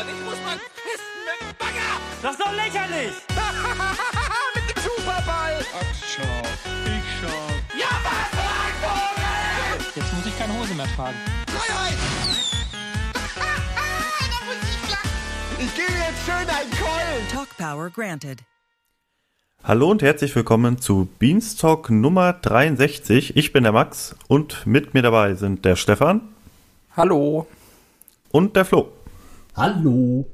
und ich muss mal pissen mit dem Bagger. Das ist doch lächerlich! mit dem Superball. Ach, schau. Ich schau. Ja, was, Vogel? Jetzt muss ich keine Hose mehr tragen. Freiheit. da muss ich gebe jetzt schön einen Keulen. Talk Power granted. Hallo und herzlich willkommen zu Beanstalk Nummer 63. Ich bin der Max und mit mir dabei sind der Stefan Hallo. und der Flo. Hallo.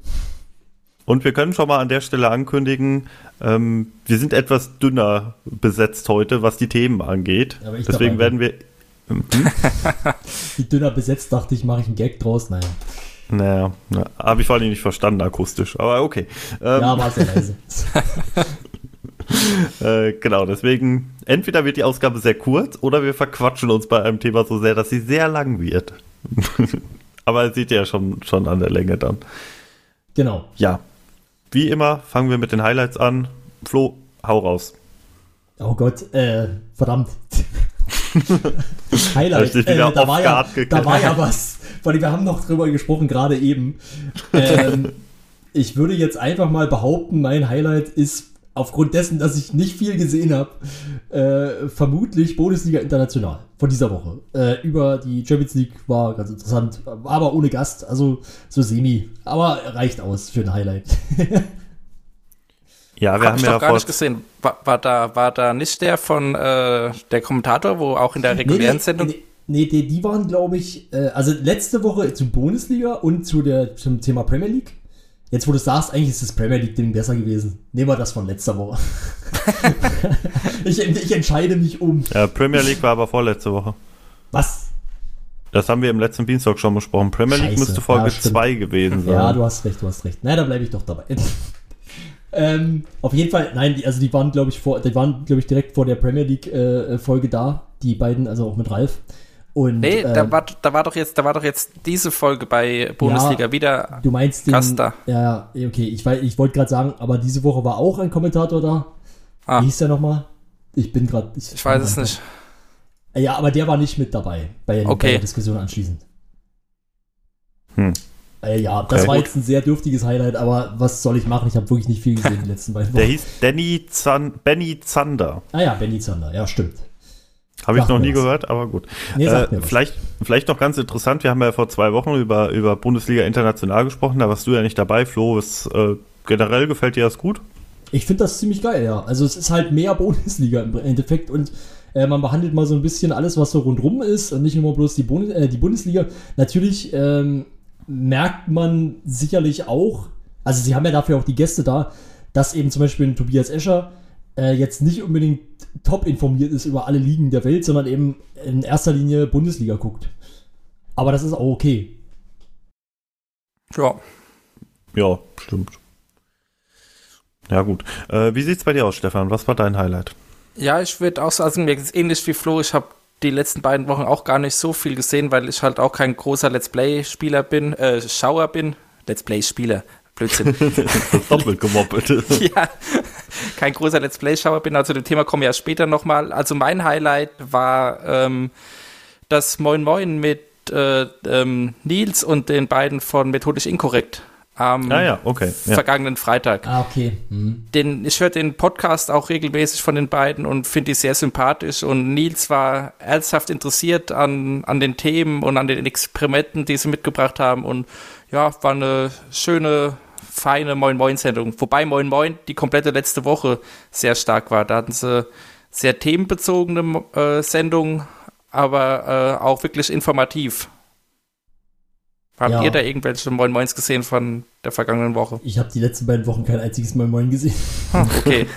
Und wir können schon mal an der Stelle ankündigen, ähm, wir sind etwas dünner besetzt heute, was die Themen angeht. Deswegen werden wir. Hm? Wie dünner besetzt, dachte ich, mache ich einen Gag draus. Naja. Naja, na, habe ich vor allem nicht verstanden akustisch, aber okay. Ähm, Ja, war sehr leise. Äh, genau, deswegen, entweder wird die Ausgabe sehr kurz oder wir verquatschen uns bei einem Thema so sehr, dass sie sehr lang wird. Aber sieht ja schon, schon an der Länge dann. genau. Ja, wie immer fangen wir mit den Highlights an. Flo, hau raus. Oh Gott, äh, verdammt. Highlight. Äh, da, war ja, da war ja was. Weil wir haben noch drüber gesprochen, gerade eben. Ähm, ich würde jetzt einfach mal behaupten, mein Highlight ist aufgrund dessen, dass ich nicht viel gesehen habe, äh, vermutlich Bundesliga International von dieser Woche. Äh, über die Champions League war ganz interessant, aber ohne Gast, also so semi. Aber reicht aus für ein Highlight. Ja, wir Hab haben ich ja doch gar nicht gesehen. War, war, da, war da nicht der von äh, der Kommentator, wo auch in der regulären Sendung. Nee, nee, die, die waren, glaube ich, äh, also letzte Woche zur Bundesliga und zu der, zum Thema Premier League. Jetzt, wo du sagst, eigentlich ist das Premier League-Ding besser gewesen. Nehmen wir das von letzter Woche. ich, ich entscheide mich um. Ja, Premier League war aber vorletzte Woche. Was? Das haben wir im letzten Dienstag schon besprochen. Premier League Scheiße. müsste Folge Ja, stimmt. 2 gewesen sein. Ja, du hast recht, du hast recht. Nein, da bleibe ich doch dabei. ähm, auf jeden Fall, nein, die, also die waren, glaube ich, vor, die waren, glaube ich, direkt vor der Premier League-Folge da. Die beiden, also auch mit Ralf. Und, Nee, ähm, da, war, da, war doch jetzt, da war doch jetzt diese Folge bei Bundesliga wieder. Du meinst den. Gast da. Ja, ja, okay. Ich, ich wollte gerade sagen, aber diese Woche war auch ein Kommentator da. Ah. Wie hieß der nochmal? Ich bin gerade. Ich weiß es nicht. Ja, aber der war nicht mit dabei bei, der- bei Okay. der Diskussion anschließend. Hm. Äh, ja, das Okay. war jetzt ein sehr dürftiges Highlight, aber was soll ich machen? Ich habe wirklich nicht viel gesehen die letzten beiden Der Wochen. hieß Danny Zan Benny Zander. Ah ja, Benny Zander, ja, stimmt. Habe ich noch nie was. gehört, aber gut. Nee, äh, vielleicht, vielleicht noch ganz interessant, wir haben ja vor zwei Wochen über, über Bundesliga International gesprochen, da warst du ja nicht dabei, Flo. Ist, äh, generell gefällt dir das gut? Ich finde das ziemlich geil, ja. Also es ist halt mehr Bundesliga im Endeffekt und äh, man behandelt mal so ein bisschen alles, was so rundrum ist und nicht nur bloß die, Bund äh, die Bundesliga. Natürlich ähm, merkt man sicherlich auch, also sie haben ja dafür auch die Gäste da, dass eben zum Beispiel ein Tobias Escher äh, jetzt nicht unbedingt top informiert ist über alle Ligen der Welt, sondern eben in erster Linie Bundesliga guckt. Aber das ist auch okay. Ja. Ja, stimmt. Ja, gut. Äh, wie sieht's bei dir aus, Stefan? Was war dein Highlight? Ja, ich würde auch so, also mir geht's ähnlich wie Flo. Ich habe die letzten beiden Wochen auch gar nicht so viel gesehen, weil ich halt auch kein großer Let's Play-Spieler bin, äh, Schauer bin. Let's Play-Spieler. Blödsinn. Doppelt gemoppelt. ja, kein großer Let's Play-Schauer bin. Also, zu dem Thema kommen wir ja später nochmal. Also, mein Highlight war ähm, das Moin Moin mit äh, ähm, Nils und den beiden von Methodisch Inkorrekt am Ah ja, okay. Ja. vergangenen Freitag. Ah, okay. Mhm. Den, ich höre den Podcast auch regelmäßig von den beiden und finde die sehr sympathisch. Und Nils war ernsthaft interessiert an, an den Themen und an den Experimenten, die sie mitgebracht haben. Und ja, war eine schöne, feine Moin Moin-Sendung. Wobei Moin Moin die komplette letzte Woche sehr stark war. Da hatten sie sehr themenbezogene äh, Sendungen, aber äh, auch wirklich informativ. Habt Ja. ihr da irgendwelche Moin Moins gesehen von der vergangenen Woche? Ich habe die letzten beiden Wochen kein einziges Mal Moin gesehen. Okay.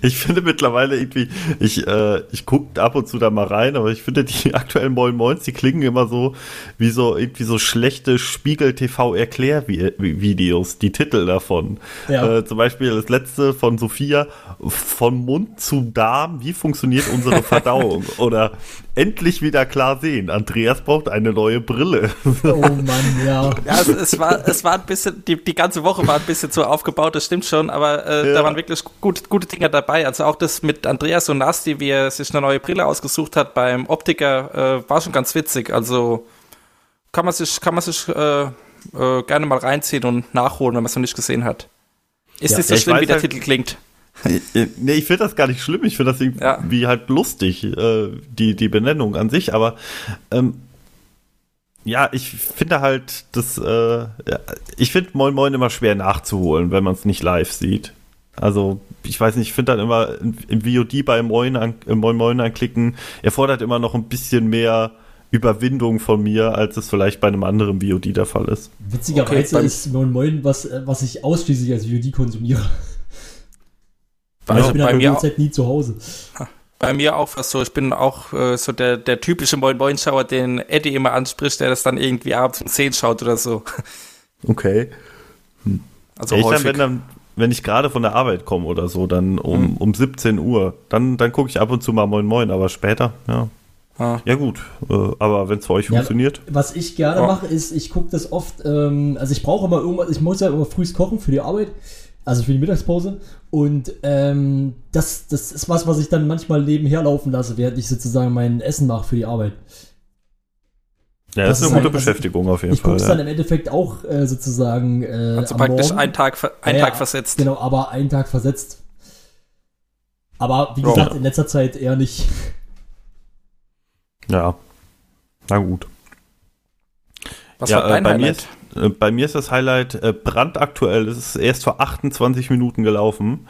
Ich finde mittlerweile irgendwie, ich, äh, ich gucke ab und zu da mal rein, aber ich finde die aktuellen Moin Moins, die klingen immer so wie so irgendwie so schlechte Spiegel-TV-Erklärvideos, die Titel davon. Ja. Äh, zum Beispiel das letzte von Sophia, von Mund zu Darm, wie funktioniert unsere Verdauung? Oder endlich wieder klar sehen, Andreas braucht eine neue Brille. Oh Mann, ja. Ja, es, es, war, es war ein bisschen, die, die ganze Woche war ein bisschen so aufgebaut, das stimmt schon, aber äh, Ja. da waren wirklich gute, gute Dinge dabei. Also auch das mit Andreas und Nasti, wie er sich eine neue Brille ausgesucht hat beim Optiker, äh, war schon ganz witzig. Also kann man sich, kann man sich äh, äh, gerne mal reinziehen und nachholen, wenn man es noch nicht gesehen hat. Ist Ja. nicht so Ja, schlimm, wie der halt- Titel klingt. Nee, ich finde das gar nicht schlimm. Ich finde das irgendwie halt lustig, äh, die, die Benennung an sich. Aber ähm, ja, ich finde halt, das, äh, ja, ich finde Moin Moin immer schwer nachzuholen, wenn man es nicht live sieht. Also, ich weiß nicht, ich finde dann immer im VOD bei Moin, an, äh, Moin Moin anklicken, erfordert immer noch ein bisschen mehr Überwindung von mir, als es vielleicht bei einem anderen VOD der Fall ist. Witzigerweise Okay, ist Moin Moin was, äh, was ich ausschließlich als VOD konsumiere. Also ich bin bei halt mir, mir Zeit nie zu Hause. Bei mir auch fast so. Ich bin auch äh, so der, der typische Moin Moin Schauer, den Eddie immer anspricht, der das dann irgendwie abends um 10 schaut oder so. Okay. Also ja, ich dann, häufig. wenn, dann, wenn ich gerade von der Arbeit komme oder so, dann um, um 17 Uhr, dann, dann gucke ich ab und zu mal Moin Moin, aber später, ja. Ah. Ja gut, äh, aber wenn es für euch Ja, funktioniert. Was ich gerne Ja. mache, ist, ich gucke das oft, ähm, also ich brauche immer irgendwas, ich muss ja immer frühst kochen für die Arbeit, also für die Mittagspause. Und ähm, das, das ist was, was ich dann manchmal nebenher laufen lasse, während ich sozusagen mein Essen mache für die Arbeit. Ja, das, das ist eine ist gute halt- Beschäftigung auf jeden Ich gucke Fall. es dann Ja. im Endeffekt auch äh, sozusagen äh, Also praktisch Morgen. einen Tag, einen Ja, Tag versetzt. Genau, aber einen Tag versetzt. Aber wie Ja. gesagt, in letzter Zeit eher nicht. ja. Na gut. Was ja, war dein äh, bei, mir Highlight? ist, äh, bei mir ist das Highlight äh, brandaktuell. Es ist erst vor 28 Minuten gelaufen.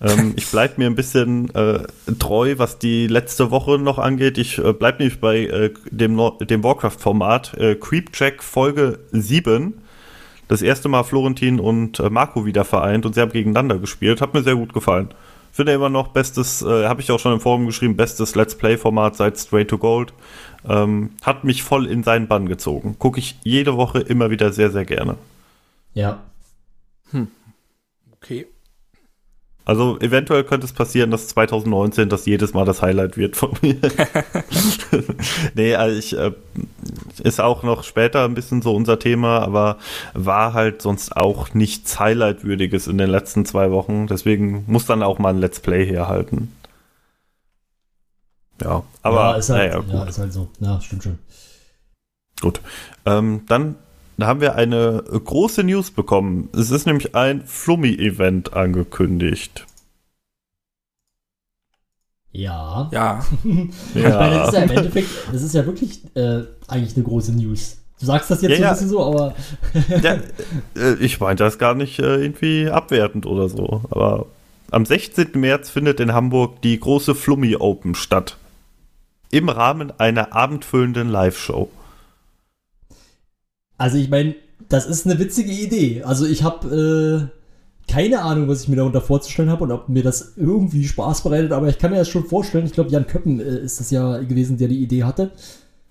Ähm, ich bleibe mir ein bisschen äh, treu, was die letzte Woche noch angeht. Ich äh, bleibe nämlich bei äh, dem, dem Warcraft-Format äh, Creepcheck Folge 7. Das erste Mal Florentin und äh, Marco wieder vereint und sie haben gegeneinander gespielt. Hat mir sehr gut gefallen. Finde immer noch bestes, äh, habe ich auch schon im Forum geschrieben, bestes Let's Play-Format seit Straight to Gold. Ähm, hat mich voll in seinen Bann gezogen. Gucke ich jede Woche immer wieder sehr, sehr gerne. Ja. Okay. Also eventuell könnte es passieren, dass 2019 das jedes Mal das Highlight wird von mir. nee, also ich, äh, ist auch noch später ein bisschen so unser Thema, aber war halt sonst auch nichts Highlightwürdiges in den letzten zwei Wochen. Deswegen muss dann auch mal ein Let's Play herhalten. Ja, aber ja, ist halt, naja, gut. ja, ist halt so. Ja, stimmt schon. Gut. Ähm, dann haben wir eine große News bekommen. Es ist nämlich ein Flummi-Event angekündigt. Ja. Ja, Ich meine, das ist ja im Endeffekt, das ist ja wirklich äh, eigentlich eine große News. Du sagst das jetzt Ja, so ein ja. bisschen so, aber ja, äh, ich meinte das gar nicht äh, irgendwie abwertend oder so. Aber am 16. März findet in Hamburg die große Flummi Open statt. Im Rahmen einer abendfüllenden Live-Show. also ich meine, das ist eine witzige Idee. Also ich habe äh, keine Ahnung, was ich mir darunter vorzustellen habe und ob mir das irgendwie Spaß bereitet, aber ich kann mir das schon vorstellen. Ich glaube, Jan Köppen äh, ist das ja gewesen, der die Idee hatte.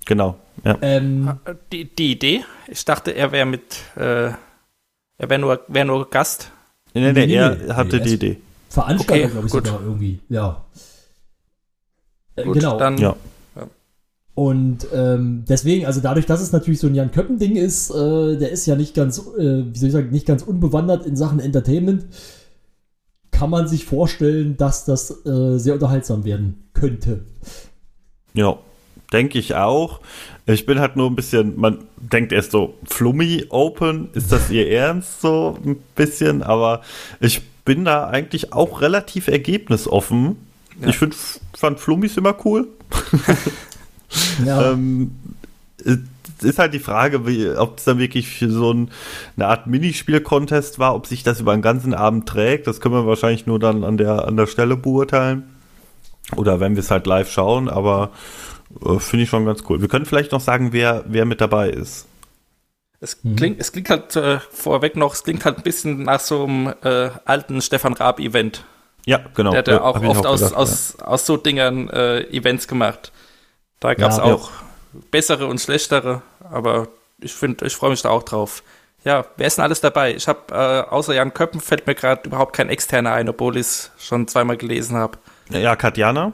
Genau. Ja. Ähm, die, die Idee. Ich dachte, er wäre mit, äh, er wäre nur, wär nur Gast. Nee, nee, nee, nee, er nee, hatte nee, die es- Idee. Veranstalter, Okay, glaube ich, gut. sogar irgendwie. Ja. Äh, Gut, genau. dann Ja. Und ähm, deswegen, also dadurch, dass es natürlich so ein Jan Köppen-Ding ist, äh, der ist ja nicht ganz, äh, wie soll ich sagen, nicht ganz unbewandert in Sachen Entertainment, kann man sich vorstellen, dass das äh, sehr unterhaltsam werden könnte. Ja, denke ich auch. Ich bin halt nur ein bisschen, man denkt erst so, Flummi Open, ist das ihr Ernst so ein bisschen? Aber ich bin da eigentlich auch relativ ergebnisoffen. Ja. Ich find, fand Flummis immer cool. Ja, Ähm, es ist halt die Frage, wie, ob es dann wirklich so ein, eine Art Minispiel-Contest war, ob sich das über den ganzen Abend trägt. Das können wir wahrscheinlich nur dann an der, an der Stelle beurteilen. Oder wenn wir es halt live schauen, aber äh, finde ich schon ganz cool. Wir können vielleicht noch sagen, wer, wer mit dabei ist. Es klingt, es klingt halt äh, vorweg noch, es klingt halt ein bisschen nach so einem äh, alten Stefan Raab-Event. Ja, genau. Der hat ja Ja, auch hab ich oft aus, gedacht, aus, aus so Dingern äh, Events gemacht. Da gab es Ja. auch bessere und schlechtere, aber ich finde, ich freue mich da auch drauf. Ja, wer ist denn alles dabei? Ich habe äh, außer Jan Köppen fällt mir gerade überhaupt kein externer ein, obwohl ich es schon zweimal gelesen habe. Ja, ja, Katjana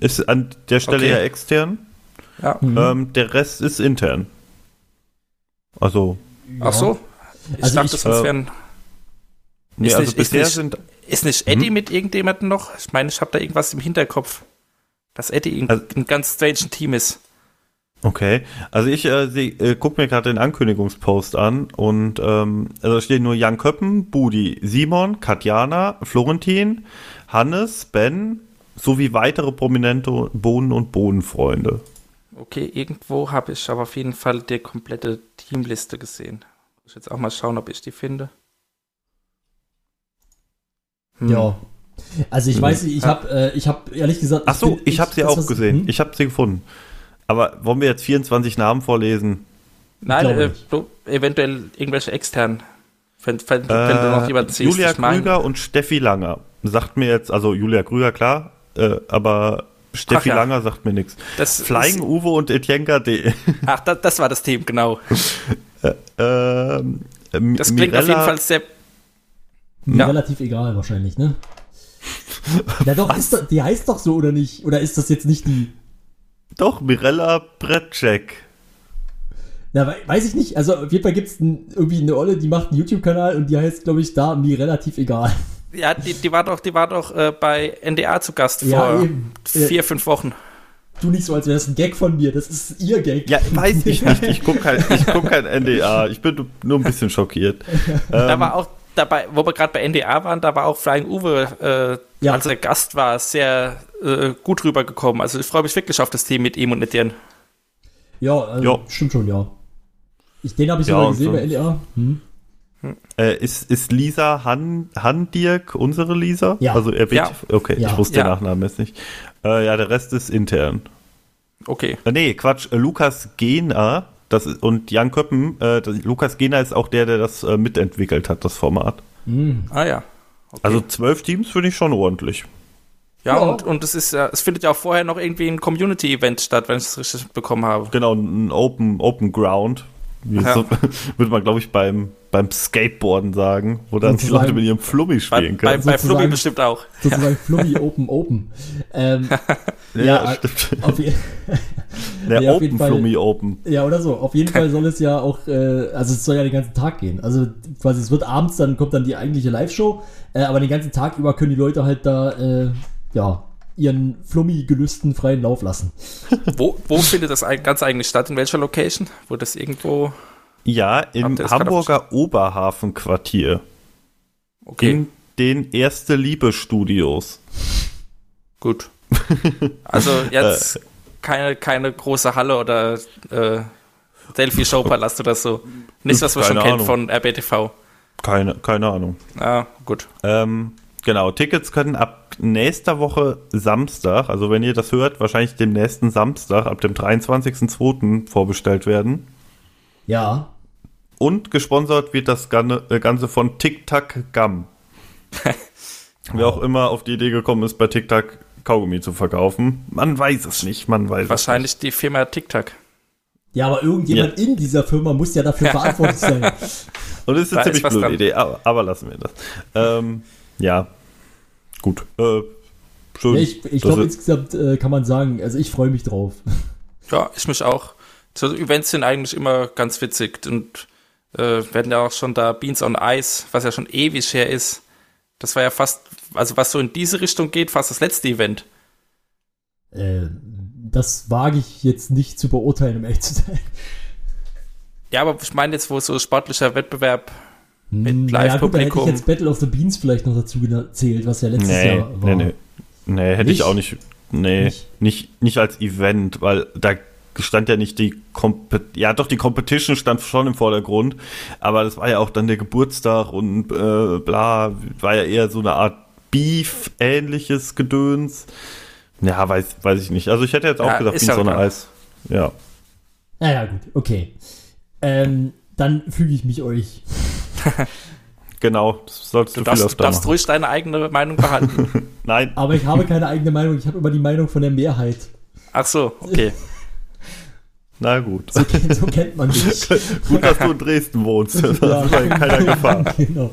ist an der Stelle Okay. ja extern. Ja. Mhm. Ähm, der Rest ist intern. Also, Ach so. Ich Also dachte, ich- sonst äh, wären. nee, Ist also nicht- ist bisher nicht- sind Ist nicht Eddie mit irgendjemandem noch? Ich meine, ich habe da irgendwas im Hinterkopf. Dass Eddie ein, Also- ein ganz strange Team ist. Okay, also ich äh, seh- äh, guck mir gerade den Ankündigungspost an und ähm, also da stehen nur Jan Köppen, Budi, Simon, Katjana, Florentin, Hannes, Ben sowie weitere prominente Bohnen- und Bohnenfreunde. Okay, irgendwo habe ich aber auf jeden Fall die komplette Teamliste gesehen. Muss ich jetzt auch mal schauen, ob ich die finde. Hm. Ja. Also ich weiß nicht, ich habe äh, ich habe ehrlich gesagt. Ach so, bin- ich habe sie auch was- gesehen. hm? Ich habe sie gefunden. Aber wollen wir jetzt 24 Namen vorlesen? Nein, äh, eventuell irgendwelche externen. Wenn, wenn, wenn du noch jemanden siehst. Äh, Julia ich Krüger und Steffi Langer. Sagt mir jetzt, also Julia Krüger, klar, äh, aber Steffi Ach ja. Langer sagt mir nichts. Flying ist- Uwe und Etienka D. Ach, das, das war das Team, genau. ähm, M- Das klingt auf jeden Mirella- Fall sehr. Ja. relativ egal wahrscheinlich, ne? Na doch, ist doch, die heißt doch so oder nicht? Oder ist das jetzt nicht die? Doch, Mirella Bretschek. Na, we- weiß ich nicht. Also auf jeden Fall gibt es irgendwie eine Olle, die macht einen YouTube-Kanal und die heißt, glaube ich, da mir relativ egal. Ja, die, die war doch, die war doch äh, bei NDA zu Gast Ja, vor eben. Äh, vier, fünf Wochen. Tu nicht so, als wäre das ein Gag von mir. Das ist ihr Gag. Ja, weiß ich nicht. Ich gucke kein, guck kein NDA. Ich bin nur ein bisschen schockiert. Da Ähm, war auch dabei, wo wir gerade bei NDA waren, da war auch Flying Uwe, äh, Ja. als er Gast war, sehr äh, gut rübergekommen. Also ich freue mich wirklich auf das Team mit ihm und Etienne. Ja, also, Ja. stimmt schon, ja. Ich, den habe ich Ja, sogar gesehen so- bei NDA. Hm. Äh, ist, ist Lisa Han, Handirk unsere Lisa? Ja. Also er Ja. Okay, Ja. ich wusste Ja. den Nachnamen jetzt nicht. Äh, ja, der Rest ist intern. Okay. Äh, nee, Quatsch. Lukas Gena das ist, und Jan Köppen. Äh, Lukas Gena ist auch der, der das äh, mitentwickelt hat, das Format. Hm. Ah ja. Okay. Also zwölf Teams finde ich schon ordentlich. ja, ja. und, und es ist ja, es findet ja auch vorher noch irgendwie ein Community-Event statt, wenn ich es richtig bekommen habe. Genau, ein Open, Open Ground. Wie Ja. so, würde man, glaube ich, beim, beim Skateboarden sagen, wo dann die. Leute mit ihrem Flummi Bei, spielen bei, können. bei Sozusagen- Flummi bestimmt auch. Sozusagen Flummi Open Open. Ähm, ja, ja, stimmt. auf, Der ja, Open Fall. Flummi Open. ja, oder so. Auf jeden Fall soll es ja auch, äh, also es soll ja den ganzen Tag gehen. Also quasi, es wird abends, dann kommt dann die eigentliche Live-Show, äh, aber den ganzen Tag über können die Leute halt da, äh, ja, ihren Flummi-Gelüsten freien Lauf lassen. Wo, wo findet das ganz eigentlich statt? In welcher Location? Wo das irgendwo. Ja, im Hamburger Oberhafenquartier. Okay, In den Erste Liebe Studios. gut. Also jetzt keine, keine große Halle oder äh, Delphi Showpalast oder so. Nichts, was man schon Keine kennt Ahnung. von RBTV. Keine, keine Ahnung. Ah, gut. Ähm, genau, Tickets können ab nächster Woche Samstag, also wenn ihr das hört, wahrscheinlich dem nächsten Samstag, ab dem 23.02. vorbestellt werden. Ja, Und gesponsert wird das Ganze, äh, Ganze von Tic Tac Gum. Wer auch immer auf die Idee gekommen ist, bei Tic Tac Kaugummi zu verkaufen. Man weiß es nicht, man weiß Wahrscheinlich die Firma TikTok. ja, aber irgendjemand in dieser Firma muss ja dafür verantwortlich sein. es nicht. Und es ist Da eine ziemlich blöde dran. Idee, aber, aber lassen wir das. Ähm, ja, gut. Äh, schön. Ja, ich ich glaube, insgesamt äh, kann man sagen, also ich freue mich drauf. Ja, ich mich auch. So Events sind eigentlich immer ganz witzig und äh, werden ja auch schon da Beans on Ice, was ja schon ewig her ist. Das war ja fast, also was so in diese Richtung geht, fast das letzte Event. Äh, das wage ich jetzt nicht zu beurteilen, um ehrlich zu sein. Ja, aber ich meine jetzt, wo so sportlicher Wettbewerb mit Hm, naja, gut, da hätte ich Live-Publikum. jetzt Battle of the Beans vielleicht noch dazu gezählt, was ja letztes Nee, Jahr war. nee, nee. Nee, hätte Nicht? ich auch nicht. Nee, Nicht? nicht, nicht, als Event, weil da stand ja nicht die Compet ja doch die Competition stand schon im Vordergrund, aber das war ja auch dann der Geburtstag und äh, bla, war ja eher so eine Art Beef-ähnliches Gedöns. Ja, weiß, weiß ich nicht. Also ich hätte jetzt auch Ja, gesagt, wie ja so eine. Eis. Ja. Naja, gut, okay. Ähm, dann füge ich mich euch. Genau, das solltest Du du, viel darfst, öfter darfst ruhig deine eigene Meinung behalten. Nein, Aber ich habe keine eigene Meinung, ich habe immer die Meinung von der Mehrheit. Ach so, okay. na gut. So, kennt- so kennt man mich. Gut, dass du in Dresden wohnst. Das Ja. ist bei keiner Gefahr. genau.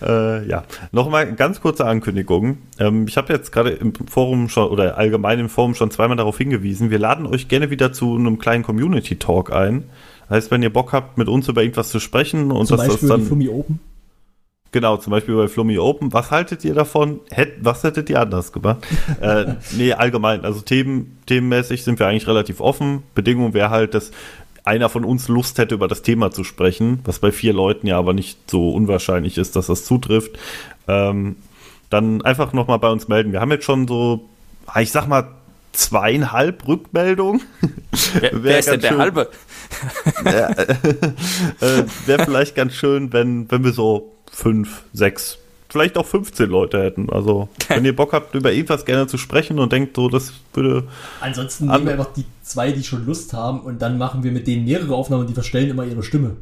Äh, ja, nochmal ganz kurze Ankündigung. Ähm, ich habe jetzt gerade im Forum schon oder allgemein im Forum schon zweimal darauf hingewiesen. Wir laden euch gerne wieder zu einem kleinen Community Talk ein. Heißt, wenn ihr Bock habt, mit uns über irgendwas zu sprechen und Zum dass das Beispiel die dann Flummi Open. Genau, zum Beispiel bei Flummi Open. Was haltet ihr davon? Hätt, was hättet ihr anders gemacht? äh, nee, allgemein. Also Themen, themenmäßig sind wir eigentlich relativ offen. Bedingung wäre halt, dass einer von uns Lust hätte, über das Thema zu sprechen, was bei vier Leuten ja aber nicht so unwahrscheinlich ist, dass das zutrifft. Ähm, dann einfach nochmal bei uns melden. Wir haben jetzt schon so, ich sag mal, zweieinhalb Rückmeldungen. Wer, wer ist denn der schön, halbe? äh, Wäre vielleicht ganz schön, wenn, wenn wir so fünf, sechs, vielleicht auch 15 Leute hätten. Also, wenn ihr Bock habt, über irgendwas gerne zu sprechen und denkt, so, das würde. Ansonsten An- nehmen wir einfach die zwei, die schon Lust haben und dann machen wir mit denen mehrere Aufnahmen die verstellen immer ihre Stimme.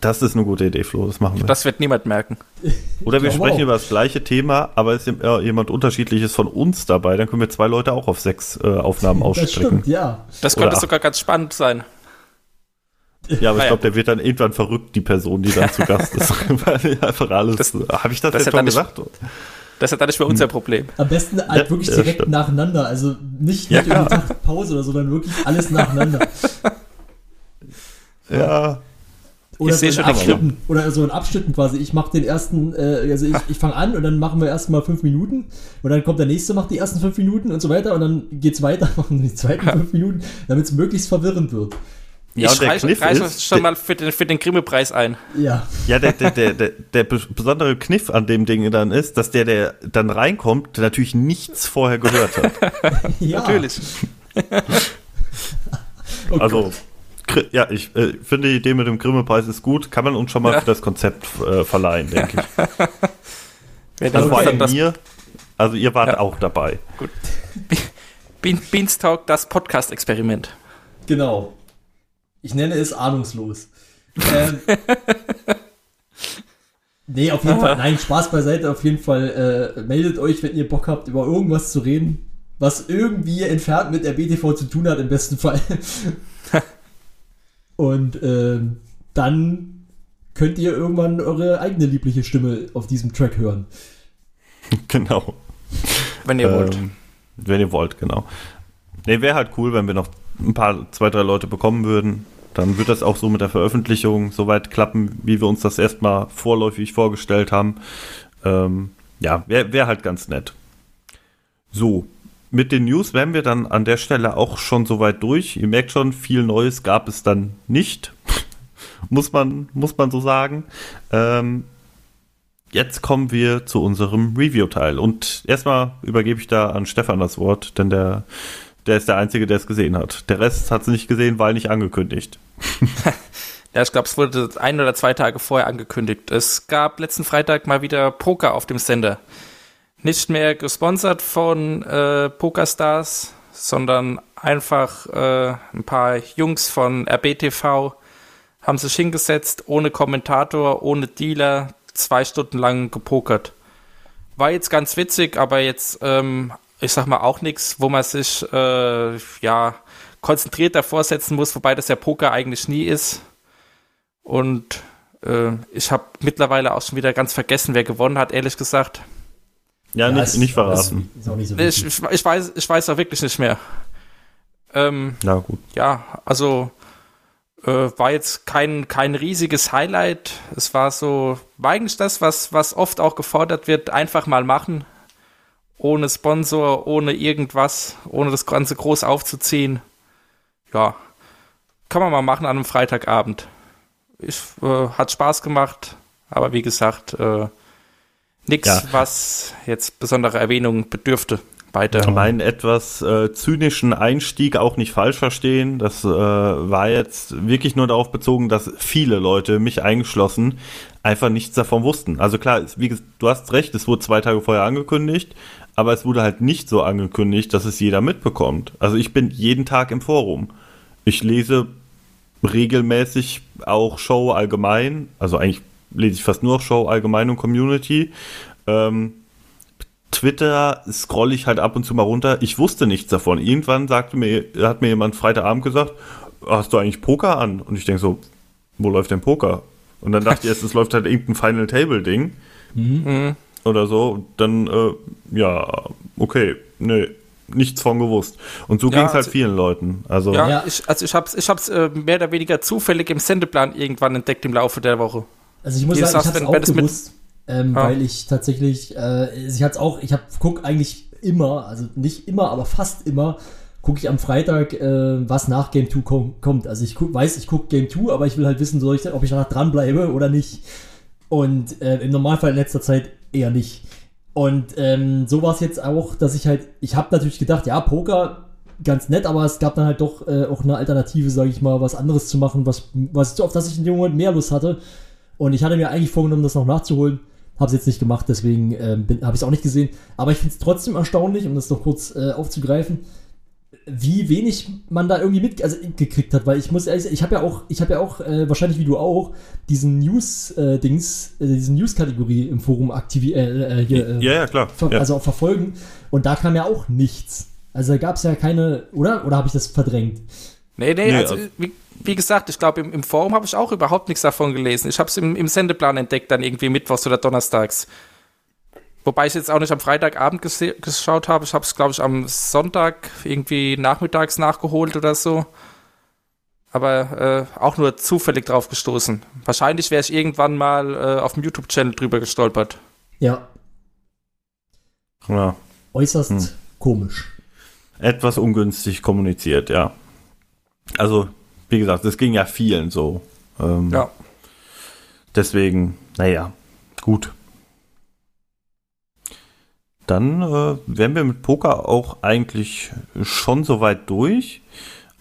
Das ist eine gute Idee, Flo, das machen wir. Das wird niemand merken. Oder wir sprechen auch. über das gleiche Thema, aber es ist ja jemand Unterschiedliches von uns dabei. Dann können wir zwei Leute auch auf sechs äh, Aufnahmen Das ausstrecken. stimmt, ja. Das könnte sogar ganz spannend sein. Ja, aber Ah, ich ja. glaube, der wird dann irgendwann verrückt, die Person, die dann zu Gast ist. Weil einfach alles. Das- Habe ich das, das jetzt hat schon dann nicht- gesagt? Das ist ja dann nicht mehr unser Problem. Am besten halt Ja, wirklich ja, direkt stimmt. nacheinander. Also nicht, Ja. nicht irgendwie Pause oder so, sondern wirklich alles nacheinander. Ja. Oder Ich so in schon Abschnitten. Oder so in Abschnitten quasi. Ich mache den ersten, äh, also ich, ich fange an und dann machen wir erstmal fünf Minuten und dann kommt der nächste, macht die ersten fünf Minuten und so weiter und dann geht's weiter, machen die zweiten fünf Minuten, damit es möglichst verwirrend wird. Ja, ich reiche ist- schon mal für den, für den Grimme-Preis ein. Ja. Ja, der, der, der, der, der bes- besondere Kniff an dem Ding dann ist, dass der, der dann reinkommt, der natürlich nichts vorher gehört hat. ja. Natürlich. Oh Also, Gott. Ja, ich äh, finde die Idee mit dem Grimme-Preis ist gut. Kann man uns schon mal Ja. für das Konzept äh, verleihen, denke ich. Also dann vor dann allem das mir. Also ihr wart Ja. auch dabei. Bean, Beanstalk, das Podcast-Experiment. Genau. Ich nenne es ahnungslos. ähm, nee, auf jeden Fall, nein, Spaß beiseite, auf jeden Fall. Äh, meldet euch, wenn ihr Bock habt, über irgendwas zu reden, was irgendwie entfernt mit der BTV zu tun hat, im besten Fall. Und ähm, dann könnt ihr irgendwann eure eigene liebliche Stimme auf diesem Track hören. Genau. Wenn ihr wollt. Ähm, wenn ihr wollt, genau. Nee, wäre halt cool, wenn wir noch ein paar, zwei, drei Leute bekommen würden. Dann wird das auch so mit der Veröffentlichung soweit klappen, wie wir uns das erstmal vorläufig vorgestellt haben. Ähm, ja, wäre wär halt ganz nett. So, mit den News wären wir dann an der Stelle auch schon soweit durch. Ihr merkt schon, viel Neues gab es dann nicht. muss, man, muss man so sagen. Ähm, jetzt kommen wir zu unserem Review-Teil. Und erstmal übergebe ich da an Stefan das Wort, denn der, der ist der Einzige, der es gesehen hat. Der Rest hat es nicht gesehen, weil nicht angekündigt. Ja, ich glaube, es wurde ein oder zwei Tage vorher angekündigt. Es gab letzten Freitag mal wieder Poker auf dem Sender. Nicht mehr gesponsert von äh, PokerStars, sondern einfach äh, ein paar Jungs von RBTV haben sich hingesetzt, ohne Kommentator, ohne Dealer, zwei Stunden lang gepokert. War jetzt ganz witzig, aber jetzt, ähm, ich sag mal, auch nichts, wo man sich äh, ja konzentriert davor setzen muss, wobei das ja Poker eigentlich nie ist. Und äh, ich habe mittlerweile auch schon wieder ganz vergessen, wer gewonnen hat, ehrlich gesagt. Ja, nicht, ist- nicht verraten. Ist, ist nicht so Ich, ich, ich, weiß, ich weiß auch wirklich nicht mehr. Ähm, Na gut. ja, also äh, war jetzt kein, kein riesiges Highlight. Es war so, war eigentlich das, was, was oft auch gefordert wird, einfach mal machen. Ohne Sponsor, ohne irgendwas, ohne das Ganze groß aufzuziehen. Ja, kann man mal machen an einem Freitagabend. Ich, äh, hat Spaß gemacht, aber wie gesagt, äh, nichts, Ja. was jetzt besondere Erwähnung bedürfte. Weiter. Meinen etwas äh, zynischen Einstieg auch nicht falsch verstehen. Das äh, war jetzt wirklich nur darauf bezogen, dass viele Leute, mich eingeschlossen, einfach nichts davon wussten. Also klar, wie, du hast recht, es wurde zwei Tage vorher angekündigt, aber es wurde halt nicht so angekündigt, dass es jeder mitbekommt. Also ich bin jeden Tag im Forum. Ich lese regelmäßig auch Show allgemein, also eigentlich lese ich fast nur auch Show allgemein und Community. Ähm, Twitter scroll ich halt ab und zu mal runter. Ich wusste nichts davon. Irgendwann sagte mir, hat mir jemand Freitagabend gesagt, hast du eigentlich Poker an? Und ich denke so, wo läuft denn Poker? Und dann dachte ich erst, es läuft halt irgendein Final Table Ding Mhm. oder so. Und dann, äh, ja, okay, nee, nichts von gewusst. Und so Ja, ging es halt also- vielen Leuten. Also, Ja, Ja. Ich, also ich hab's, ich hab's äh, mehr oder weniger zufällig im Sendeplan irgendwann entdeckt im Laufe der Woche. Also ich muss Wie sagen, ich hab's du, auch gewusst. ähm, Ah. weil ich tatsächlich, äh, sie hat's auch, ich hab, guck eigentlich immer, also nicht immer, aber fast immer, gucke ich am Freitag, äh, was nach Game 2 kom kommt. Also ich guck, weiß, ich gucke Game 2, aber ich will halt wissen, soll ich, ob ich danach dranbleibe oder nicht. Und äh, im Normalfall in letzter Zeit eher nicht. Und ähm, so war es jetzt auch, dass ich halt, ich habe natürlich gedacht, ja, Poker ganz nett, aber es gab dann halt doch äh, auch eine Alternative, sage ich mal, was anderes zu machen, was, was auf das ich in dem Moment mehr Lust hatte. Und ich hatte mir eigentlich vorgenommen, das noch nachzuholen. Habe es jetzt nicht gemacht, deswegen ähm, habe ich es auch nicht gesehen. Aber ich finde es trotzdem erstaunlich, um das noch kurz äh, aufzugreifen, wie wenig man da irgendwie mit also, hat, weil ich muss ehrlich sagen, ich habe ja auch, ich habe ja auch äh, wahrscheinlich wie du auch diesen News-Dings, äh, diese News-Kategorie im Forum aktiviert, äh, äh, hier, äh, Ja, ja, klar. ver Ja. also auch verfolgen und da kam ja auch nichts. Also da gab es ja keine, oder? Oder habe ich das verdrängt? Nee, nee, Nee, also also- wie, wie gesagt, ich glaube, im, im Forum habe ich auch überhaupt nichts davon gelesen. Ich habe es im, im Sendeplan entdeckt, dann irgendwie mittwochs oder donnerstags. Wobei ich jetzt auch nicht am Freitagabend gese- geschaut habe. Ich habe es, glaube ich, am Sonntag irgendwie nachmittags nachgeholt oder so. Aber äh, auch nur zufällig drauf gestoßen. Wahrscheinlich wäre ich irgendwann mal äh, auf dem YouTube-Channel drüber gestolpert. Ja, ja. äußerst Hm. komisch. Etwas ungünstig kommuniziert, ja. Also, wie gesagt, es ging ja vielen so. Ähm, Ja. Deswegen, naja, gut. Dann äh, wären wir mit Poker auch eigentlich schon soweit durch.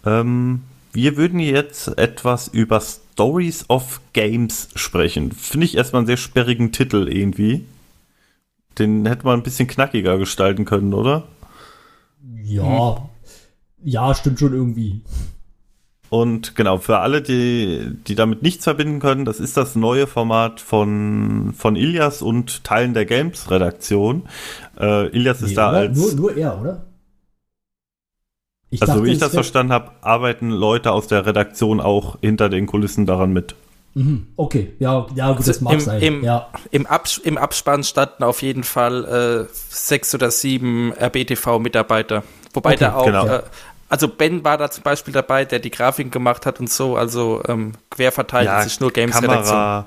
Ähm, wir würden jetzt etwas über Stories of Games sprechen. Finde ich erstmal einen sehr sperrigen Titel irgendwie. Den hätte man ein bisschen knackiger gestalten können, oder? Ja, ja, stimmt schon irgendwie. Und genau, für alle, die, die damit nichts verbinden können, das ist das neue Format von, von Ilias und Teilen der Games-Redaktion. Äh, Ilias ist Nee, da oder? als, nur, nur er, oder? Ich also wie ich das verstanden habe, arbeiten Leute aus der Redaktion auch hinter den Kulissen daran mit. Mhm, okay, ja, ja, gut, das mag Im- sein. im- ja. Im, Abs Im Abspann standen auf jeden Fall äh, sechs oder sieben RBTV-Mitarbeiter. Wobei Okay, da auch, genau. äh, also Ben war da zum Beispiel dabei, der die Grafiken gemacht hat und so, also ähm, quer verteilt sich nur Games-Redaktion. Kamera,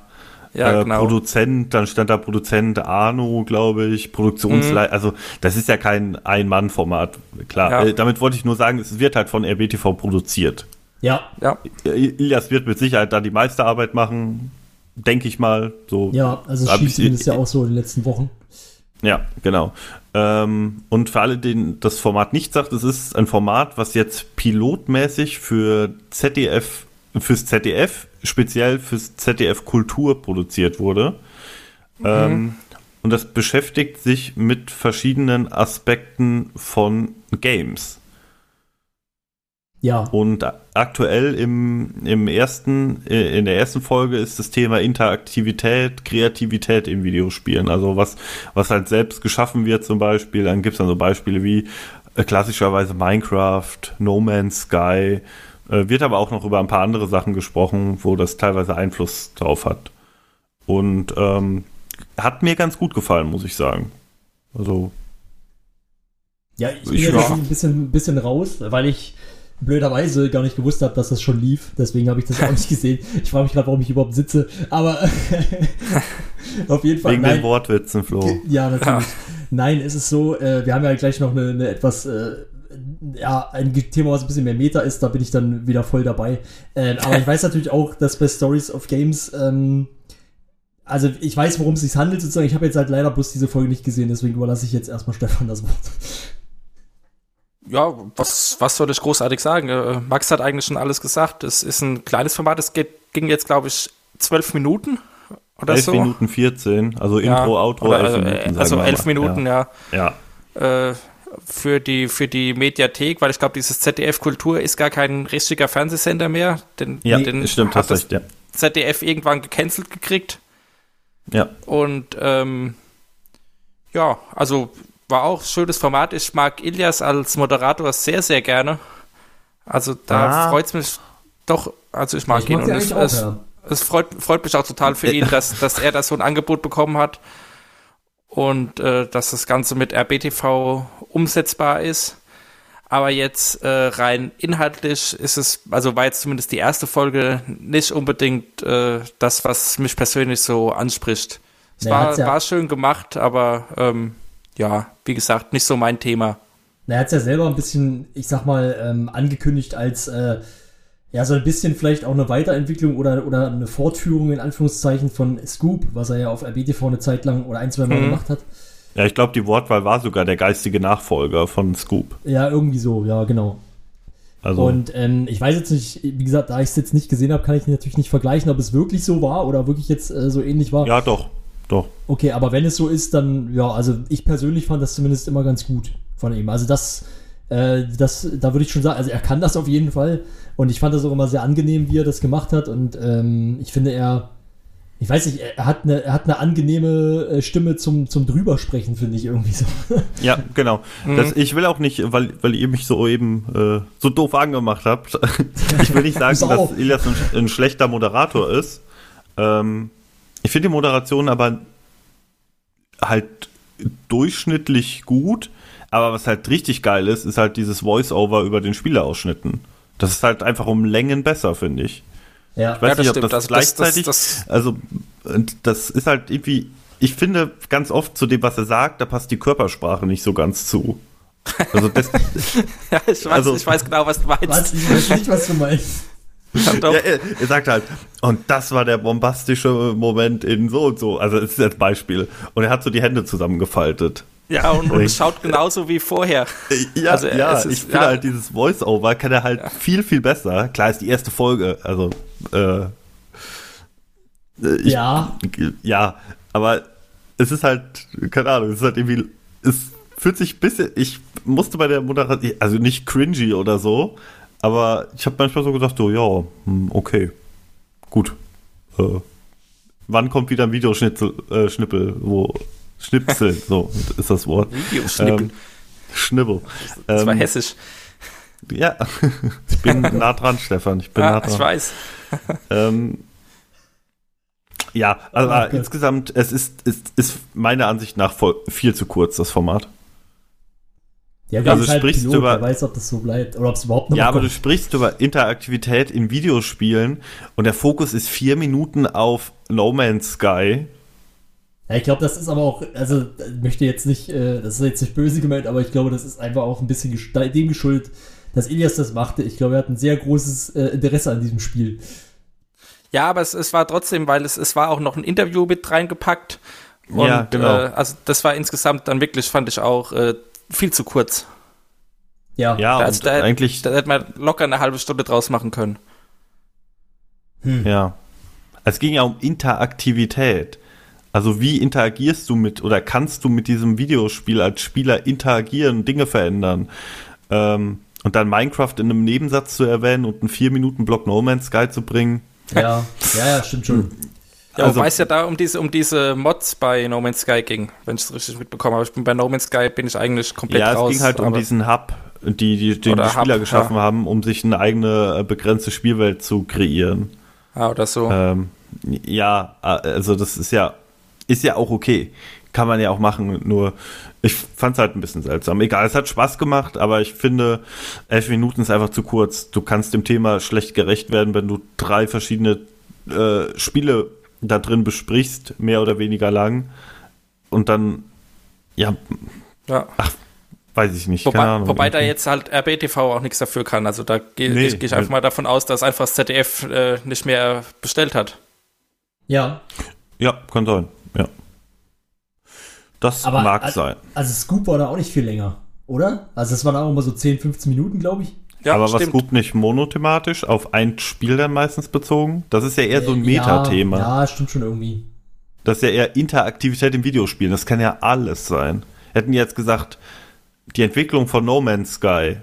Ja, äh, genau. Produzent, dann stand da Produzent Arno, glaube ich, Produktionsleiter. Also das ist ja kein Ein-Mann-Format, klar. Ja. Äh, damit wollte ich nur sagen, es wird halt von RBTV produziert. Ja, Ja, Ilias wird mit Sicherheit da die meiste Arbeit machen, denke ich mal. So. ja, also ich- zumindest ja auch so in den letzten Wochen. Ja, genau. Ähm, und für alle, denen das Format nicht sagt, es ist ein Format, was jetzt pilotmäßig für ZDF, fürs ZDF, speziell fürs ZDF Kultur produziert wurde. Ähm, und das beschäftigt sich mit verschiedenen Aspekten von Games. Ja, Und aktuell im, im ersten, äh, in der ersten Folge ist das Thema Interaktivität, Kreativität in Videospielen. Also was, was halt selbst geschaffen wird zum Beispiel. Dann gibt es dann so Beispiele wie äh, klassischerweise Minecraft, No Man's Sky. Äh, wird aber auch noch über ein paar andere Sachen gesprochen, wo das teilweise Einfluss drauf hat. Und ähm, hat mir ganz gut gefallen, muss ich sagen. Also, ja, ich bin Ich- jetzt ja. ein bisschen, ein bisschen raus, weil ich blöderweise gar nicht gewusst habe, dass das schon lief. Deswegen habe ich das auch nicht gesehen. Ich frage mich gerade, warum ich überhaupt sitze. Aber auf jeden Fall. wegen nein. den Wortwitzen, Flo. Ja, natürlich. Nein, es ist so, äh, wir haben ja gleich noch eine, eine etwas, äh, ja, ein Thema, was ein bisschen mehr Meta ist, da bin ich dann wieder voll dabei. Ähm, aber ich weiß natürlich auch, dass bei Stories of Games, ähm, also ich weiß, worum es sich handelt, sozusagen. Ich habe jetzt halt leider bloß diese Folge nicht gesehen, deswegen überlasse ich jetzt erstmal Stefan das Wort. Ja was, was soll ich großartig sagen? Äh, Max hat eigentlich schon alles gesagt. Es ist ein kleines Format, es geht, ging jetzt, glaube ich, zwölf Minuten oder 11 so. Minuten 14, also Ja, Intro, Outro, oder, 11 also, Minuten. äh, sagen Also elf. Minuten, ja. Ja. ja. äh, für die, für die Mediathek, weil ich glaube, dieses ZDF Kultur ist gar kein richtiger Fernsehsender mehr. Den, Ja, den stimmt, hat hast das recht, ja. ZDF irgendwann gecancelt gekriegt. Ja, Und ähm, ja, also war auch ein schönes Format. Ich mag Ilias als Moderator sehr, sehr gerne. Also da Ah. freut es mich doch, also ich mag Ich ihn und es, eigentlich auch, es, ja. es freut, freut mich auch total für ihn, dass, dass er das so ein Angebot bekommen hat und äh, dass das Ganze mit RBTV umsetzbar ist. Aber jetzt äh, rein inhaltlich ist es, also war jetzt zumindest die erste Folge nicht unbedingt äh, das, was mich persönlich so anspricht. Es Naja, war, ja- war schön gemacht, aber ähm, ja, wie gesagt, nicht so mein Thema. Na, er hat es ja selber ein bisschen, ich sag mal, ähm, angekündigt als, äh, ja, so ein bisschen vielleicht auch eine Weiterentwicklung oder, oder eine Fortführung in Anführungszeichen von Scoop, was er ja auf RBTV eine Zeit lang oder ein, zwei Mal Mhm. gemacht hat. Ja, ich glaube, die Wortwahl war sogar der geistige Nachfolger von Scoop. Ja, irgendwie so, ja, genau. Also, Und ähm, ich weiß jetzt nicht, wie gesagt, da ich es jetzt nicht gesehen habe, kann ich natürlich nicht vergleichen, ob es wirklich so war oder wirklich jetzt äh, so ähnlich war. ja, doch, doch. Okay, aber wenn es so ist, dann, ja, also ich persönlich fand das zumindest immer ganz gut von ihm. Also das, äh, das, da würde ich schon sagen, also er kann das auf jeden Fall. Und ich fand das auch immer sehr angenehm, wie er das gemacht hat. Und ähm, ich finde, er, ich weiß nicht, er hat eine, er hat eine angenehme äh, Stimme zum, zum Drübersprechen, finde ich irgendwie so. Ja, genau. Das, ich will auch nicht, weil, weil ihr mich so eben äh, so doof angemacht habt, ich will nicht sagen, dass Ilias ein, ein schlechter Moderator ist. Ähm, ich finde die Moderation aber halt durchschnittlich gut, aber was halt richtig geil ist, ist halt dieses Voice-Over über den Spielerausschnitten. Das ist halt einfach um Längen besser, finde ich. ja, Ich weiß Ja, das nicht, ob stimmt. das Also das- das- gleichzeitig, das- also und das ist halt irgendwie, ich finde ganz oft zu dem, was er sagt, da passt die Körpersprache nicht so ganz zu. Also das, Ja, ich weiß, Also- ich weiß genau, was du meinst. was, ich weiß nicht, was du meinst. Ja, ja, er, er sagt halt, und das war der bombastische Moment in so und so. Also es ist jetzt Beispiel. Und er hat so die Hände zusammengefaltet. Ja, und, und es schaut genauso wie vorher. Ja, Also, ja, es ist- ich finde ja. halt dieses Voice-Over kann er halt viel, viel besser. Klar ist die erste Folge, also äh, äh, ich, Ja. Ja, aber es ist halt, keine Ahnung, es ist halt irgendwie, es fühlt sich ein bisschen, ich musste bei der Moderation, also nicht cringy oder so, aber ich habe manchmal so gedacht, so, ja, hm, okay, gut. Äh, wann kommt wieder ein Videoschnitzel, äh, Schnippel, wo, Schnipsel, so ist das Wort. Videoschnippel. Ähm, Schnibbel. das war Ähm, hessisch. Ja, ich bin nah dran, Stefan, ich bin nah Ah, dran. ich weiß. Ähm, ja, also Oh äh, Gott. insgesamt, es ist, ist, ist meiner Ansicht nach voll, viel zu kurz, das Format. Ja, Also ist halt sprichst du Pilot, über- wer weiß, ob das so bleibt oder ob es überhaupt noch Ja, aber du kommt. sprichst über Interaktivität in Videospielen und der Fokus ist vier Minuten auf No Man's Sky. Ja, ich glaube, das ist aber auch, also ich möchte jetzt nicht, äh, das ist jetzt nicht böse gemeint, aber ich glaube, das ist einfach auch ein bisschen gesch- dem geschuldet, dass Elias das machte. Ich glaube, er hat ein sehr großes äh, Interesse an diesem Spiel. Ja, aber es, es war trotzdem, weil es, es war auch noch ein Interview mit reingepackt. Und, Ja, genau. Äh, also das war insgesamt dann wirklich, fand ich auch, äh, viel zu kurz. Ja, Ja, also da, eigentlich, da hätte man locker eine halbe Stunde draus machen können. ja. Es ging ja um Interaktivität. Also wie interagierst du mit oder kannst du mit diesem Videospiel als Spieler interagieren, Dinge verändern? Ähm, und dann Minecraft in einem Nebensatz zu erwähnen und einen 4-Minuten-Block No Man's Sky zu bringen. ja, ja, ja, stimmt schon. Ja, Also- wobei es ja da um diese, um diese Mods bei No Man's Sky ging, wenn ich es richtig mitbekommen habe. Ich bin bei No Man's Sky bin ich eigentlich komplett Ja, raus. es ging halt um diesen Hub, die die, den die Spieler Hub, geschaffen ja. haben, um sich eine eigene äh, begrenzte Spielwelt zu kreieren. Ah, oder so. Ähm, ja, also das ist ja, ist ja auch okay. Kann man ja auch machen, nur ich fand es halt ein bisschen seltsam. Egal, es hat Spaß gemacht, aber ich finde, elf Minuten ist einfach zu kurz. Du kannst dem Thema schlecht gerecht werden, wenn du drei verschiedene äh, Spiele da drin besprichst, mehr oder weniger lang. Und dann, ja, ja. weiß ich nicht. keine Wobei, Ahnung. wobei da jetzt halt RBTV auch nichts dafür kann. Also da gehe Nee, ich, geh ich einfach mal davon aus, dass einfach das ZDF äh, nicht mehr bestellt hat. Ja, Ja, kann sein, ja. Das aber mag al- sein. Also Scoop war da auch nicht viel länger, oder? Also es waren auch immer so 10, 15 Minuten, glaube ich. Ja, aber was stimmt. gut nicht monothematisch, auf ein Spiel dann meistens bezogen? Das ist ja eher so ein Äh, Metathema. Ja, ja, stimmt schon irgendwie. Das ist ja eher Interaktivität im Videospielen. Das kann ja alles sein. Hätten die jetzt gesagt, die Entwicklung von No Man's Sky,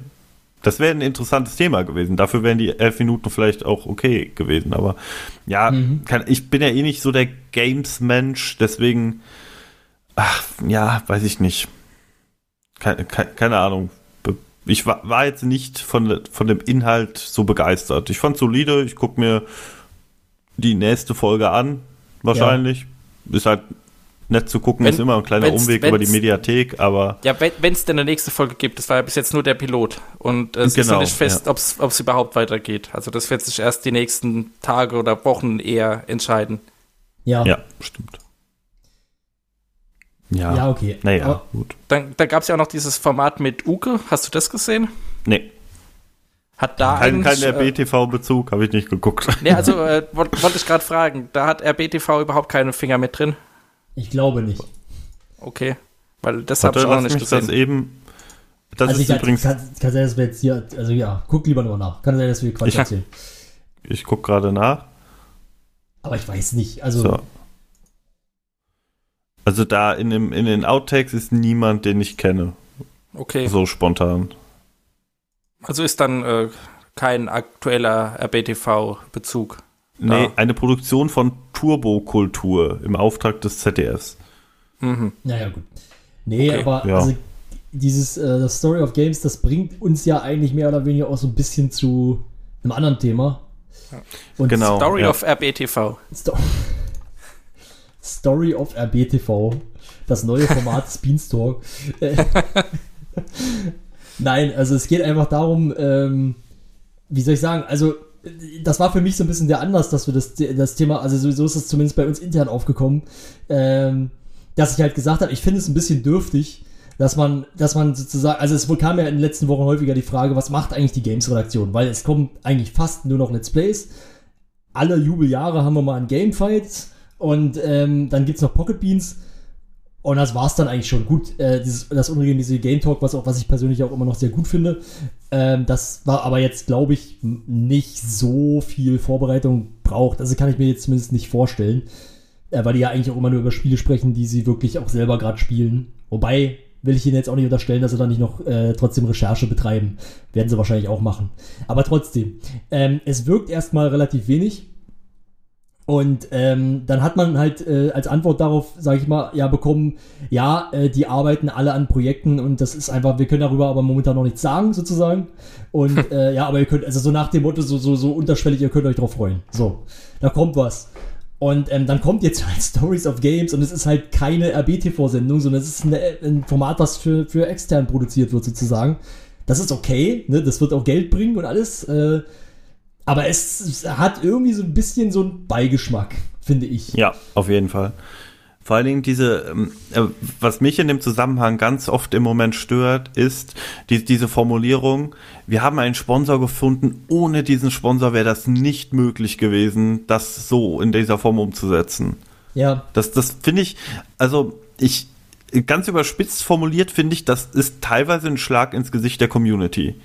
das wäre ein interessantes Thema gewesen. Dafür wären die elf Minuten vielleicht auch okay gewesen. Aber ja, Mhm. kann, ich bin ja eh nicht so der Games-Mensch, deswegen, ach, ja, weiß ich nicht. Keine, keine, keine Ahnung. Ich war, war jetzt nicht von, von dem Inhalt so begeistert. Ich fand solide, ich gucke mir die nächste Folge an, wahrscheinlich. Ist halt nett zu gucken, Wenn- ist immer ein kleiner wenn's- Umweg über die Mediathek, aber Ja, wenn es denn eine nächste Folge gibt, das war ja bis jetzt nur der Pilot. Und äh, es ist Genau, noch nicht fest, ob es überhaupt weitergeht. Also das wird sich erst die nächsten Tage oder Wochen eher entscheiden. Ja. ja, stimmt. Ja, Ja, okay. Naja, Aber- gut. Dann, dann gab es ja auch noch dieses Format mit Uke. Hast du das gesehen? Nee, Hat da kein, kein äh, RBTV-Bezug, habe ich nicht geguckt. Nee, also äh, wollte wollt ich gerade fragen, da hat RBTV überhaupt keine Finger mit drin. Ich glaube nicht. Okay. Weil das habe ich auch noch nicht mich das gesehen. eben. Das also ist ich, übrigens. kann, kann sein, dass wir jetzt hier, also ja, guck lieber nochmal nach. Kann sein, dass wir Quatsch Ja. erzählen. Ich gucke gerade nach. Aber ich weiß nicht. Also, So. Also da in, dem, in den Outtakes ist niemand, den ich kenne. Okay. So spontan. Also ist dann äh, kein aktueller RBTV-Bezug. Nee, eine Produktion von Turbokultur im Auftrag des ZDFs. Mhm. naja, gut. Nee, Okay. aber Ja. also dieses, äh, das Story of Games, das bringt uns ja eigentlich mehr oder weniger auch so ein bisschen zu einem anderen Thema. Und Genau. Story ja. of RBTV. Sto Story of RBTV, das neue Format des Beanstalk. Nein, also es geht einfach darum, ähm, wie soll ich sagen, also das war für mich so ein bisschen der Anlass, dass wir das, das Thema, also sowieso ist es zumindest bei uns intern aufgekommen, ähm, dass ich halt gesagt habe, ich finde es ein bisschen dürftig, dass man, dass man sozusagen, also es kam ja in den letzten Wochen häufiger die Frage, was macht eigentlich die Games-Redaktion? Weil es kommen eigentlich fast nur noch Let's Plays. Alle Jubeljahre haben wir mal ein Gamefight und ähm, dann gibt's noch Pocket Beans. Und das war's dann eigentlich schon. Gut, äh, dieses, das unregelmäßige Game Talk, was, auch, was ich persönlich auch immer noch sehr gut finde. Ähm, das war aber jetzt, glaube ich, nicht so viel Vorbereitung braucht. Also kann ich mir jetzt zumindest nicht vorstellen. Äh, weil die ja eigentlich auch immer nur über Spiele sprechen, die sie wirklich auch selber gerade spielen. Wobei, will ich ihnen jetzt auch nicht unterstellen, dass sie da nicht noch äh, trotzdem Recherche betreiben. Werden sie wahrscheinlich auch machen. Aber trotzdem, ähm, es wirkt erstmal relativ wenig. Und ähm, dann hat man halt äh, als Antwort darauf, sage ich mal, ja bekommen, ja, äh, die arbeiten alle an Projekten und das ist einfach, wir können darüber aber momentan noch nichts sagen, sozusagen. Und äh, ja, aber ihr könnt, also so nach dem Motto, so, so, so unterschwellig, ihr könnt euch drauf freuen. So, da kommt was. Und ähm, dann kommt jetzt halt Stories of Games und es ist halt keine RBTV-Sendung, sondern es ist eine, ein Format, was für, für extern produziert wird, sozusagen. Das ist okay, ne? das wird auch Geld bringen und alles. Äh, aber es, hat irgendwie so ein bisschen so einen Beigeschmack, finde ich. Ja, auf jeden Fall. Vor allen Dingen diese, ähm, äh, was mich in dem Zusammenhang ganz oft im Moment stört, ist die, diese Formulierung, wir haben einen Sponsor gefunden, ohne diesen Sponsor wäre das nicht möglich gewesen, das so in dieser Form umzusetzen. Ja, Das, das finde ich, also ich, ganz überspitzt formuliert finde ich, das ist teilweise ein Schlag ins Gesicht der Community.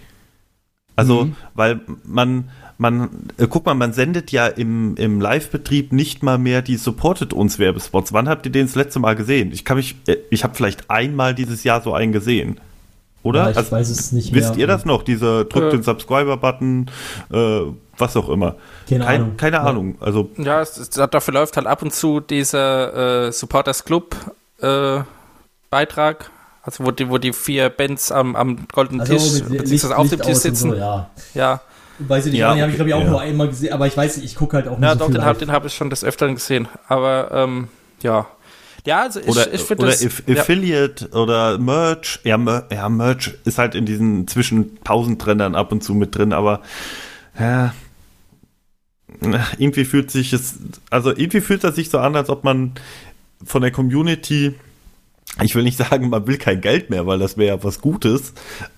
Also, Mhm. weil man, man, äh, guck mal, man sendet ja im, im Live-Betrieb nicht mal mehr die Supported uns Werbespots. Wann habt ihr den das letzte Mal gesehen? Ich kann mich, äh, ich habe vielleicht einmal dieses Jahr so einen gesehen. Oder? Ja, ich Also, weiß es nicht Wisst mehr. ihr das noch? Diese drückt Ja. den Subscriber-Button, äh, was auch immer. Keine Kein, Ahnung. Keine Ja. Ahnung. Also, Ja, es, es, dafür läuft halt ab und zu dieser äh, Supporters Club äh, Beitrag, also wo die, wo die vier Bands am, am goldenen also Tisch, beziehungsweise auf dem Tisch sitzen. So, ja. ja. Weiß ich nicht, Ja, den habe ich glaube ich auch okay, nur ja. einmal gesehen, aber ich weiß nicht, ich gucke halt auch nicht Ja, so doch, viel den habe hab ich schon des Öfteren gesehen. Aber ähm, ja. Ja, also ich, oder ich finde oder das. Aff ja, Affiliate oder Merch. Ja, Mer ja, Merch ist halt in diesen zwischen tausend Trennern ab und zu mit drin, aber ja, irgendwie fühlt sich es, also irgendwie fühlt es sich so an, als ob man von der Community, ich will nicht sagen, man will kein Geld mehr, weil das wäre ja was Gutes,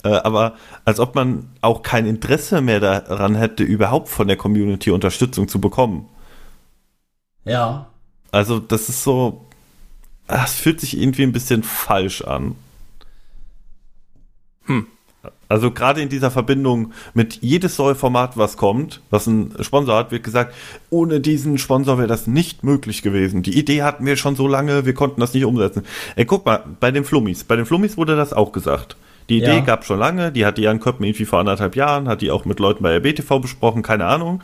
äh, aber als ob man auch kein Interesse mehr daran hätte, überhaupt von der Community Unterstützung zu bekommen. Ja, Also das ist so, es fühlt sich irgendwie ein bisschen falsch an. Hm. Also gerade in dieser Verbindung mit jedes neue Format, was kommt, was ein Sponsor hat, wird gesagt, ohne diesen Sponsor wäre das nicht möglich gewesen. Die Idee hatten wir schon so lange, wir konnten das nicht umsetzen. Ey, guck mal, bei den Flummis, bei den Flummis wurde das auch gesagt. Die Idee Ja. gab schon lange, die hatte Jan Köppen irgendwie vor anderthalb Jahren, hat die auch mit Leuten bei RBTV besprochen, keine Ahnung.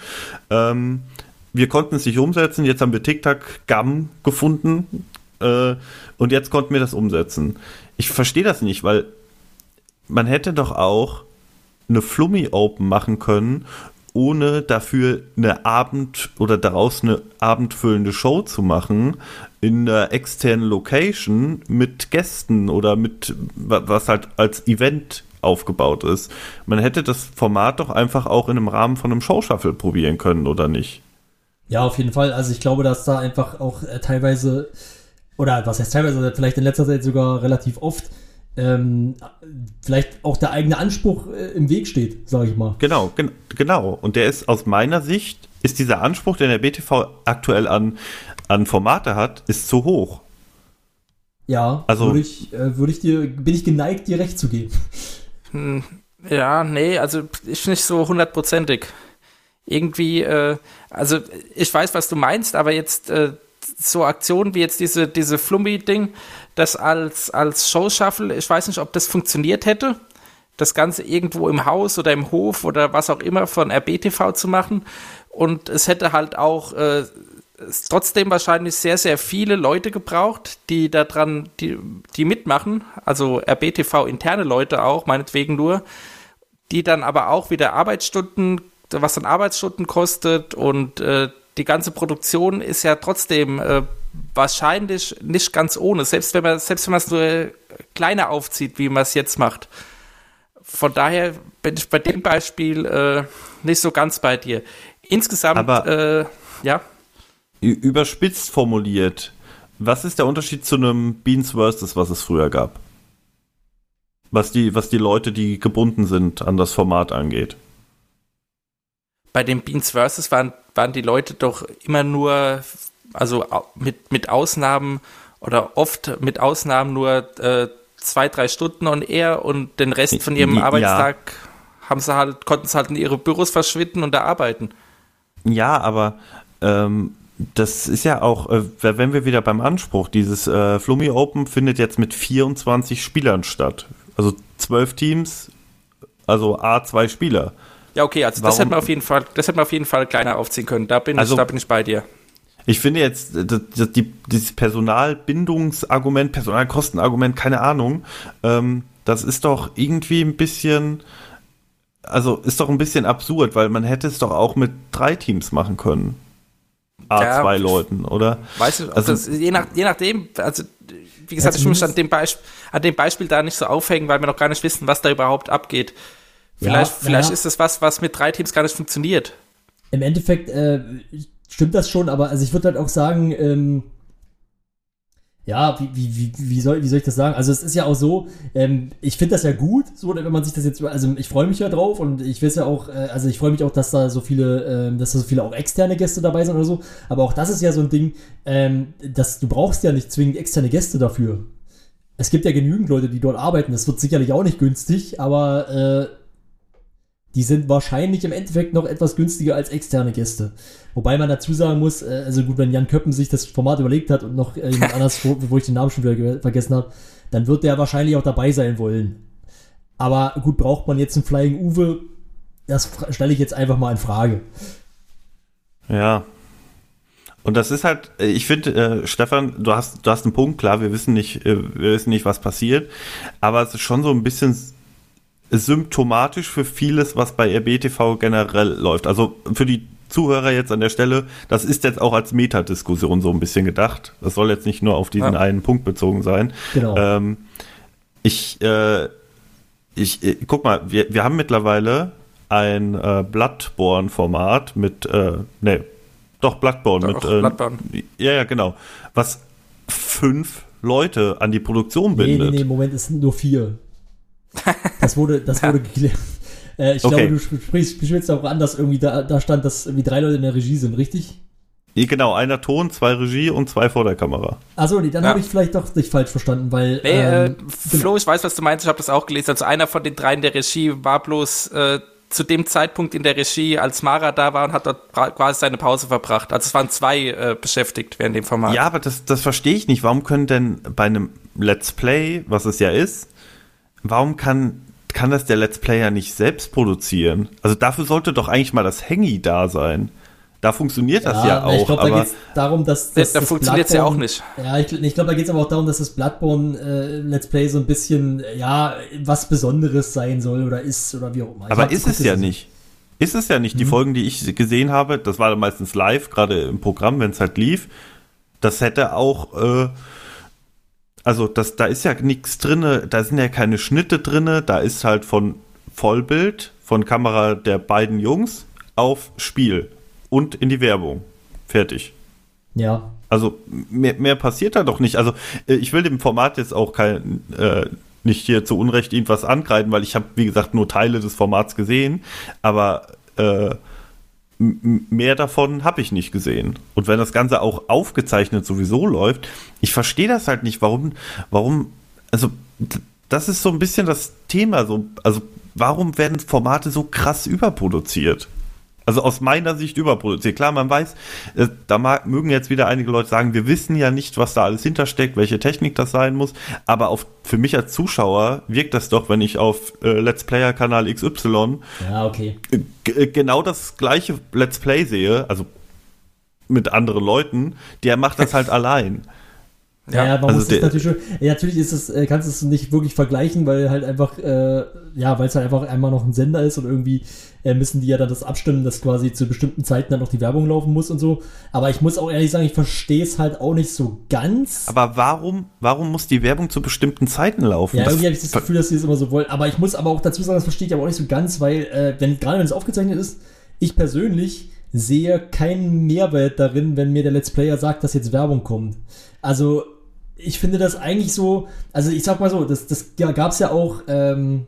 Ähm, wir konnten es nicht umsetzen, jetzt haben wir TikTok-Gam gefunden äh, und jetzt konnten wir das umsetzen. Ich verstehe das nicht, weil man hätte doch auch eine Flummi Open machen können, ohne dafür eine Abend oder daraus eine abendfüllende Show zu machen in einer externen Location mit Gästen oder mit wa- was halt als Event aufgebaut ist. Man hätte das Format doch einfach auch in einem Rahmen von einem Showshuffle probieren können oder nicht? ja, auf jeden Fall. Also ich glaube, dass da einfach auch äh, teilweise oder was heißt teilweise, vielleicht in letzter Zeit sogar relativ oft, ähm, vielleicht auch der eigene Anspruch äh, im Weg steht, sage ich mal. Genau, gen genau. Und der ist aus meiner Sicht, ist dieser Anspruch, den der BTV aktuell an, an Formate hat, ist zu hoch. Ja, Also- würde ich, äh, würde ich dir, bin ich geneigt, dir recht zu geben. Hm, Ja, nee, also ist nicht so hundertprozentig. Irgendwie, äh, also ich weiß, was du meinst, aber jetzt äh, so Aktionen wie jetzt diese, diese Flummi-Ding, das als, als Show-Shuffle, ich weiß nicht, ob das funktioniert hätte, das Ganze irgendwo im Haus oder im Hof oder was auch immer von RBTV zu machen. Und es hätte halt auch äh, trotzdem wahrscheinlich sehr, sehr viele Leute gebraucht, die da dran, die, die mitmachen, also RBTV interne Leute auch, meinetwegen nur, die dann aber auch wieder Arbeitsstunden, was dann Arbeitsstunden kostet und äh, die ganze Produktion ist ja trotzdem äh, wahrscheinlich nicht ganz ohne, selbst wenn man selbst wenn man es nur kleiner aufzieht, wie man es jetzt macht. Von daher bin ich bei dem Beispiel äh, nicht so ganz bei dir. Insgesamt, Aber- äh, ja. Überspitzt formuliert, was ist der Unterschied zu einem Beans Versus, was es früher gab? Was die, was die Leute, die gebunden sind, an das Format angeht. bei den Beans Versus waren, waren die Leute doch immer nur, also mit, mit Ausnahmen oder oft mit Ausnahmen nur äh, zwei, drei Stunden on air und den Rest von ihrem Ja. Arbeitstag haben sie halt, konnten sie halt in ihre Büros verschwinden und da arbeiten. Ja, aber ähm, das ist ja auch, äh, wenn wir wieder beim Anspruch, dieses äh, Flummi Open findet jetzt mit 24 Spielern statt. Also zwölf Teams, also A, zwei Spieler. Ja, okay, also das Warum- hätte man auf jeden Fall, das hätte man auf jeden Fall kleiner aufziehen können. Da bin Also- ich, da bin ich bei dir. Ich finde jetzt, das, das, die, dieses Personalbindungsargument, Personalkostenargument, keine Ahnung, ähm, das ist doch irgendwie ein bisschen, also ist doch ein bisschen absurd, weil man hätte es doch auch mit drei Teams machen können. A, Ja, zwei Leuten, oder? Weißt du, Also- das, je, nach, je nachdem, also wie gesagt, Ja, ich muss an dem, Beisp an dem Beispiel da nicht so aufhängen, weil wir noch gar nicht wissen, was da überhaupt abgeht. Vielleicht, Ja, vielleicht naja. ist das was, was mit drei Teams gar nicht funktioniert. Im Endeffekt äh, stimmt das schon, aber also ich würde halt auch sagen, ähm, ja, wie, wie, wie, soll, wie soll ich das sagen? Also es ist ja auch so, ähm, ich finde das ja gut, so wenn man sich das jetzt, also ich freue mich ja drauf und ich weiß ja auch, äh, also ich freue mich auch, dass da so viele, ähm, dass da so viele auch externe Gäste dabei sind oder so, aber auch das ist ja so ein Ding, ähm, dass du brauchst ja nicht zwingend externe Gäste dafür. Es gibt ja genügend Leute, die dort arbeiten, das wird sicherlich auch nicht günstig, aber äh, die sind wahrscheinlich im Endeffekt noch etwas günstiger als externe Gäste. Wobei man dazu sagen muss, äh, also gut, wenn Jan Köppen sich das Format überlegt hat und noch äh, jemand anders, wo, wo ich den Namen schon wieder ge- vergessen habe, dann wird der wahrscheinlich auch dabei sein wollen. Aber gut, braucht man jetzt einen Flying Uwe? Das stelle ich jetzt einfach mal in Frage. Ja. Und das ist halt, äh, ich finde, äh, Stefan, du hast, du hast einen Punkt, klar, wir wissen nicht, äh, wir wissen nicht, was passiert, aber es ist schon so ein bisschen symptomatisch für vieles, was bei RBTV generell läuft. Also für die Zuhörer jetzt an der Stelle, das ist jetzt auch als Metadiskussion so ein bisschen gedacht. Das soll jetzt nicht nur auf diesen Ja. einen Punkt bezogen sein. Genau. Ähm, ich, äh, ich, äh, guck mal, wir, wir haben mittlerweile ein äh, Bloodborne-Format mit, äh, ne, doch Bloodborne Doch, mit, äh, Bloodborne. ja, ja, genau, was fünf Leute an die Produktion Nee, nee, bindet. nee, Moment, es sind nur vier. Das wurde, das wurde geklärt. Äh, ich Okay. glaube, du sprichst, sprichst auch an, dass irgendwie da, da stand, dass irgendwie drei Leute in der Regie sind, richtig? Genau, einer Ton, zwei Regie und zwei vor der Kamera. Achso, nee, dann Ja. habe ich vielleicht doch dich falsch verstanden, weil. Nee, äh, ähm, Flo, ich weiß, was du meinst, ich habe das auch gelesen. Also einer von den dreien der Regie war bloß äh, zu dem Zeitpunkt in der Regie, als Mara da war und hat dort quasi seine Pause verbracht. Also es waren zwei äh, beschäftigt während dem Format. Ja, aber das, das verstehe ich nicht. Warum können denn bei einem Let's Play, was es ja ist, warum kann, kann das der Let's Player nicht selbst produzieren? Also dafür sollte doch eigentlich mal das Hangy da sein. Da funktioniert das ja, na, ich auch, glaube, da geht es darum, dass. Da- dass da das funktioniert's ja auch nicht. Ja, ich, ich glaube, da geht es aber auch darum, dass das Bloodborne äh, Let's Play so ein bisschen, ja, was Besonderes sein soll oder ist oder wie auch immer. Ich aber ist es ja ist- nicht. Ist es ja nicht. Die Mhm. Folgen, die ich gesehen habe, das war dann meistens live, gerade im Programm, wenn es halt lief. Das hätte auch, äh, also das, da ist ja nichts drinne, da sind ja keine Schnitte drinne, da ist halt von Vollbild, von Kamera der beiden Jungs auf Spiel und in die Werbung. Fertig. Ja. Also mehr, mehr passiert da doch nicht. Also äh, ich will dem Format jetzt auch kein, äh, nicht hier zu Unrecht irgendwas ankreiden, weil ich habe, wie gesagt, nur Teile des Formats gesehen, aber äh, mehr davon habe ich nicht gesehen. Und wenn das Ganze auch aufgezeichnet sowieso läuft, ich verstehe das halt nicht, warum, warum, also das ist so ein bisschen das Thema, so, also warum werden Formate so krass überproduziert? Also aus meiner Sicht überproduziert. Klar, man weiß, äh, da mag, mögen jetzt wieder einige Leute sagen, wir wissen ja nicht, was da alles hintersteckt, welche Technik das sein muss. Aber auf, für mich als Zuschauer wirkt das doch, wenn ich auf äh, Let's Player Kanal XY Ja, okay. äh, äh, genau das gleiche Let's Play sehe, also mit anderen Leuten, der macht das halt allein. Ja, ja man also muss es natürlich schon, ja, natürlich ist es, äh, kannst du es nicht wirklich vergleichen, weil halt einfach, äh, ja, weil es halt einfach einmal noch ein Sender ist und irgendwie äh, müssen die ja dann das abstimmen, dass quasi zu bestimmten Zeiten dann noch die Werbung laufen muss und so. Aber ich muss auch ehrlich sagen, ich verstehe es halt auch nicht so ganz. Aber warum, warum muss die Werbung zu bestimmten Zeiten laufen? Ja, Das- irgendwie habe ich das Gefühl, dass sie es immer so wollen. Aber ich muss aber auch dazu sagen, das verstehe ich aber auch nicht so ganz, weil, äh, wenn, gerade wenn es aufgezeichnet ist, ich persönlich sehe keinen Mehrwert darin, wenn mir der Let's Player sagt, dass jetzt Werbung kommt. Also, ich finde das eigentlich so, also ich sag mal so, das, das ja, gab es ja auch, ähm,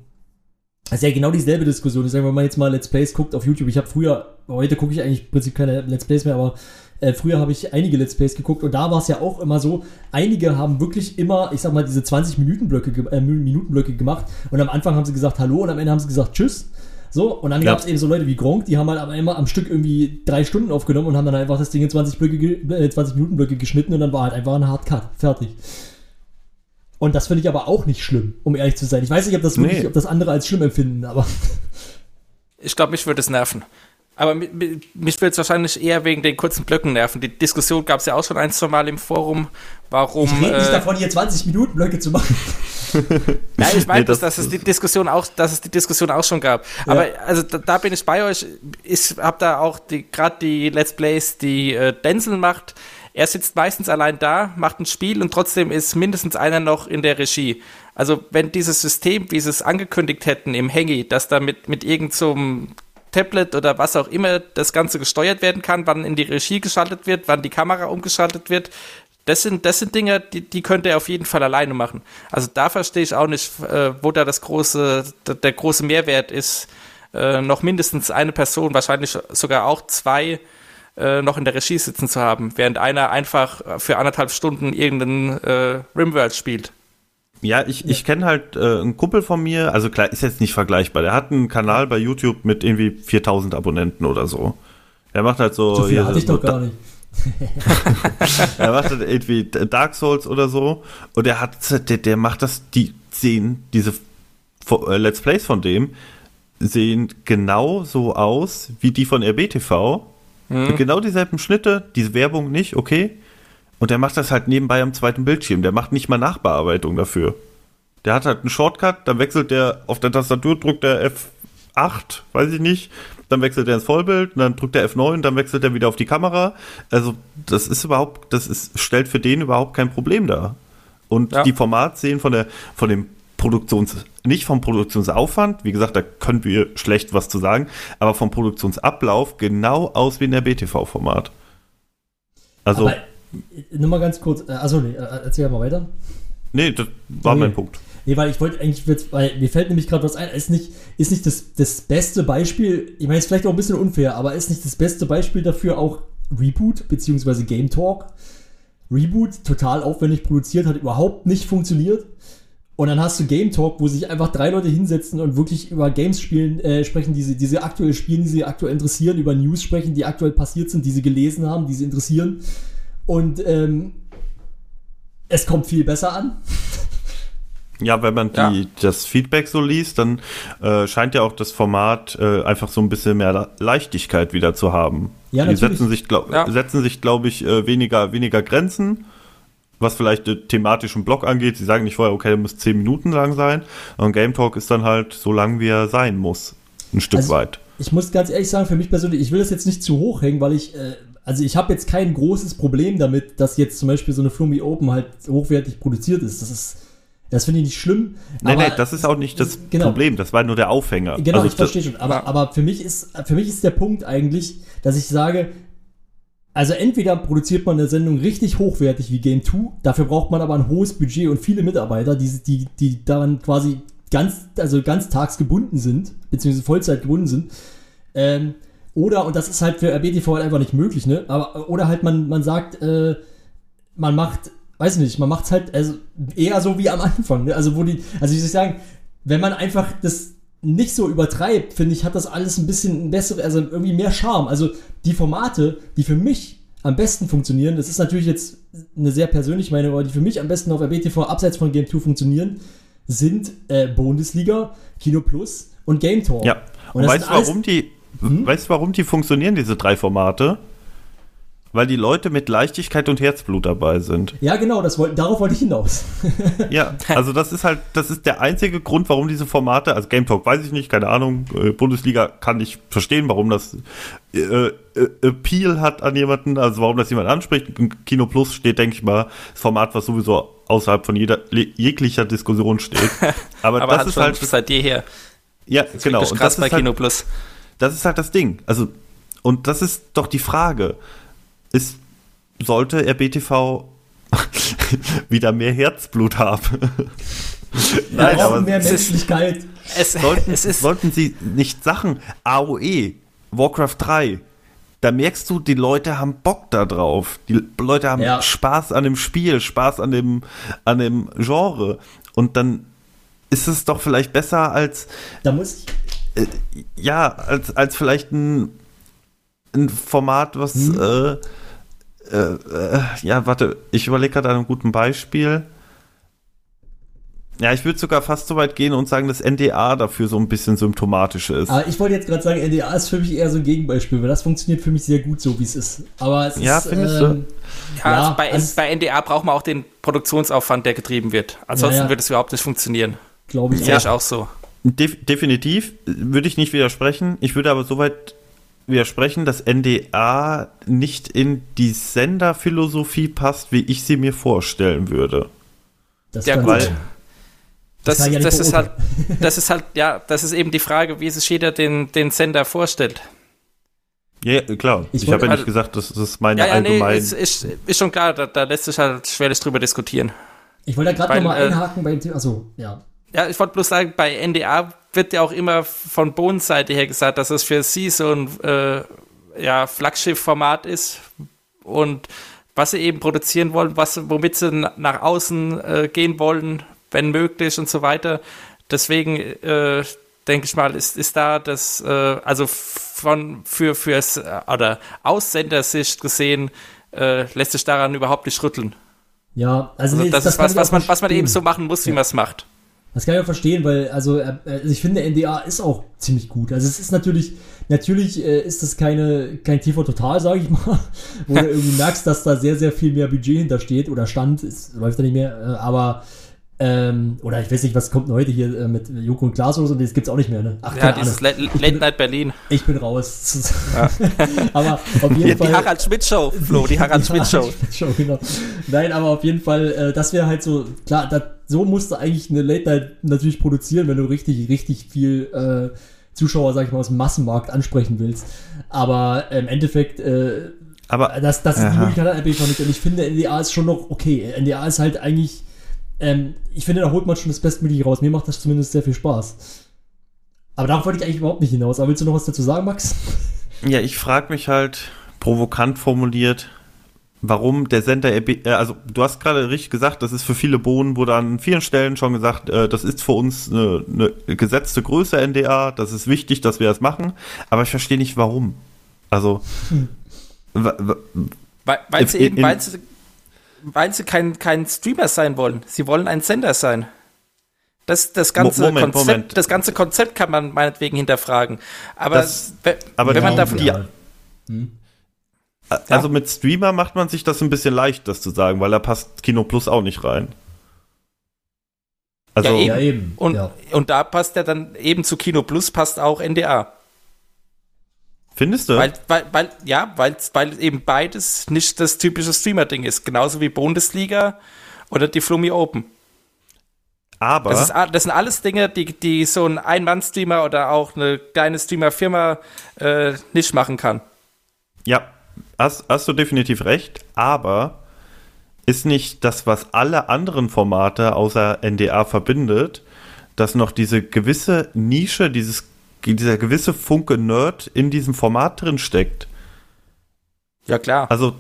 das ist ja genau dieselbe Diskussion. Ich sage, wenn man jetzt mal Let's Plays guckt auf YouTube, ich habe früher, heute gucke ich eigentlich im Prinzip keine Let's Plays mehr, aber äh, früher habe ich einige Let's Plays geguckt und da war es ja auch immer so, einige haben wirklich immer, ich sag mal, diese 20-Minuten-Blöcke ge äh, Minutenblöcke gemacht und am Anfang haben sie gesagt Hallo und am Ende haben sie gesagt Tschüss. So, und dann Ja. gab es eben so Leute wie Gronk, die haben halt aber immer am Stück irgendwie drei Stunden aufgenommen und haben dann einfach das Ding in 20, Blöcke, ge- äh, 20 Minuten Blöcke geschnitten und dann war halt einfach ein Hard Cut. Fertig. Und das finde ich aber auch nicht schlimm, um ehrlich zu sein. Ich weiß nicht, ob das wirklich, Nee. ob das andere als schlimm empfinden, aber Ich glaube, mich würde es nerven. Aber mi- mi- mich würde es wahrscheinlich eher wegen den kurzen Blöcken nerven. Die Diskussion gab es ja auch schon ein, zwei Mal im Forum, warum. ich rede nicht äh, davon, hier 20 Minuten Blöcke zu machen. Nein, ich meine, Nee, das- dass, es die Diskussion auch, dass es die Diskussion auch schon gab. Aber also da, da bin ich bei euch. Ich habe da auch gerade die Let's Plays, die äh, Denzel macht. Er sitzt meistens allein da, macht ein Spiel und trotzdem ist mindestens einer noch in der Regie. Also wenn dieses System, wie sie es angekündigt hätten im Hangy, dass da mit, mit irgend so Tablet oder was auch immer das Ganze gesteuert werden kann, wann in die Regie geschaltet wird, wann die Kamera umgeschaltet wird, das sind, das sind Dinge, die, die könnte er auf jeden Fall alleine machen. Also da verstehe ich auch nicht, äh, wo da das große, der, der große Mehrwert ist, äh, noch mindestens eine Person, wahrscheinlich sogar auch zwei, äh, noch in der Regie sitzen zu haben, während einer einfach für anderthalb Stunden irgendeinen äh, Rimworld spielt. Ja, ich, ich kenne halt äh, einen Kumpel von mir, also klar, ist jetzt nicht vergleichbar. Der hat einen Kanal bei YouTube mit irgendwie 4000 Abonnenten oder so. Er macht halt so. So viel hatte ich so doch gar nicht. Er macht halt irgendwie Dark Souls oder so. Und er hat, der, der macht das, die sehen, diese äh, Let's Plays von dem sehen genau so aus wie die von RBTV. Mit genau dieselben Schnitte, diese Werbung nicht, okay. Und der macht das halt nebenbei am zweiten Bildschirm. Der macht nicht mal Nachbearbeitung dafür. Der hat halt einen Shortcut, dann wechselt der auf der Tastatur, drückt der F8, weiß ich nicht, dann wechselt er ins Vollbild, und dann drückt der F9, dann wechselt er wieder auf die Kamera. Also, das ist überhaupt, das ist, stellt für den überhaupt kein Problem dar. Und Ja. die Formats sehen von der, von dem Produktions, nicht vom Produktionsaufwand, wie gesagt, da können wir schlecht was zu sagen, aber vom Produktionsablauf genau aus wie in der BTV-Format. Also, Aber, äh, nur mal ganz kurz, äh, also nee, äh, erzähl mal weiter. nee, das war Okay. mein Punkt. Nee, weil ich wollte eigentlich, weil mir fällt nämlich gerade was ein, ist nicht, ist nicht das, das beste Beispiel, ich meine, ist vielleicht auch ein bisschen unfair, aber ist nicht das beste Beispiel dafür auch Reboot, beziehungsweise Game Talk. Reboot, total aufwendig produziert, hat überhaupt nicht funktioniert. Und dann hast du Game Talk, wo sich einfach drei Leute hinsetzen und wirklich über Games spielen, äh, sprechen, die sie, die sie aktuell spielen, die sie aktuell interessieren, über News sprechen, die aktuell passiert sind, die sie gelesen haben, die sie interessieren. Und ähm, es kommt viel besser an. Ja, wenn man Ja. die, das Feedback so liest, dann äh, scheint ja auch das Format äh, einfach so ein bisschen mehr Le- Leichtigkeit wieder zu haben. Ja, die natürlich. setzen sich, glaub, Ja. setzen sich, glaube ich, äh, weniger, weniger Grenzen, was vielleicht den thematischen Block angeht. Sie sagen nicht vorher, okay, der muss zehn Minuten lang sein. Und Game Talk ist dann halt so lang, wie er sein muss. Ein Stück Also- weit. ich muss ganz ehrlich sagen, für mich persönlich, ich will das jetzt nicht zu hoch hängen, weil ich, äh, also ich habe jetzt kein großes Problem damit, dass jetzt zum Beispiel so eine Flummi Open halt hochwertig produziert ist. Das ist, das finde ich nicht schlimm. Nee, aber- nee, das ist auch nicht das Genau. Problem. Das war nur der Aufhänger. Genau, Also ich verstehe schon. Aber, aber für mich ist, für mich ist der Punkt eigentlich, dass ich sage, Also entweder produziert man eine Sendung richtig hochwertig wie Game 2, dafür braucht man aber ein hohes Budget und viele Mitarbeiter, die, die, die daran quasi ganz, also ganz tags gebunden sind, beziehungsweise Vollzeit gebunden sind. Ähm, oder, und das ist halt für RBTV halt einfach nicht möglich, ne? Aber, oder halt man, man sagt, äh, man macht, weiß nicht, man macht es halt also eher so wie am Anfang, ne? Also wo die, also ich sagen, wenn man einfach das nicht so übertreibt, finde ich, hat das alles ein bisschen bessere, also irgendwie mehr Charme. Also die Formate, die für mich am besten funktionieren, das ist natürlich jetzt eine sehr persönliche Meinung, aber die für mich am besten auf RBTV abseits von Game 2 funktionieren, sind äh, Bundesliga, Kino Plus und Game Talk. Ja. Und, das weißt du, warum die, weißt du, warum die funktionieren, diese drei Formate? Weil die Leute mit Leichtigkeit und Herzblut dabei sind. Ja, genau, das wollt, darauf wollte ich hinaus. Ja, also das ist halt, das ist der einzige Grund, warum diese Formate, also Game Talk weiß ich nicht, keine Ahnung, äh, Bundesliga kann ich verstehen, warum das äh, äh, Appeal hat an jemanden, also warum das jemand anspricht. Kino Plus steht, denke ich mal, das Format, was sowieso außerhalb von jeder jeglicher Diskussion steht. Aber, Aber das ist halt, seit jeher. ja, genau. Das ist Und krass das bei ist halt, Kino Plus. das ist halt das Ding. Also, und das ist doch die Frage. Ist, sollte RBTV wieder mehr Herzblut haben? Nein, Wir brauchen aber mehr es ist- Menschlichkeit. Es, sollten, es ist, sollten sie nicht Sachen, AOE, Warcraft 3, da merkst du, die Leute haben Bock da drauf. Die Leute haben Ja. Spaß an dem Spiel, Spaß an dem, an dem Genre. Und dann ist es doch vielleicht besser als, Da muss ich, ja, als, als vielleicht ein, ein Format, was, Hm. äh, ja, warte, ich überlege gerade an einem guten Beispiel. Ja, ich würde sogar fast so weit gehen und sagen, dass NDA dafür so ein bisschen symptomatisch ist. aber ich wollte jetzt gerade sagen, NDA ist für mich eher so ein Gegenbeispiel, weil das funktioniert für mich sehr gut so, wie es ist. Aber es Ja, ist, findest du? ähm, ja, ja, also bei, also- bei NDA braucht man auch den Produktionsaufwand, der getrieben wird. Ansonsten Ja, ja. wird es überhaupt nicht funktionieren. glaube ich, Sehe auch. so. Def definitiv würde ich nicht widersprechen. Ich würde aber soweit widersprechen, dass NDA nicht in die Senderphilosophie passt, wie ich sie mir vorstellen würde. Das Ja, sein. Das, ich ja das ist halt, das ist halt, ja, das ist eben die Frage, wie sich jeder den, den Sender vorstellt. Ja, klar. Ich Ich, habe ja wollte- nicht gesagt, das ist meine Ja, ja, nee, allgemeine. ist, ist, ist schon klar, da, da lässt sich halt schwerlich drüber diskutieren. Ich wollte da gerade Weil, nochmal äh, einhaken beim Thema. Achso, ja. Ja, ich wollte bloß sagen, bei NDA wird ja auch immer von Bohns Seite her gesagt, dass es für sie so ein äh, ja, Flaggschiff-Format ist und was sie eben produzieren wollen, was, womit sie na- nach außen äh, gehen wollen, wenn möglich und so weiter. Deswegen äh, denke ich mal, ist, ist da das, äh, also von für fürs äh, oder aus Sendersicht gesehen, äh, lässt sich daran überhaupt nicht rütteln. Ja, also, Also nee, das, ist was, was man, was man eben so machen muss, wie Ja. man es macht. Das kann ich auch verstehen, weil, also, äh, also ich finde, NDA ist auch ziemlich gut. Also es ist natürlich, natürlich äh, ist das keine, kein TV Total, sage ich mal, wo du irgendwie merkst, dass da sehr, sehr viel mehr Budget hintersteht oder stand, es läuft da nicht mehr, äh, aber ähm, oder ich weiß nicht, was kommt denn heute hier äh, mit Joko und Klaas oder so, das gibt's auch nicht mehr, ne? Ach, Ja, dieses. Late, Late Night Berlin. Ich bin raus. aber auf jeden Die Fall. Harald Schmidt Show, Flo, die Harald Schmidt Show. Show, genau. Nein, aber auf jeden Fall, äh, das wäre halt so, klar, das, so musst du eigentlich eine Late Night natürlich produzieren, wenn du richtig, richtig viel äh, Zuschauer, sag ich mal, aus dem Massenmarkt ansprechen willst. Aber im Endeffekt, äh, aber das, das ist die. Möglichkeit RB nicht. Und ich finde, NDA ist schon noch okay. NDA ist halt eigentlich, ähm, ich finde, da holt man schon das Bestmögliche raus. Mir macht das zumindest sehr viel Spaß. Aber darauf wollte ich eigentlich überhaupt nicht hinaus. Aber willst du noch was dazu sagen, Max? ja, ich frage mich halt, provokant formuliert, warum der Sender, äh, also du hast gerade richtig gesagt, das ist für viele Bohnen, wurde an vielen Stellen schon gesagt, äh, das ist für uns eine, eine gesetzte Größe NDA, das ist wichtig, dass wir das machen, aber ich verstehe nicht warum. Also, wa- Weil, sie eben, weil sie, weil sie kein, kein Streamer sein wollen. Sie wollen ein Sender sein. Das, das, ganze Mo- Moment, Konzept, Moment. das ganze Konzept kann man meinetwegen hinterfragen. Aber, Das- we- aber wenn man davon, die- also mit Streamer macht man sich das ein bisschen leicht, das zu sagen, weil da passt Kino Plus auch nicht rein. Also, Ja, eben. Ja, eben. und, ja. und da passt ja dann eben zu Kino Plus passt auch NDA. findest du? Weil, weil, weil, ja, weil, weil eben beides nicht das typische Streamer-Ding ist. Genauso wie Bundesliga oder die Flummi Open. aber, Das, ist, das sind alles Dinge, die, die so ein Ein-Mann-Streamer oder auch eine kleine Streamer-Firma äh, nicht machen kann. ja, hast, hast du definitiv recht, aber ist nicht das, was alle anderen Formate außer NDA verbindet, dass noch diese gewisse Nische, dieses, dieser gewisse Funke Nerd in diesem Format drin steckt. Ja, klar. Also,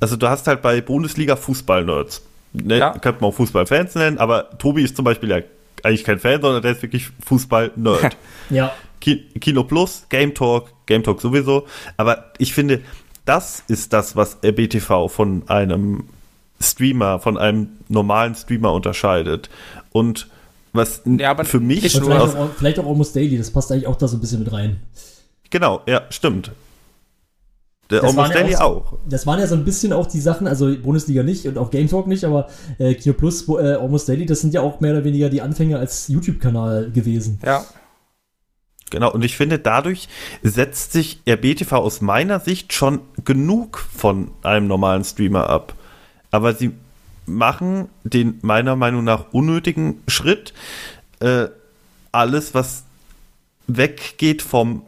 also du hast halt bei Bundesliga Fußball-Nerds. Ne? Ja. Könnte man auch Fußball-Fans nennen, aber Tobi ist zum Beispiel ja eigentlich kein Fan, sondern der ist wirklich Fußball-Nerd. Ja, Ki- Kino Plus, Game Talk, Game Talk sowieso. Aber ich finde, das ist das, was RBTV von einem Streamer, von einem normalen Streamer unterscheidet. Und was Ja, aber für mich und nur aus, vielleicht auch, vielleicht auch Almost Daily, das passt eigentlich auch da so ein bisschen mit rein. genau, ja, stimmt. Der Das Almost waren ja Daily auch auch. Das waren ja so ein bisschen auch die Sachen, also Bundesliga nicht und auch Game Talk nicht, aber äh, Kino Plus, äh, Almost Daily, das sind ja auch mehr oder weniger die Anfänge als YouTube-Kanal gewesen. Ja. Genau, und ich finde, dadurch setzt sich RBTV aus meiner Sicht schon genug von einem normalen Streamer ab. Aber sie machen den meiner Meinung nach unnötigen Schritt, äh, alles, was weggeht vom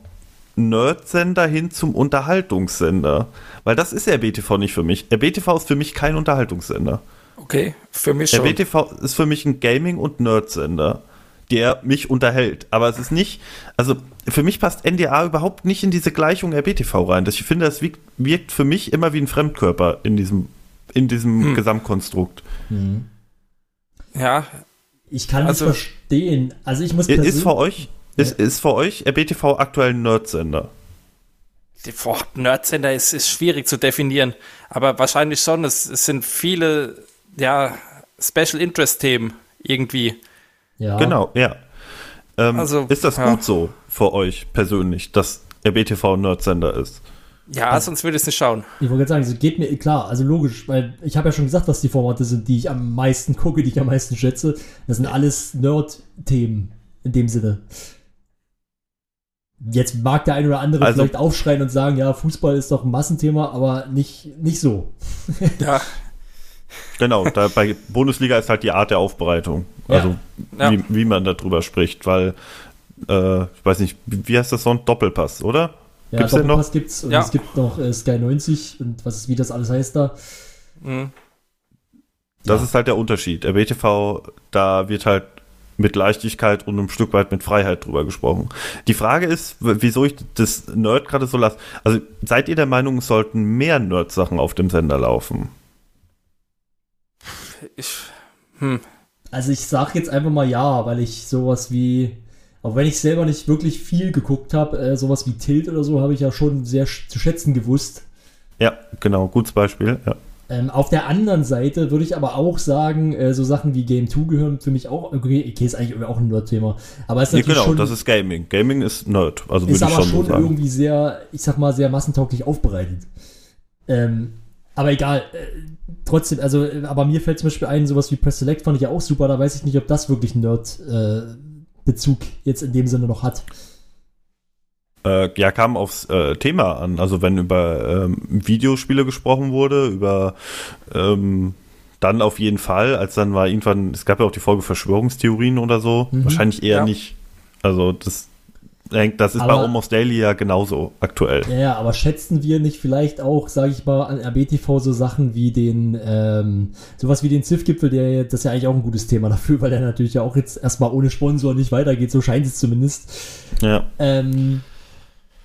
Nerdsender hin zum Unterhaltungssender. Weil das ist RBTV nicht für mich. RBTV ist für mich kein Unterhaltungssender. Okay, für mich schon. RBTV ist für mich ein Gaming- und Nerdsender, der mich unterhält. Aber es ist nicht, also für mich passt NDA überhaupt nicht in diese Gleichung RBTV rein. Das- Ich finde, das wirkt, wirkt für mich immer wie ein Fremdkörper in diesem, in diesem Gesamtkonstrukt. Ja, Ich kann Also- nicht verstehen. Also ich muss Ist für euch, ist, ist für euch RBTV aktuell ein Nerdsender? boah, Nerdsender ist, ist schwierig zu definieren, aber wahrscheinlich schon. Es, es sind viele, ja, Special Interest Themen irgendwie. Ja. Genau, ja. Ähm, Also, ist das ja. gut so für euch persönlich, dass RBTV ein Nerdsender ist? Ja, sonst würde ich es nicht schauen. Ich wollte gerade sagen, es geht mir klar, also logisch, weil ich habe ja schon gesagt, was die Formate sind, die ich am meisten gucke, die ich am meisten schätze. Das sind alles Nerd-Themen in dem Sinne. Jetzt mag der ein oder andere Also- vielleicht aufschreien und sagen, ja, Fußball ist doch ein Massenthema, aber nicht, nicht so. Ja, Genau, da bei Bundesliga ist halt die Art der Aufbereitung. Also Ja. Wie, wie man darüber spricht, weil äh, ich weiß nicht, wie heißt das Song? Doppelpass, oder? Ja, Gibt's? Doppelpass gibt's und Ja. es gibt noch äh, Sky 90 und was ist, wie das alles heißt da. mhm. Das Ja. ist halt der Unterschied. RBTV, da wird halt mit Leichtigkeit und ein Stück weit mit Freiheit drüber gesprochen. Die Frage ist, wieso ich das Nerd gerade so lasse. Also seid ihr der Meinung, es sollten mehr Nerd-Sachen auf dem Sender laufen? ich, hm. Also ich sag jetzt einfach mal ja, weil ich sowas wie, auch wenn ich selber nicht wirklich viel geguckt habe, äh, sowas wie Tilt oder so, habe ich ja schon sehr sch zu schätzen gewusst. Ja, genau, gutes Beispiel. Ja. Ähm, auf der anderen Seite würde ich aber auch sagen, äh, so Sachen wie Game 2 gehören für mich auch, okay, okay ist eigentlich auch ein Nerd-Thema, aber es ist natürlich genau, schon, das ist Gaming. Gaming ist Nerd, also ist würde ich aber schon schon sagen. irgendwie sehr, ich sag mal, sehr massentauglich aufbereitet. Ähm, aber egal, äh, trotzdem, also, äh, aber mir fällt zum Beispiel ein, sowas wie Press Select fand ich ja auch super, da weiß ich nicht, ob das wirklich einen Nerd-Bezug jetzt in dem Sinne noch hat. Äh, ja, kam aufs äh, Thema an. Also wenn über ähm, Videospiele gesprochen wurde, über ähm, dann auf jeden Fall, als dann war irgendwann, es gab ja auch die Folge Verschwörungstheorien oder so, Mhm. wahrscheinlich eher Ja. nicht. Also das, das ist bei Aber- Almost Daily ja genauso aktuell. Ja, ja, aber schätzen wir nicht vielleicht auch, sage ich mal, an RBTV so Sachen wie den, ähm, sowas wie den Ziff-Gipfel, der, das ist ja eigentlich auch ein gutes Thema dafür, weil der natürlich ja auch jetzt erstmal ohne Sponsor nicht weitergeht, so scheint es zumindest. Ja. Ähm,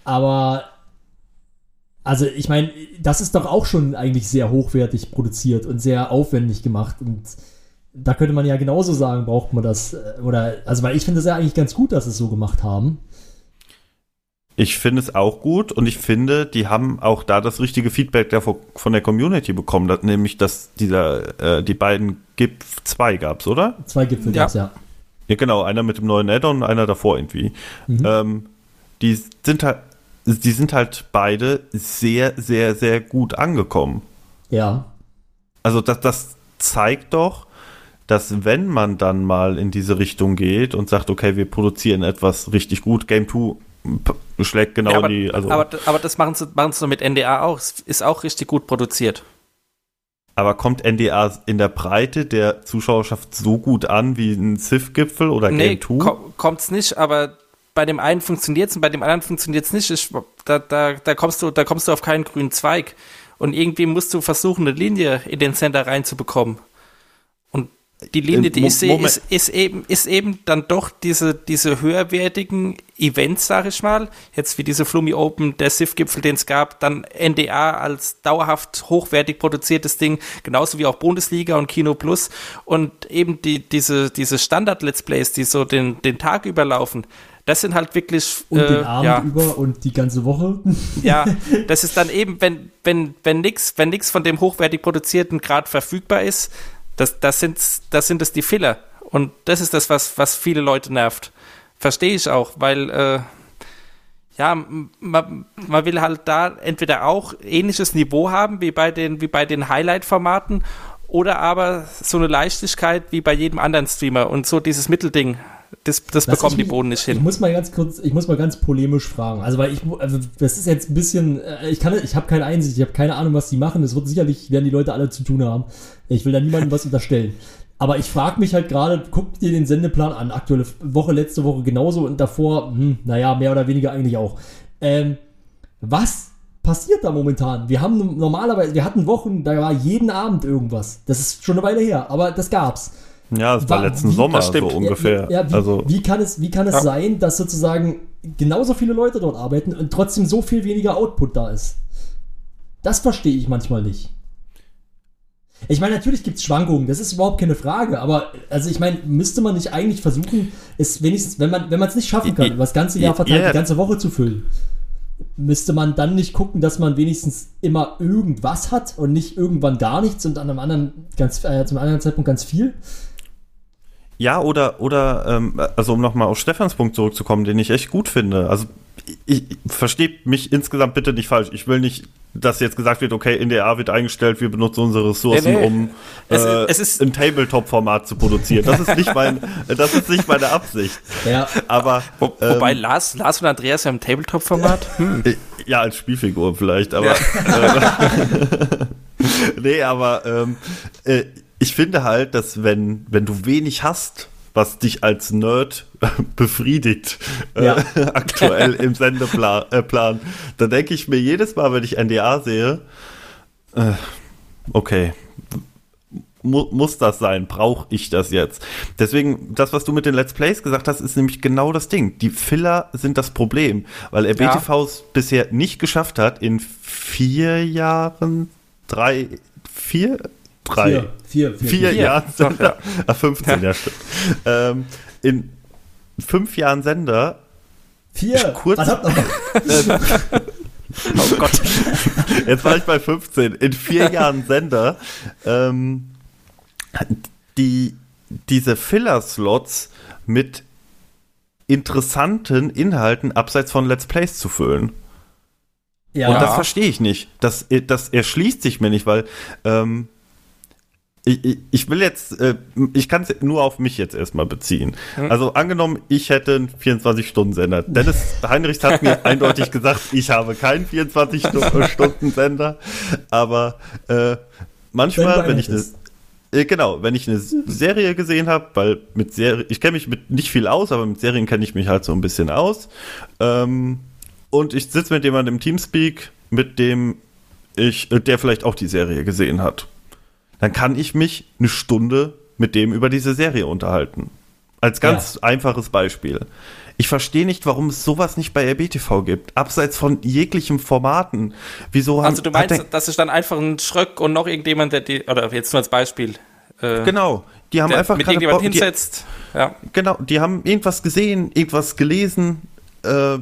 aber, also ich meine, das ist doch auch schon eigentlich sehr hochwertig produziert und sehr aufwendig gemacht und da könnte man ja genauso sagen, braucht man das, äh, oder, also weil ich finde es ja eigentlich ganz gut, dass sie es so gemacht haben. Ich finde es auch gut und ich finde, die haben auch da das richtige Feedback der, von der Community bekommen, dass, nämlich dass dieser, äh, die beiden GIP 2 gab's, oder? Zwei Gipfel Ja. gab's ja. Ja, genau, einer mit dem neuen Add-on und einer davor irgendwie. Mhm. Ähm, die sind halt, die sind halt beide sehr, sehr, sehr gut angekommen. Ja. Also das, das zeigt doch, dass wenn man dann mal in diese Richtung geht und sagt, okay, wir produzieren etwas richtig gut, Game 2 p- schlägt genau ja, aber, die, also, aber, aber, aber das machen sie, machen sie mit NDA auch. Es ist auch richtig gut produziert. kommt NDA in der Breite der Zuschauerschaft so gut an wie ein Civ-Gipfel oder Nee, Game 2? ko kommt's nicht, aber bei dem einen funktioniert's und bei dem anderen funktioniert's nicht. Ich, da, da, da kommst du, da kommst du auf keinen grünen Zweig. Und irgendwie musst du versuchen, eine Linie in den Sender reinzubekommen. Die Linie, die ich sehe, Moment. ist, ist, eben, ist eben dann doch diese, diese höherwertigen Events, sag ich mal. Jetzt wie diese Flummi Open, der SIF-Gipfel, den es gab, dann NDA als dauerhaft hochwertig produziertes Ding, genauso wie auch Bundesliga und Kino Plus. Und eben die, diese, diese Standard-Let's Plays, die so den, den Tag überlaufen, das sind halt wirklich, Und den äh, Abend ja, über und die ganze Woche. ja, das ist dann eben, wenn, wenn, wenn nix, wenn nix von dem hochwertig produzierten Grad verfügbar ist, das, das sind, das sind es die Filler. Und das ist das, was, was viele Leute nervt. Verstehe ich auch, weil, äh, ja, man, man will halt da entweder auch ähnliches Niveau haben wie bei den, wie bei den Highlight-Formaten oder aber so eine Leichtigkeit wie bei jedem anderen Streamer und so dieses Mittelding. Das, das bekommen ich die Boden nicht Ich hin. muss mal ganz kurz, ich muss mal ganz polemisch fragen. Also, weil ich, also das ist jetzt ein bisschen, äh, ich kann, ich habe keine Einsicht, ich habe keine Ahnung, was die machen. Das wird sicherlich, werden die Leute alle zu tun haben. Ich will da niemandem was unterstellen. Aber ich frage mich halt gerade, guck dir den Sendeplan an, aktuelle Woche, letzte Woche genauso und davor, hm, naja, mehr oder weniger eigentlich auch. Ähm, was passiert da momentan? Wir haben normalerweise, wir hatten Wochen, da war jeden Abend irgendwas. Das ist schon eine Weile her, aber das gab's. Ja, es war Wa- letzten wie- Sommer das so stimmt. ungefähr. Ja, ja, wie, also, wie kann es, wie kann es Ja. sein, dass sozusagen genauso viele Leute dort arbeiten und trotzdem so viel weniger Output da ist? Das verstehe ich manchmal nicht. Ich meine, natürlich gibt es Schwankungen, das ist überhaupt keine Frage, aber also ich meine, müsste man nicht eigentlich versuchen, es wenigstens, wenn man wenn man es nicht schaffen kann, das ganze Jahr verteilt, ja. die ganze Woche zu füllen, müsste man dann nicht gucken, dass man wenigstens immer irgendwas hat und nicht irgendwann gar nichts und an einem anderen ganz äh, zum anderen Zeitpunkt ganz viel? Ja, oder, oder, ähm, also um nochmal auf Stefans Punkt zurückzukommen, den ich echt gut finde. Also ich, ich verstehe mich insgesamt bitte nicht falsch. Ich will nicht, dass jetzt gesagt wird, okay, NDA wird eingestellt, wir benutzen unsere Ressourcen, Nee, nee. um Es- äh, es ist- ein Tabletop-Format zu produzieren. Das ist nicht mein, das ist nicht meine Absicht. Ja, Aber Wo, ähm, wobei Lars, Lars und Andreas ja im Tabletop-Format. Hm. äh, ja, als Spielfigur vielleicht, aber äh, nee, aber ähm, äh, ich finde halt, dass wenn, wenn du wenig hast, was dich als Nerd befriedigt, Ja. äh, aktuell im Sendeplan, äh, Plan, dann denke ich mir jedes Mal, wenn ich NDA sehe, äh, okay, mu muss das sein? Brauche ich das jetzt? Deswegen, das, was du mit den Let's Plays gesagt hast, ist nämlich genau das Ding. Die Filler sind das Problem, weil RBTV es bisher nicht geschafft hat, in vier Jahren, drei, vier, drei, vier, vier, vier, vier, Vier. Jahren Sender, ah, 15, ja, stimmt. Ähm, in fünf Jahren Sender Vier. kurz- Verdammt nochmal. Oh Gott. Jetzt war ich bei 15. In vier Jahren Sender, ähm, die, diese Filler-Slots mit interessanten Inhalten abseits von Let's Plays zu füllen. Ja, Und das verstehe ich nicht. Das, das erschließt sich mir nicht, weil ähm, ich, ich- ich will jetzt, äh, ich kann es nur auf mich jetzt erstmal beziehen. Also angenommen, ich hätte einen 24-Stunden-Sender. Dennis Heinrichs hat mir eindeutig gesagt, ich habe keinen 24-Stunden-Sender, aber äh, manchmal, wenn ich eine äh, Genau, wenn ich eine Serie gesehen habe, weil mit Serie, ich kenne mich mit nicht viel aus, aber mit Serien kenne ich mich halt so ein bisschen aus. Ähm, und ich sitze mit jemandem im Teamspeak, mit dem ich, äh, der vielleicht auch die Serie gesehen hat. Dann kann ich mich eine Stunde mit dem über diese Serie unterhalten. Als ganz einfaches Beispiel. Ich verstehe nicht, warum es sowas nicht bei RBTV gibt. Abseits von jeglichen Formaten. Wieso Also du meinst, das ist dann einfach ein Schröck und noch irgendjemand, der die, oder jetzt nur als Beispiel, äh, Genau. Die haben einfach mit irgendjemand Bock- die- hinsetzt. Ja. Genau, die haben irgendwas gesehen, irgendwas gelesen, äh,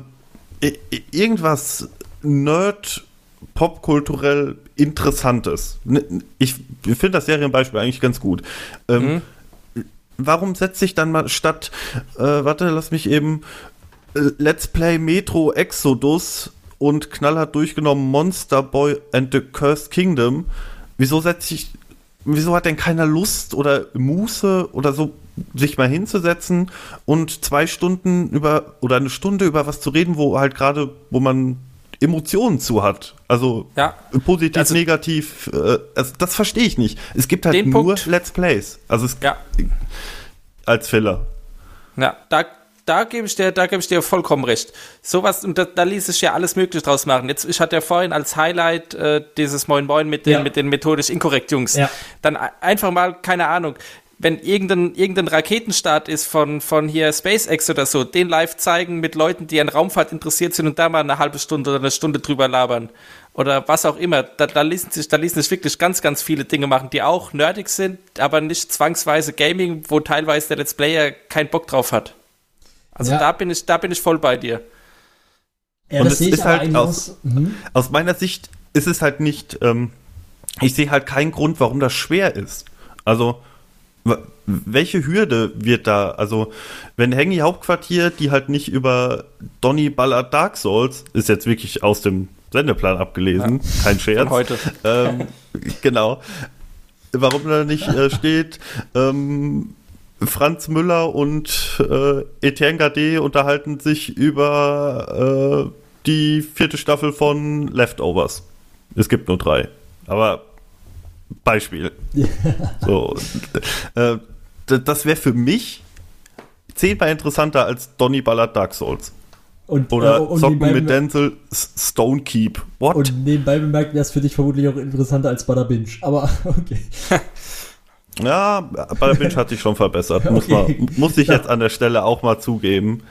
irgendwas Nerd, popkulturell Interessantes. Ich finde das Serienbeispiel eigentlich ganz gut. Ähm, Warum setzt sich dann mal statt, äh, warte, lass mich eben, äh, Let's Play Metro Exodus und knallhart durchgenommen Monster Boy and the Cursed Kingdom, wieso setzt sich, wieso hat denn keiner Lust oder Muße oder so, sich mal hinzusetzen und zwei Stunden über oder eine Stunde über was zu reden, wo halt gerade, wo man Emotionen zu hat. Also Ja. positiv, Also- negativ, äh, also das verstehe ich nicht. Es gibt halt Den nur Punkt- Let's Plays. Also es Ja. als Filler. Ja, da, da gebe ich dir, da gebe ich dir vollkommen recht. Sowas, und da, da ließ sich ja alles mögliche draus machen. Jetzt, ich hatte ja vorhin als Highlight äh, dieses Moin Moin mit den, Ja. mit den methodisch inkorrekt Jungs. Ja. Dann a- einfach mal, keine Ahnung, wenn irgendein, irgendein Raketenstart ist von, von hier SpaceX oder so, den live zeigen mit Leuten, die an Raumfahrt interessiert sind und da mal eine halbe Stunde oder eine Stunde drüber labern. Oder was auch immer. Da, da ließen sich, da ließen sich wirklich ganz, ganz viele Dinge machen, die auch nerdig sind, aber nicht zwangsweise Gaming, wo teilweise der Let's Player keinen Bock drauf hat. Also Ja. da bin ich, da bin ich voll bei dir. Ja, Und das es ist halt aus-. Mhm. Aus meiner Sicht ist es halt nicht, ähm, ich sehe halt keinen Grund, warum das schwer ist. Also, welche Hürde wird da, also, wenn Hengi Hauptquartier, die halt nicht über Donny ballert Dark Souls, ist jetzt wirklich aus dem Sendeplan abgelesen, kein Scherz. Von heute. Ähm, genau. Warum da nicht äh, steht, ähm, Franz Müller und äh, Etienne Gade unterhalten sich über äh, die vierte Staffel von Leftovers. Es gibt nur drei. Aber Beispiel. So. Äh, das wäre für mich zehnmal interessanter als Donny Ballard Dark Souls. Und, Oder äh, und Zocken nebenbei mit Denzel S- Stone Keep. What? Und nebenbei bemerkt wäre es für dich vermutlich auch interessanter als Bada Binge. Aber okay. Ja, der Binge hat sich schon verbessert. Muss, Okay. man, muss ich jetzt an der Stelle auch mal zugeben.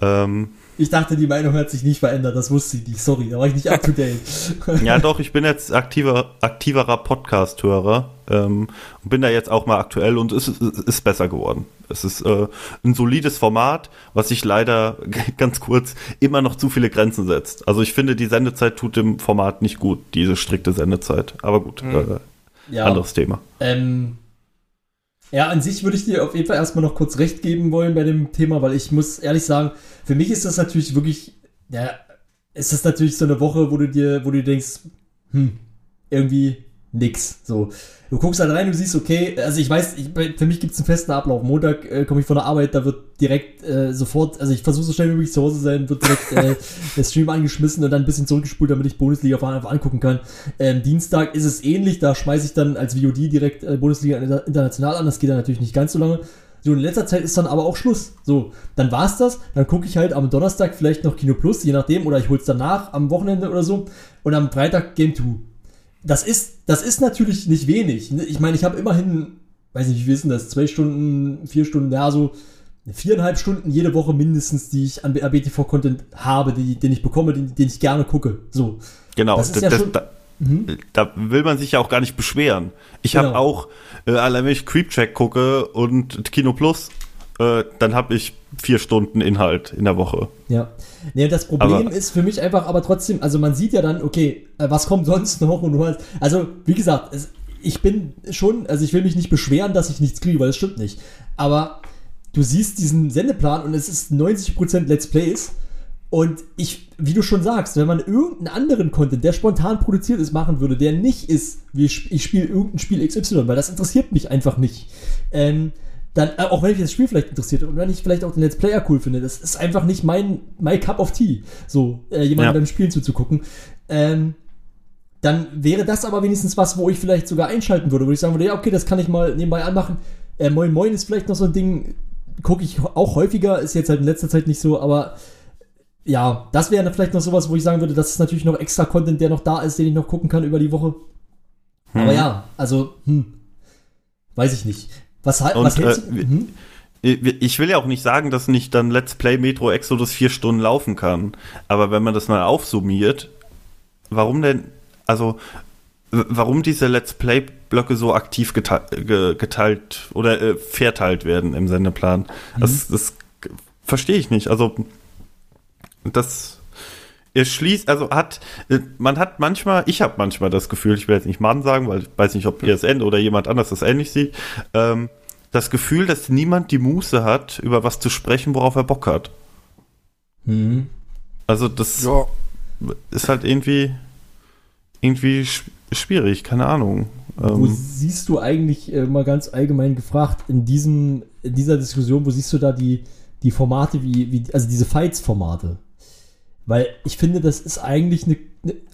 Ähm, Ich dachte, die Meinung hat sich nicht verändert. Das wusste ich nicht. Sorry, da war ich nicht up to date. ja, doch, ich bin jetzt aktiver, aktiverer Podcast-Hörer ähm, und bin da jetzt auch mal aktuell und es ist, ist besser geworden. Es ist äh, ein solides Format, was sich leider ganz kurz immer noch zu viele Grenzen setzt. Also ich finde, die Sendezeit tut dem Format nicht gut, diese strikte Sendezeit. Aber gut, äh, ja. anderes Thema. Ähm, ja, an sich würde ich dir auf jeden Fall erstmal noch kurz recht geben wollen bei dem Thema, weil ich muss ehrlich sagen, für mich ist das natürlich wirklich, ja, ist das natürlich so eine Woche, wo du dir, wo du denkst, hm, irgendwie nix. So, du guckst halt rein, du siehst, okay, also ich weiß, ich, für mich gibt es einen festen Ablauf. Montag äh, komme ich von der Arbeit, da wird direkt äh, sofort, also ich versuche so schnell wie möglich zu Hause zu sein, wird direkt äh, der Stream angeschmissen und dann ein bisschen zurückgespult, damit ich Bundesliga vor allem einfach angucken kann. Ähm, Dienstag ist es ähnlich, da schmeiße ich dann als VOD direkt äh, Bundesliga Inter- international an, das geht dann natürlich nicht ganz so lange. So, in letzter Zeit ist dann aber auch Schluss. So, dann war's das. Dann gucke ich halt am Donnerstag vielleicht noch Kino Plus, je nachdem, oder ich hol's danach am Wochenende oder so. Und am Freitag Game 2 das ist, das ist natürlich nicht wenig. ne? Ich meine, ich habe immerhin, weiß nicht, wie viel denn das, zwei Stunden, vier Stunden, ja, so viereinhalb Stunden jede Woche mindestens, die ich an BTV-Content habe, die, den ich bekomme, den, den ich gerne gucke. So. Genau, Das ist das, ja das, schon- da, da will man sich ja auch gar nicht beschweren. Ich Genau. habe auch, äh, allein wenn ich Creepcheck gucke und Kino Plus, äh, dann habe ich vier Stunden Inhalt in der Woche. Ja. Nee, das Problem Aber- ist für mich einfach, aber trotzdem, also man sieht ja dann, okay, äh, was kommt sonst noch und hast, also wie gesagt, es, ich bin schon, also ich will mich nicht beschweren, dass ich nichts kriege, weil das stimmt nicht. Aber du siehst diesen Sendeplan und es ist 90% Let's Plays und ich, wie du schon sagst, wenn man irgendeinen anderen Content, der spontan produziert ist, machen würde, der nicht ist, wie ich, ich spiele irgendein Spiel XY, weil das interessiert mich einfach nicht. Ähm, dann, äh, auch wenn mich das Spiel vielleicht interessiert und wenn ich vielleicht auch den Let's Player cool finde, das ist einfach nicht mein, my cup of tea, so, äh, jemandem Ja. beim Spielen zuzugucken. Ähm, dann wäre das aber wenigstens was, wo ich vielleicht sogar einschalten würde, wo ich sagen würde, ja, okay, das kann ich mal nebenbei anmachen. Äh, Moin Moin ist vielleicht noch so ein Ding, gucke ich auch häufiger, ist jetzt halt in letzter Zeit nicht so, aber ja, das wäre vielleicht noch sowas, wo ich sagen würde, das ist natürlich noch extra Content, der noch da ist, den ich noch gucken kann über die Woche. Aber Mhm. ja, also, hm, weiß ich nicht. Was, halt, Und, was hältst äh, du? wir- Mhm. Ich will ja auch nicht sagen, dass nicht dann Let's Play Metro Exodus vier Stunden laufen kann. Aber wenn man das mal aufsummiert, warum denn, also, warum diese Let's Play Blöcke so aktiv geteilt, ge, geteilt oder äh, verteilt werden im Sendeplan, das, das g- verstehe ich nicht. Also, das, er schließt, also hat, äh, man hat manchmal, ich habe manchmal das Gefühl, ich will jetzt nicht Mann sagen, weil ich weiß nicht, ob ihr es oder jemand anders das ähnlich sieht, ähm, das Gefühl, dass niemand die Muße hat, über was zu sprechen, worauf er Bock hat. Mhm. Also das Ja. ist halt irgendwie irgendwie sch schwierig, keine Ahnung. Wo Ähm, siehst du eigentlich, äh, mal ganz allgemein gefragt, in, diesem, in dieser Diskussion, wo siehst du da die, die Formate, wie, wie, also diese Fights-Formate? Weil ich finde, das ist eigentlich eine,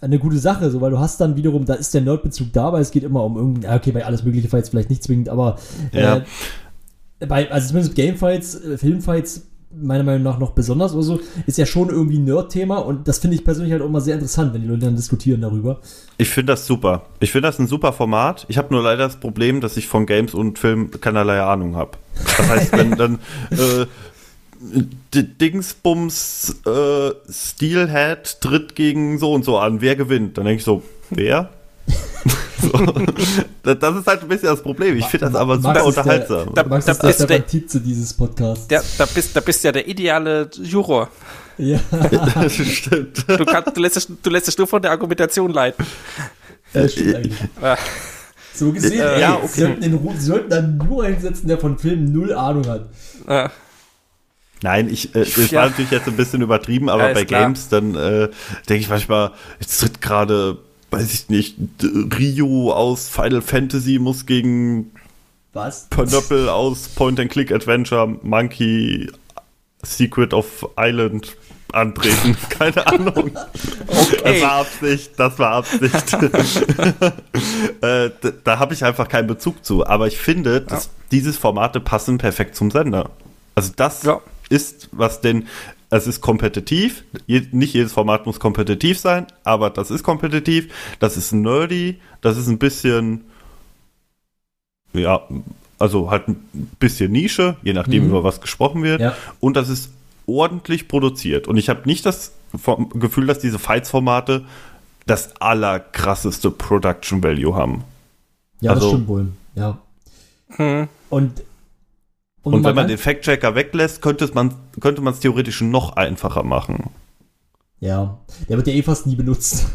eine, gute Sache, so, weil du hast dann wiederum, da ist der Nerdbezug da, weil es geht immer um irgendein, ja, okay, bei alles mögliche Fights vielleicht nicht zwingend, aber Ja. äh, bei, also zumindest Gamefights, äh, Filmfights meiner Meinung nach noch besonders oder so, ist ja schon irgendwie ein Nerd-Thema und das finde ich persönlich halt auch immer sehr interessant, wenn die Leute dann diskutieren darüber. Ich finde das super. Ich finde das ein super Format. Ich habe nur leider das Problem, dass ich von Games und Film keinerlei Ahnung habe. Das heißt, wenn dann äh, Dingsbums äh, Steelhead tritt gegen so und so an, wer gewinnt? Dann denke ich so, wer? so. Das das ist halt ein bisschen das Problem. Ich finde das aber Max super ist der- unterhaltsam. Da- Max da ist der bist du der- dieses Podcasts. Der, da, bist, da bist du ja der ideale Juror. Ja, das stimmt. Du, kannst, du, lässt, dich- du lässt dich nur von der Argumentation leiten. äh, stimmt eigentlich. Äh, So gesehen, Ja, ey, ja, okay. sie sollten, Ru- sie sollten dann nur einsetzen, der von Filmen null Ahnung hat. äh, Nein, ich, äh, das Ja. war natürlich jetzt ein bisschen übertrieben, aber Ja, bei klar. Games, dann äh, denke ich manchmal, jetzt tritt gerade, weiß ich nicht, Ryu aus Final Fantasy muss gegen Was? Pernöppel aus Point-and-Click-Adventure Monkey Secret of Island antreten. Keine Ahnung. Das okay. war Absicht, das war Absicht. äh, da habe ich einfach keinen Bezug zu. Aber ich finde, dass diese Formate passen perfekt zum Sender. Also das Ja. Ist, was denn, es ist kompetitiv. Je, nicht jedes Format muss kompetitiv sein, aber das ist kompetitiv. Das ist nerdy. Das ist ein bisschen, ja, also halt ein bisschen Nische, je nachdem, Mhm. über was gesprochen wird. Ja. Und das ist ordentlich produziert. Und ich habe nicht das Gefühl, dass diese Fights-Formate das allerkrasseste Production Value haben. Ja, das Also- stimmt wohl. Ja. Hm. Und, Und, mal wenn man den Fact-Checker weglässt, könnte es man könnte man es theoretisch noch einfacher machen. Ja, der wird ja eh fast nie benutzt.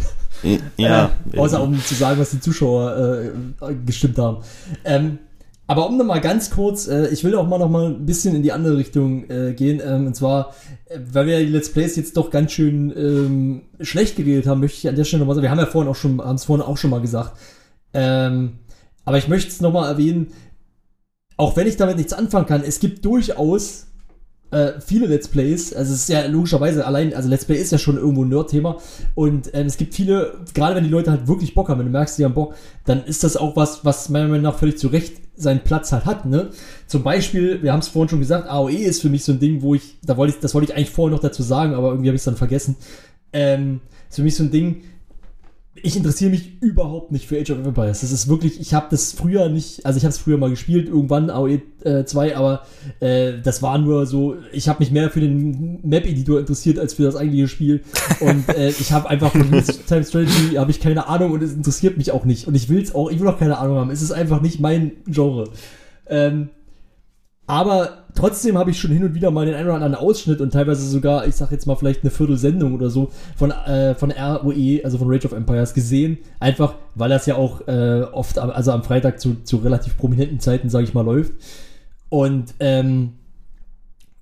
Ja, Äh, außer um zu sagen, was die Zuschauer äh, gestimmt haben. Ähm, aber um nochmal ganz kurz, äh, ich will auch mal noch mal ein bisschen in die andere Richtung äh, gehen. Ähm, und zwar, äh, weil wir die Let's Plays jetzt doch ganz schön ähm, schlecht geredet haben, möchte ich an der Stelle nochmal sagen, wir haben ja vorhin auch schon, haben es vorhin auch schon mal gesagt. Ähm, aber ich möchte es nochmal erwähnen, auch wenn ich damit nichts anfangen kann, es gibt durchaus äh, viele Let's Plays, also es ist ja logischerweise allein, also Let's Play ist ja schon irgendwo ein Nerd-Thema und ähm, es gibt viele, gerade wenn die Leute halt wirklich Bock haben, wenn du merkst, die haben Bock, dann ist das auch was, was meiner Meinung nach völlig zu Recht seinen Platz halt hat, ne? Zum Beispiel, wir haben es vorhin schon gesagt, AOE ist für mich so ein Ding, wo ich, da wollte ich, das wollte ich eigentlich vorher noch dazu sagen, aber irgendwie habe ich es dann vergessen. Ähm, ist für mich so ein Ding, ich interessiere mich überhaupt nicht für Age of Empires. Das ist wirklich, ich habe das früher nicht, also ich habe es früher mal gespielt, irgendwann AOE äh, 2, aber äh, das war nur so, ich habe mich mehr für den Map-Editor interessiert als für das eigentliche Spiel. Und äh, ich habe einfach von Real-Time Strategy habe ich keine Ahnung und es interessiert mich auch nicht. Und ich will es auch, ich will auch keine Ahnung haben. Es ist einfach nicht mein Genre. Ähm, aber trotzdem habe ich schon hin und wieder mal den einen oder anderen Ausschnitt und teilweise sogar, ich sag jetzt mal vielleicht eine Viertelsendung oder so von, äh, von ROE, also von Rage of Empires gesehen. Einfach, weil das ja auch äh, oft, also am Freitag zu, zu relativ prominenten Zeiten, sage ich mal, läuft. Und ähm,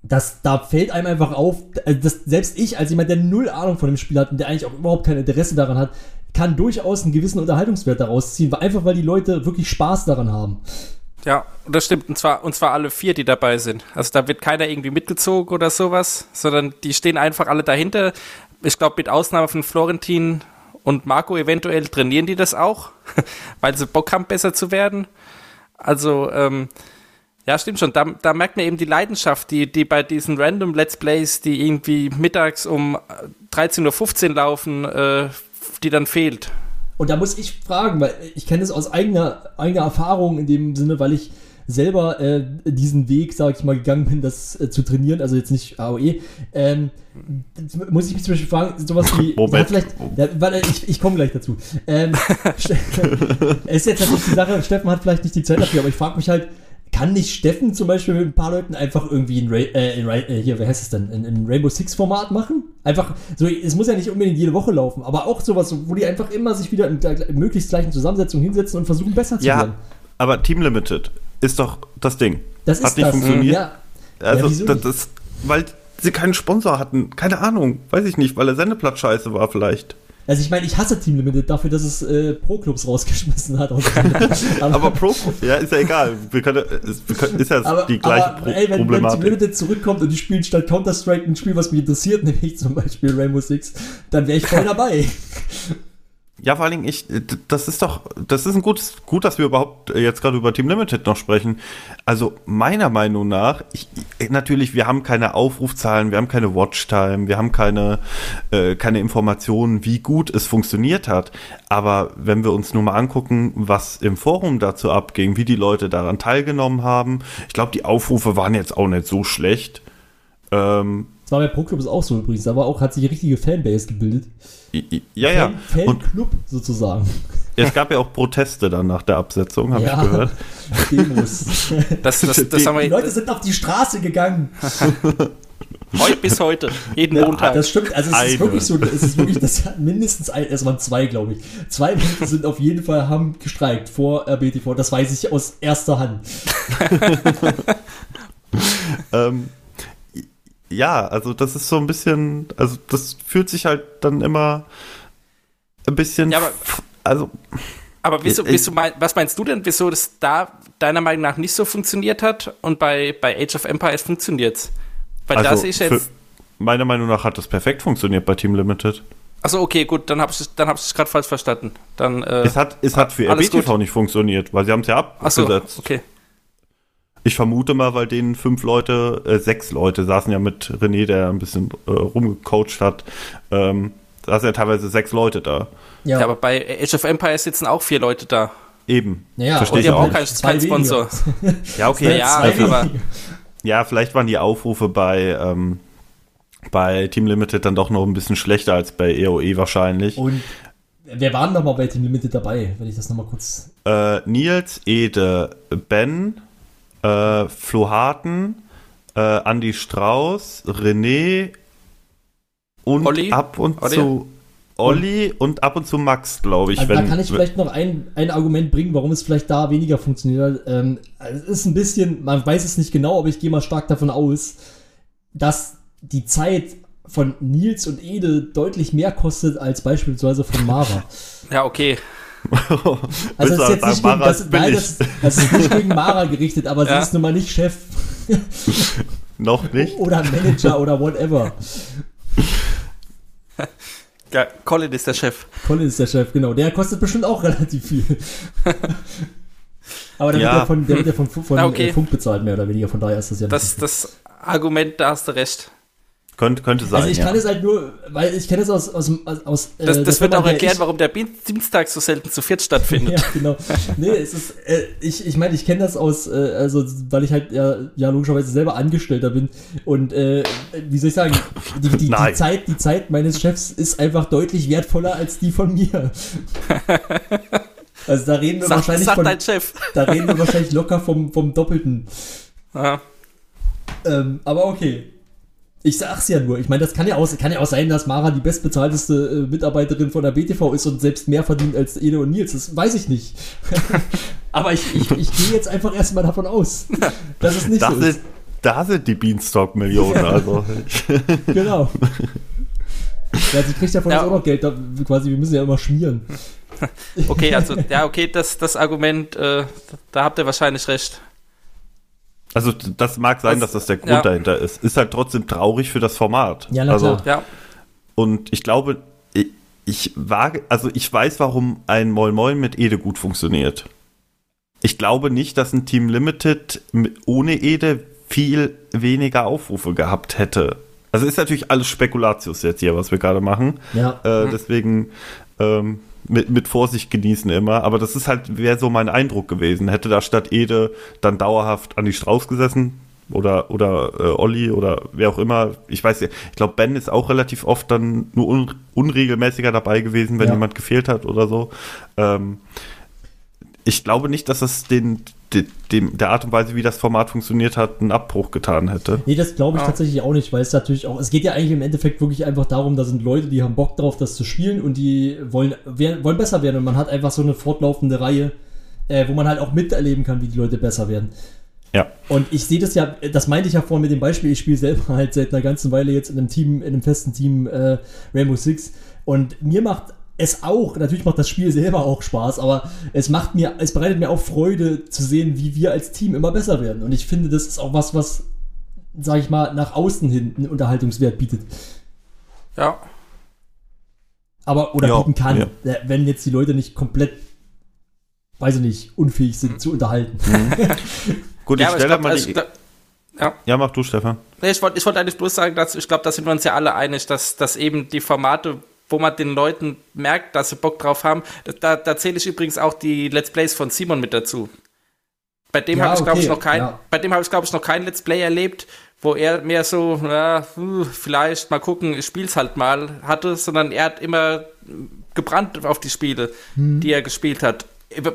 das, da fällt einem einfach auf, äh, dass selbst ich, als jemand, der null Ahnung von dem Spiel hat und der eigentlich auch überhaupt kein Interesse daran hat, kann durchaus einen gewissen Unterhaltungswert daraus ziehen, einfach weil die Leute wirklich Spaß daran haben. Ja, das stimmt. Und zwar, und zwar alle vier, die dabei sind. Also da wird keiner irgendwie mitgezogen oder sowas, sondern die stehen einfach alle dahinter. Ich glaube, mit Ausnahme von Florentin und Marco eventuell trainieren die das auch, weil sie Bock haben, besser zu werden. Also, ähm, ja, stimmt schon. Da, da merkt man eben die Leidenschaft, die, die bei diesen random Let's Plays, die irgendwie mittags um äh, 13.15 Uhr laufen, äh, die dann fehlt. Und da muss ich fragen, weil ich kenne es aus eigener, eigener Erfahrung in dem Sinne, weil ich selber äh, diesen Weg, sage ich mal, gegangen bin, das äh, zu trainieren, also jetzt nicht AOE, ähm, muss ich mich zum Beispiel fragen, sowas wie, Moment. Ja, vielleicht, ja, weil ich, ich komme gleich dazu. Ähm, ist jetzt natürlich die Sache, Steffen hat vielleicht nicht die Zeit dafür, aber ich frage mich halt, kann nicht Steffen zum Beispiel mit ein paar Leuten einfach irgendwie ein, Ra äh, in Ra äh, hier, wer heißt es denn, in, in Rainbow Six Format machen? Einfach, so, es muss ja nicht unbedingt jede Woche laufen, aber auch sowas, wo die einfach immer sich wieder in der möglichst gleichen Zusammensetzung hinsetzen und versuchen besser zu Ja, werden. aber Team Limited ist doch das Ding. Das Hat ist nicht das. funktioniert. Ja, Also, Ja, das, das, weil sie keinen Sponsor hatten. Keine Ahnung. Weiß ich nicht, weil der Sendeplatz scheiße war vielleicht. Also ich meine, ich hasse Team Limited dafür, dass es äh, Pro-Clubs rausgeschmissen hat. aus- Aber Pro, ja, ist ja egal. Wir können, ist, wir können, ist ja Aber, die gleiche aber Pro ey, wenn, wenn Team Problematik. Limited zurückkommt und die spielen statt Counter-Strike ein Spiel, was mich interessiert, nämlich zum Beispiel Rainbow Six, dann wäre ich voll dabei. Ja, vor allen Dingen, ich, das ist doch, das ist ein gutes, gut, dass wir überhaupt jetzt gerade über Team Limited noch sprechen. Also meiner Meinung nach, ich, natürlich, wir haben keine Aufrufzahlen, wir haben keine Watchtime, wir haben keine, äh, keine Informationen, wie gut es funktioniert hat. Aber wenn wir uns nur mal angucken, was im Forum dazu abging, wie die Leute daran teilgenommen haben, ich glaube, die Aufrufe waren jetzt auch nicht so schlecht. Ähm, Das war bei Pro Club ist auch so übrigens. Da war auch, hat sich eine richtige Fanbase gebildet. ja, ja. Fan, Und Fanclub sozusagen. es gab ja auch Proteste dann nach der Absetzung, habe ich gehört. Demos. Das, das, das Die haben Die wir Leute sind auf die Straße gegangen. heute bis heute, jeden Ja, Montag. Das stimmt, also es Eine. ist wirklich so, es ist wirklich, das hat mindestens ein, es waren zwei, glaube ich. Zwei Menschen sind auf jeden Fall, haben gestreikt vor RBTV, das weiß ich aus erster Hand. Ähm, ja, also das ist so ein bisschen, also das fühlt sich halt dann immer ein bisschen, Ja, aber- also Aber wieso, wieso mein, was meinst du denn, wieso das da deiner Meinung nach nicht so funktioniert hat und bei, bei Age of Empires funktioniert's? Weil also das ist jetzt. meiner Meinung nach hat das perfekt funktioniert bei Team Limited. Achso, okay, gut, dann habe ich dann hab gerade falsch verstanden. Dann, äh, Es hat, es hat für RBTV gut. nicht funktioniert, weil sie haben es ja achso, abgesetzt. okay. Ich vermute mal, weil denen fünf Leute, äh, sechs Leute saßen ja mit René, der ein bisschen äh, rumgecoacht hat, ähm, da saßen ja teilweise sechs Leute da. Ja. aber bei Age of Empires sitzen auch vier Leute da. Eben. Naja, Verstehe Und ich auch. Zwei keinen Sponsor. Ja, okay. Ja, aber-. Ja, vielleicht waren die Aufrufe bei, ähm, bei Team Limited dann doch noch ein bisschen schlechter als bei EOE wahrscheinlich. Und wer waren noch mal bei Team Limited dabei, wenn ich das nochmal kurz. Äh, Nils, Ede, Ben, äh, Flo Harten, äh, Andy Strauß, René und Olli? ab und Olli? zu Olli und ab und zu Max, glaube ich. Also wenn, da kann ich vielleicht noch ein, ein Argument bringen, warum es vielleicht da weniger funktioniert. Ähm, es ist ein bisschen, man weiß es nicht genau, aber ich gehe mal stark davon aus, dass die Zeit von Nils und Ede deutlich mehr kostet als beispielsweise von Mara. Ja, okay. Also das ist jetzt nicht Mara gegen, das, ist nein, billig? das, das ist nicht gegen Mara gerichtet, aber Ja. sie ist nun mal nicht Chef noch nicht. oder Manager oder whatever. Ja, Colin ist der Chef. Colin ist der Chef, genau. Der kostet bestimmt auch relativ viel. aber der Ja. wird ja von, der wird ja von, von okay. Funk bezahlt, mehr oder weniger. Von daher ist das ja nicht Das, das Argument, da hast du recht. Könnte, könnte sein. Also ich ja. kann es halt nur, weil ich kenne es aus, aus, aus, äh, Das, das wird auch erklären, ich, warum der Dienstag so selten zu viert stattfindet. Ja, genau. Nee, es ist, äh, ich, ich meine, ich kenne das aus, äh, also, weil ich halt ja, ja logischerweise selber Angestellter bin und, äh, wie soll ich sagen, die, die, die. Zeit, die Zeit meines Chefs ist einfach deutlich wertvoller als die von mir. Also da reden wir Sag, wahrscheinlich sag von, dein Chef. da reden wir wahrscheinlich locker vom, vom Doppelten. Ja. Ähm, aber okay. Ich sag's ja nur. Ich meine, das kann ja, auch, kann ja auch sein, dass Mara die bestbezahlteste äh, Mitarbeiterin von der BTV ist und selbst mehr verdient als Ede und Nils. Das weiß ich nicht. aber ich, ich, ich gehe jetzt einfach erstmal davon aus, dass es nicht da, so sind, ist. da sind die Beanstalk-Millionen. Also. Genau. Ja, sie kriegt ja von Ja. uns auch noch Geld. Da, quasi, wir müssen ja immer schmieren. Okay, also, ja, okay, das, das Argument, äh, da habt ihr wahrscheinlich recht. Also das mag sein, Das- dass das der Grund ja. dahinter ist. Ist halt trotzdem traurig für das Format. Ja, na also, klar. Ja, Und ich glaube, ich, ich wage, also ich weiß, warum ein Moin Moin mit Ede gut funktioniert. Ich glaube nicht, dass ein Team Limited mit, ohne Ede viel weniger Aufrufe gehabt hätte. Also ist natürlich alles Spekulatius jetzt hier, was wir gerade machen. Ja. Äh, Deswegen ähm, mit, mit Vorsicht genießen immer. Aber das ist halt, wäre so mein Eindruck gewesen. Hätte da statt Ede dann dauerhaft Andi Strauß gesessen oder, oder äh, Olli oder wer auch immer. Ich weiß ja, ich glaube, Ben ist auch relativ oft dann nur un, unregelmäßiger dabei gewesen, wenn Ja. jemand gefehlt hat oder so. Ähm, ich glaube nicht, dass es den, de- dem, der Art und Weise, wie das Format funktioniert hat, einen Abbruch getan hätte. Nee, das glaube ich Ja. tatsächlich auch nicht, weil es natürlich auch, es geht ja eigentlich im Endeffekt wirklich einfach darum, da sind Leute, die haben Bock drauf, das zu spielen und die wollen, wer, wollen besser werden und man hat einfach so eine fortlaufende Reihe, äh, wo man halt auch miterleben kann, wie die Leute besser werden. Ja. Und ich sehe das ja, das meinte ich ja vorhin mit dem Beispiel, ich spiele selber halt seit einer ganzen Weile jetzt in einem Team, in einem festen Team äh, Rainbow Six und mir macht es auch, natürlich macht das Spiel selber auch Spaß, aber es macht mir, es bereitet mir auch Freude zu sehen, wie wir als Team immer besser werden. Und ich finde, das ist auch was, was, sag ich mal, nach außen hin einen Unterhaltungswert bietet. ja. Aber, oder Ja, bieten kann, ja. äh, wenn jetzt die Leute nicht komplett, weiß ich nicht, unfähig sind zu unterhalten. Gut, Ja, ich stelle glaub, mal also die. glaub- ja. ja, mach du, Stefan. Nee, ich wollte ich wollt eigentlich bloß sagen, dass ich glaube, da sind wir uns ja alle einig, dass, dass eben die Formate, wo man den Leuten merkt, dass sie Bock drauf haben, da, da zähle ich übrigens auch die Let's Plays von Simon mit dazu. Bei dem Ja, habe ich, glaube ich, okay, noch kein, ja. bei dem habe ich, glaube ich, noch kein Let's Play erlebt, wo er mehr so, ja, uh, vielleicht mal gucken, ich spiel's halt mal hatte, sondern er hat immer gebrannt auf die Spiele, Hm. die er gespielt hat.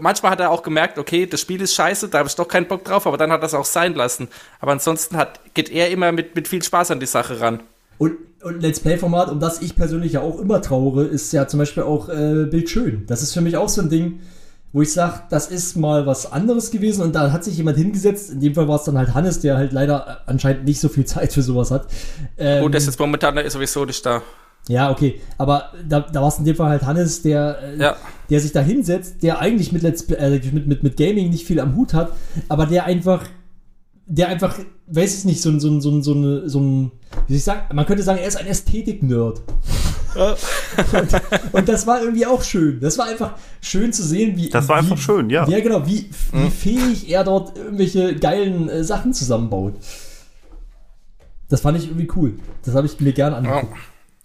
Manchmal hat er auch gemerkt, okay, das Spiel ist scheiße, da habe ich doch keinen Bock drauf, aber dann hat er es auch sein lassen. Aber ansonsten hat, geht er immer mit, mit viel Spaß an die Sache ran. Und, und Let's Play-Format, um das ich persönlich ja auch immer trauere, ist ja zum Beispiel auch äh, Bildschön. Das ist für mich auch so ein Ding, wo ich sage, das ist mal was anderes gewesen und da hat sich jemand hingesetzt. In dem Fall war es dann halt Hannes, der halt leider anscheinend nicht so viel Zeit für sowas hat. Ähm, Gut, das ist jetzt momentan sowieso nicht da. ja, okay. Aber da, da war es in dem Fall halt Hannes, der, äh, Ja. der sich da hinsetzt, der eigentlich mit, Let's Play, äh, mit, mit, mit Gaming nicht viel am Hut hat, aber der einfach, der einfach, weiß ich nicht, so ein, so ein, so ein, so ein, so ein wie soll ich sagen, man könnte sagen, er ist ein Ästhetik-Nerd. und, und das war irgendwie auch schön. Das war einfach schön zu sehen, wie. Das war wie, einfach schön, ja. Ja, genau, wie, wie fähig er dort irgendwelche geilen äh, Sachen zusammenbaut. Das fand ich irgendwie cool. Das habe ich mir gerne angeguckt.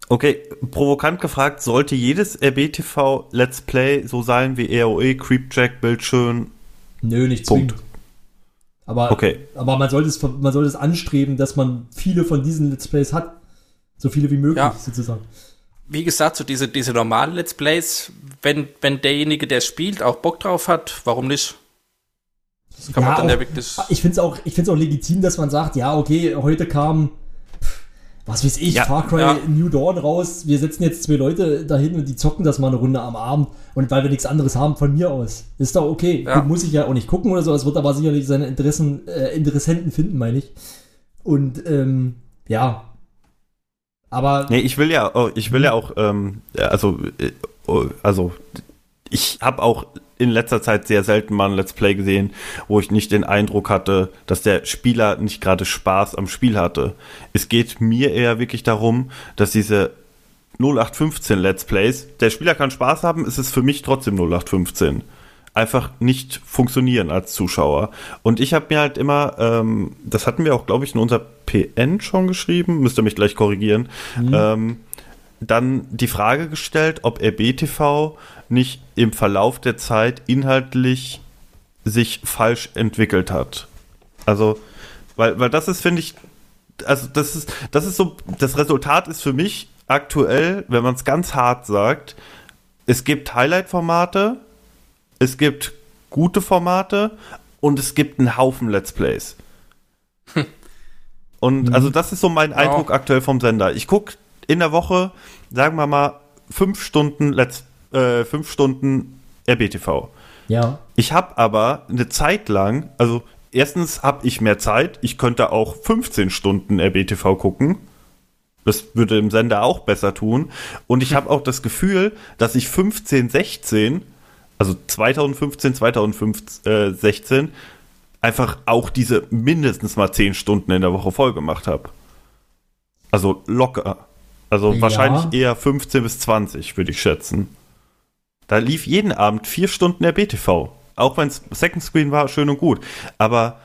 Okay, provokant gefragt, sollte jedes RBTV Let's Play so sein wie EOE, Creepjack, Bildschön? Nö, nicht Punkt. zwingend. Aber, Okay. aber man sollte es man sollte es anstreben, dass man viele von diesen Let's Plays hat. So viele wie möglich, Ja. sozusagen. Wie gesagt, so diese, diese normalen Let's Plays, wenn, wenn derjenige, der spielt, auch Bock drauf hat, warum nicht? Das kann man Ja, dann ja auch- wirklich. Ich finde es auch, ich find's auch legitim, dass man sagt, ja, okay, heute kam, was weiß ich, Ja, Far Cry ja. New Dawn raus. Wir setzen jetzt zwei Leute dahin und die zocken das mal eine Runde am Abend. Und weil wir nichts anderes haben, von mir aus. Ist doch okay. Ja. Muss ich ja auch nicht gucken oder so. Es wird aber sicherlich seine Interessen, äh, Interessenten finden, meine ich. Und, ähm, ja. Aber, Nee, ich will ja, oh, ich will ja auch, ähm, ja, also, äh, oh, also, ich habe auch in letzter Zeit sehr selten mal ein Let's Play gesehen, wo ich nicht den Eindruck hatte, dass der Spieler nicht gerade Spaß am Spiel hatte. Es geht mir eher wirklich darum, dass diese 0815 Let's Plays, der Spieler kann Spaß haben, es ist für mich trotzdem 0815 einfach nicht funktionieren als Zuschauer. Und ich habe mir halt immer, ähm, das hatten wir auch, glaube ich, in unser PN schon geschrieben, müsst ihr mich gleich korrigieren, ähm, dann die Frage gestellt, ob RBTV nicht im Verlauf der Zeit inhaltlich sich falsch entwickelt hat. Also, weil, weil das ist, finde ich, also das ist, das ist so, das Resultat ist für mich aktuell, wenn man es ganz hart sagt, es gibt Highlight-Formate, es gibt gute Formate und es gibt einen Haufen Let's Plays. Und also das ist so mein Eindruck aktuell vom Sender. Ich gucke in der Woche, sagen wir mal, fünf Stunden Let's, äh, fünf Stunden RBTV. ja. Ich habe aber eine Zeit lang, also erstens habe ich mehr Zeit, ich könnte auch 15 Stunden RBTV gucken. Das würde dem Sender auch besser tun. Und ich habe auch das Gefühl, dass ich 15, 16, also 2015, 2016, einfach auch diese mindestens mal 10 Stunden in der Woche voll gemacht habe. Also locker. Also Ja. wahrscheinlich eher 15 bis 20, würde ich schätzen. Da lief jeden Abend vier Stunden der BTV. Auch wenn es Second Screen war, schön und gut. Aber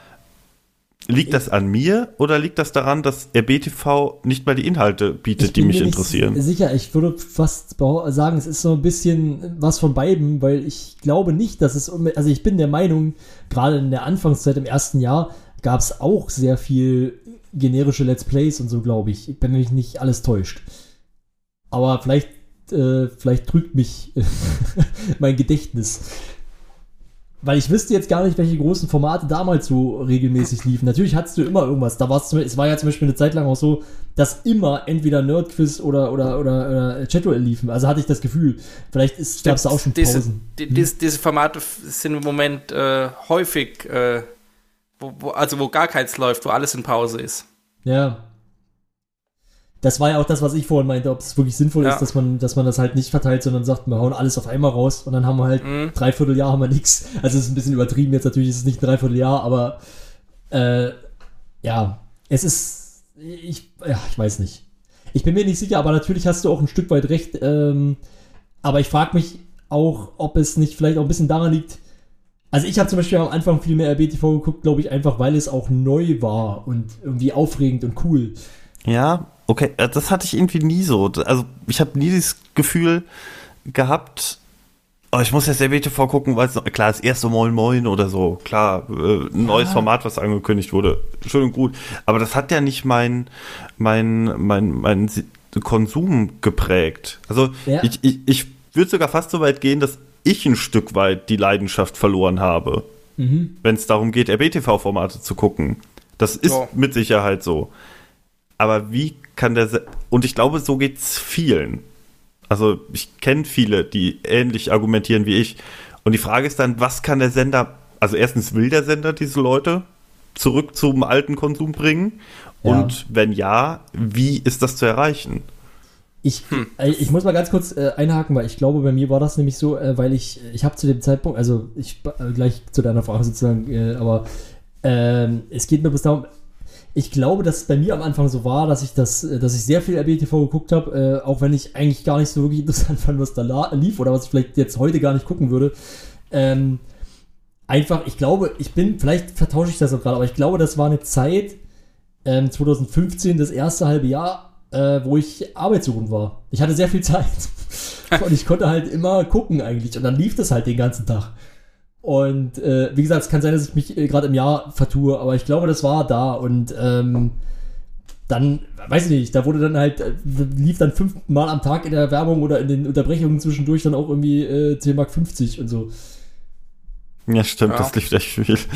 liegt das an mir oder liegt das daran, dass RBTV nicht mal die Inhalte bietet, die mich interessieren? Sicher, ich würde fast sagen, es ist so ein bisschen was von beiden, weil ich glaube nicht, dass es, also ich bin der Meinung, gerade in der Anfangszeit im ersten Jahr gab es auch sehr viel generische Let's Plays und so, glaube ich. Wenn mich nicht alles täuscht. Aber vielleicht, äh, vielleicht trügt mich mein Gedächtnis. Weil ich wüsste jetzt gar nicht, welche großen Formate damals so regelmäßig liefen. Natürlich hattest du immer irgendwas. Da war's zum, es war ja zum Beispiel eine Zeit lang auch so, dass immer entweder Nerdquiz oder, oder, oder, oder Chatduell liefen. Also hatte ich das Gefühl. Vielleicht gab es auch schon diese, Pausen. die, diese, diese Formate sind im Moment äh, häufig, äh, wo, wo, also wo gar keins läuft, wo alles in Pause ist. Ja. Das war ja auch das, was ich vorhin meinte, ob es wirklich sinnvoll Ja. ist, dass man, dass man das halt nicht verteilt, sondern sagt, wir hauen alles auf einmal raus und dann haben wir halt Mhm. dreiviertel Jahr haben wir nichts. Also es ist ein bisschen übertrieben jetzt natürlich, ist es nicht ein Dreivierteljahr, aber äh, ja, es ist, ich, ja, ich weiß nicht. Ich bin mir nicht sicher, aber natürlich hast du auch ein Stück weit recht. Ähm, aber ich frage mich auch, ob es nicht vielleicht auch ein bisschen daran liegt. Also ich habe zum Beispiel am Anfang viel mehr RBTV geguckt, glaube ich, einfach weil es auch neu war und irgendwie aufregend und cool. Ja, okay, äh, das hatte ich irgendwie nie so. Also ich habe nie das Gefühl gehabt, oh, ich muss jetzt RBTV gucken, weil es noch- klar, das erste Moin Moin oder so, klar, äh, ein neues Format, was angekündigt wurde, schön und gut. Aber das hat ja nicht mein, mein, mein, mein Konsum geprägt. Also Ja. ich, ich, ich würde sogar fast so weit gehen, dass ich ein Stück weit die Leidenschaft verloren habe, Mhm. wenn es darum geht, RBTV-Formate zu gucken. Das ist Ja. mit Sicherheit so. Aber wie kann der Se und ich glaube, so geht's vielen. Also ich kenne viele, die ähnlich argumentieren wie ich. Und die Frage ist dann, was kann der Sender, also erstens will der Sender diese Leute zurück zum alten Konsum bringen? Ja. Und wenn ja, wie ist das zu erreichen? Ich, äh, ich muss mal ganz kurz äh, einhaken, weil ich glaube, bei mir war das nämlich so, äh, weil ich, ich habe zu dem Zeitpunkt, also ich äh, gleich zu deiner Frage sozusagen, äh, aber ähm, es geht mir bis darum, ich glaube, dass es bei mir am Anfang so war, dass ich das, äh, dass ich sehr viel RBTV geguckt habe, auch wenn ich eigentlich gar nicht so wirklich interessant fand, was da lief oder was ich vielleicht jetzt heute gar nicht gucken würde. Ähm, einfach, ich glaube, ich bin, vielleicht vertausche ich das auch gerade, aber ich glaube, das war eine Zeit, ähm, 2015, das erste halbe Jahr, äh, wo ich arbeitssuchend war. Ich hatte sehr viel Zeit und ich konnte halt immer gucken eigentlich und dann lief das halt den ganzen Tag. Und äh, wie gesagt, es kann sein, dass ich mich äh, gerade im Jahr vertue, aber ich glaube, das war da und ähm, dann, weiß ich nicht, da wurde dann halt, äh, lief dann fünfmal am Tag in der Werbung oder in den Unterbrechungen zwischendurch dann auch irgendwie äh, 10 Mark 50 und so. Ja, stimmt, Ja. das lief echt viel. Jetzt